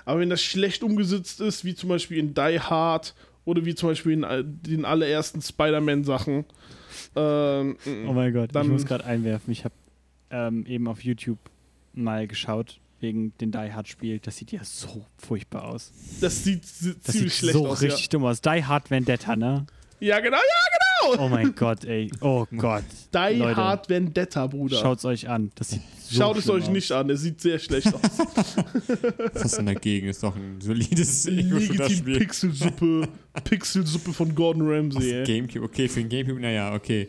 Aber wenn das schlecht umgesetzt ist, wie zum Beispiel in Die Hard oder wie zum Beispiel in den allerersten Spider-Man-Sachen, ähm, Oh mein Gott, Dann- ich muss gerade einwerfen. Ich habe ähm, eben auf YouTube mal geschaut, wegen den Die Hard Spiel. Das sieht ja so furchtbar aus. das sieht Das ziemlich sieht schlecht so aus. richtig dumm aus. Die Hard Vendetta, ne? Ja. genau, ja, genau. Oh mein Gott, ey. Oh Gott. Die Leute, Hard Vendetta, Bruder. Schaut's euch an. Das sieht so Schaut es euch aus. nicht an, es sieht sehr schlecht aus. Was ist denn dagegen? Ist doch ein solides Legitim Ego-Shooter-Spiel. Pixelsuppe, Pixelsuppe von Gordon Ramsay, ey. Gamecube, okay, für den Gamecube, naja, okay.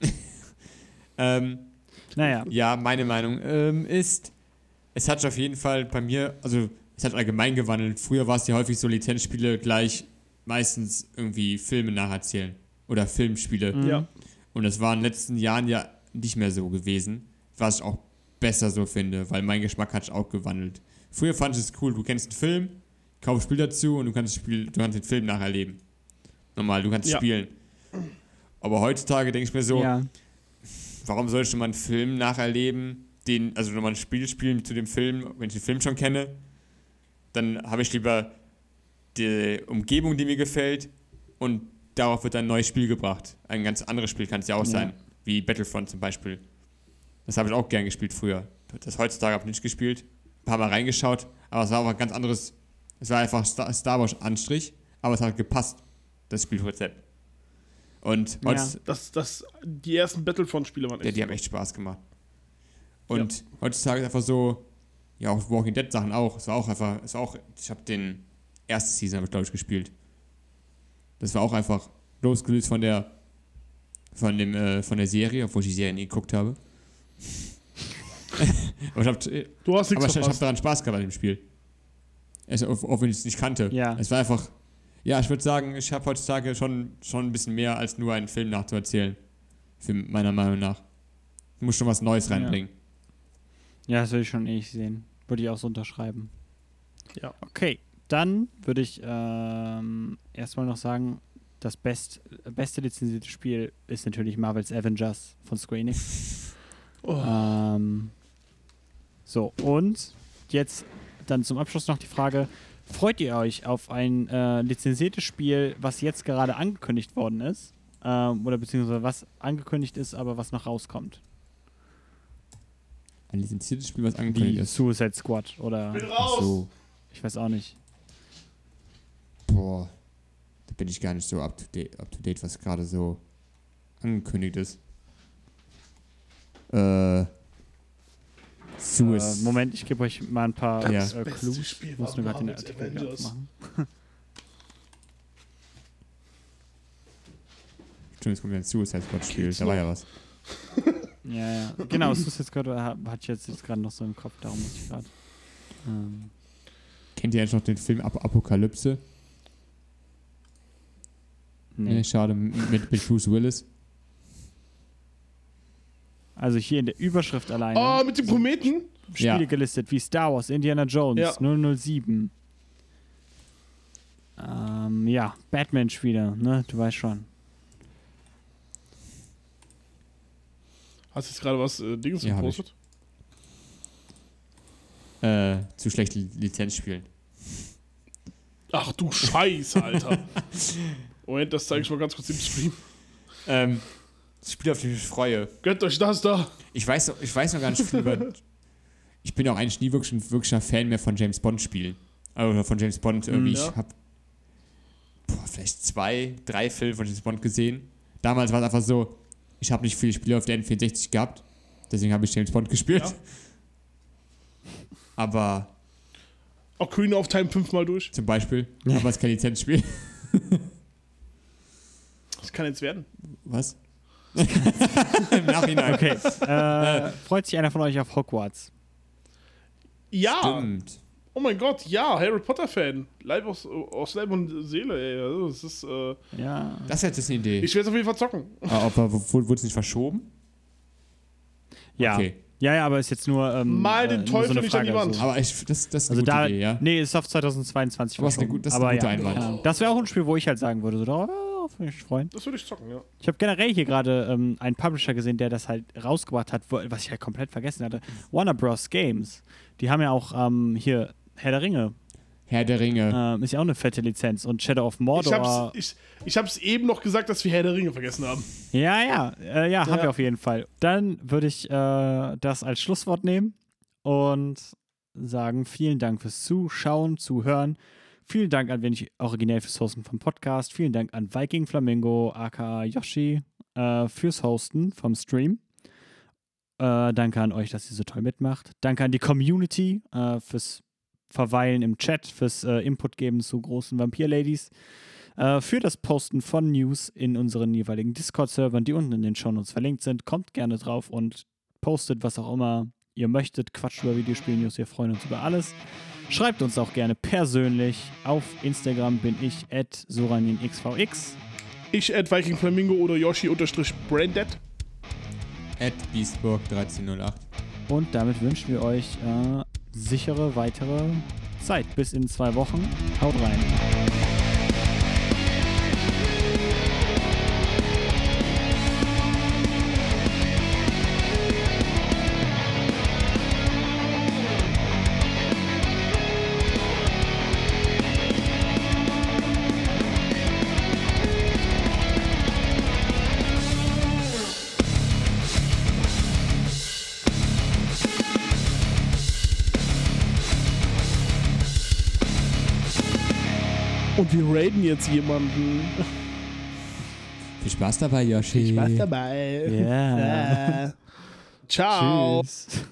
ähm, Naja, ja, meine Meinung ähm, ist, es hat sich auf jeden Fall bei mir, also es hat allgemein gewandelt. Früher war es ja häufig so Lizenzspiele gleich meistens irgendwie Filme nacherzählen oder Filmspiele. Mhm. Ja. Und das war in den letzten Jahren ja nicht mehr so gewesen, was ich auch besser so finde, weil mein Geschmack hat sich auch gewandelt. Früher fand ich es cool, du kennst einen Film, kaufst ein Spiel dazu und du kannst, das Spiel, du kannst den Film nacherleben. Normal, du kannst Ja. spielen. Aber heutzutage denke ich mir so, ja. warum soll ich schon mal einen Film nacherleben, den, also nochmal ein Spiel spielen zu dem Film, wenn ich den Film schon kenne, dann habe ich lieber die Umgebung, die mir gefällt und darauf wird ein neues Spiel gebracht. Ein ganz anderes Spiel kann es ja auch Ja. sein, wie Battlefront zum Beispiel. Das habe ich auch gern gespielt früher. Das heutzutage habe ich nicht gespielt, ein paar Mal reingeschaut, aber es war auch ein ganz anderes, es war einfach Star, Star Wars Anstrich, aber es hat gepasst, das Spielrezept. Und Ja. Das, das, die ersten Battlefront-Spiele waren ja, echt. die haben echt Spaß gemacht. Und heutzutage ist einfach so, ja, auch Walking Dead Sachen auch. Es war auch einfach, es war auch, ich habe den erste Season, habe ich glaube ich gespielt. Das war auch einfach losgelöst von der, von dem, äh, von der Serie, obwohl ich die Serie nie geguckt habe. aber ich habe du hast aber nichts ich, ich hab daran Spaß gehabt an dem Spiel. Es, auch, wenn ich es nicht kannte. Ja. Es war einfach, ja, ich würde sagen, ich habe heutzutage schon, schon ein bisschen mehr als nur einen Film nachzuerzählen. Für meiner Meinung nach. Ich muss schon was Neues Ja. reinbringen. Ja, das würde ich schon ähnlich sehen. Würde ich auch so unterschreiben. Ja. Okay, dann würde ich ähm, erstmal noch sagen, das best, beste lizenzierte Spiel ist natürlich Marvel's Avengers von Square Enix. Oh. Ähm, so, und jetzt dann zum Abschluss noch die Frage: Freut ihr euch auf ein äh, lizenziertes Spiel, was jetzt gerade angekündigt worden ist? Ähm, oder beziehungsweise was angekündigt ist, aber was noch rauskommt? Ein lizenziertes Spiel, was angekündigt Wie ist. Suicide Squad oder Bin Ach raus! so. ich weiß auch nicht. Boah. Da bin ich gar nicht so up to date, up to date was gerade so angekündigt ist. Äh. Zu Äh. Moment, ich gebe euch mal ein paar Ja. äh, beste Clues. Spiel Ich muss nur gerade den Artikel aufmachen. Stimmt, jetzt kommt wieder ein Suicide Squad Spiel. Da war ja was. Ja, ja. Genau, Suicide Squad hatte ich jetzt, jetzt gerade noch so im Kopf, darum muss ich gerade. Ähm, Kennt ihr eigentlich noch den Film Ap Apokalypse? Nee. Nee, schade. Mit, mit Bruce Willis. Also hier in der Überschrift alleine. Ah, mit dem Kometen? Spiele Ja. gelistet wie Star Wars, Indiana Jones, Ja. 007. Ähm, ja, Batman-Spiele, ne? Du weißt schon. Hast du jetzt gerade was äh, Dings Ja, gepostet? Äh, zu schlechte Lizenz spielen. Ach du Scheiße, Alter. Moment, das zeige ich mal ganz kurz im Stream. Ähm, das Spiel, auf das ich mich freue. Gönnt euch das da. Ich weiß, noch- ich weiß noch gar nicht viel über. Ich bin auch eigentlich nie wirklich ein wirklicher Fan mehr von James Bond Spielen. Also von James Bond irgendwie. Mhm, ja. Ich habe vielleicht zwei, drei Filme von James Bond gesehen. Damals war es einfach so, ich habe nicht viele Spiele auf der N64 gehabt. Deswegen habe ich James Bond gespielt. Ja. Aber Ocarina of Time fünfmal durch. zum Beispiel, aber es ist kein Lizenzspiel. Das kann jetzt werden. Was? Im Nachhinein. Okay. äh, freut sich einer von euch auf Hogwarts? Ja. Stimmt. Oh mein Gott, ja, Harry Potter-Fan. Leib aus, aus Leib und Seele, ey. Also, das ist, äh, Ja. Das wäre jetzt eine Idee. ich werde es auf jeden Fall zocken. Aber, aber wurde es nicht verschoben? Ja. Okay. Ja, ja, aber ist jetzt nur. Ähm, Mal den äh, Teufel eine nicht an die Wand. Also, Aber ich, das, das ist eine also gute da. Idee, ja. Nee, ist auf 2022 Aber ist eine verschoben. gut- das ist ein aber guter ja. Einwand. Ja. Das wäre auch ein Spiel, wo ich halt sagen würde, so, da würde ich mich freuen. Das würde ich zocken, ja. Ich habe generell hier gerade ähm, einen Publisher gesehen, der das halt rausgebracht hat, wo, was ich halt komplett vergessen hatte. Warner Bros. Games. Die haben ja auch ähm, hier Herr der Ringe. Herr der Ringe. Ähm, ist ja auch eine fette Lizenz. Und Shadow of Ich Mordor. hab's, ich, ich hab's eben noch gesagt, dass wir Herr der Ringe vergessen haben. Ja, ja, äh, ja, haben Ja. wir auf jeden Fall. Dann würde ich äh, das als Schlusswort nehmen und sagen vielen Dank fürs Zuschauen, Zuhören. Vielen Dank an wenig originell fürs Hosten vom Podcast. Vielen Dank an Viking Flamingo, aka Yoshi, äh, fürs Hosten vom Stream. Äh, danke an euch, dass ihr so toll mitmacht. Danke an die Community äh, fürs Verweilen im Chat, fürs äh, Input geben zu großen Vampir-Ladies äh, für das Posten von News in unseren jeweiligen Discord-Servern, die unten in den Shownotes verlinkt sind. Kommt gerne drauf und postet, was auch immer ihr möchtet. Quatscht über Videospiel-News, wir freuen uns über alles. Schreibt uns auch gerne persönlich. Auf Instagram bin ich at soraninxvx. Ich, at Viking Flamingo oder Yoshi unterstrich Branded. At Beastburg 1308. Und damit wünschen wir euch äh, sichere weitere Zeit. Bis in zwei Wochen. Haut rein. Raiden jetzt jemanden. Viel Spaß dabei, Yoshi. Viel Spaß dabei. Ja. Ciao. Tschüss.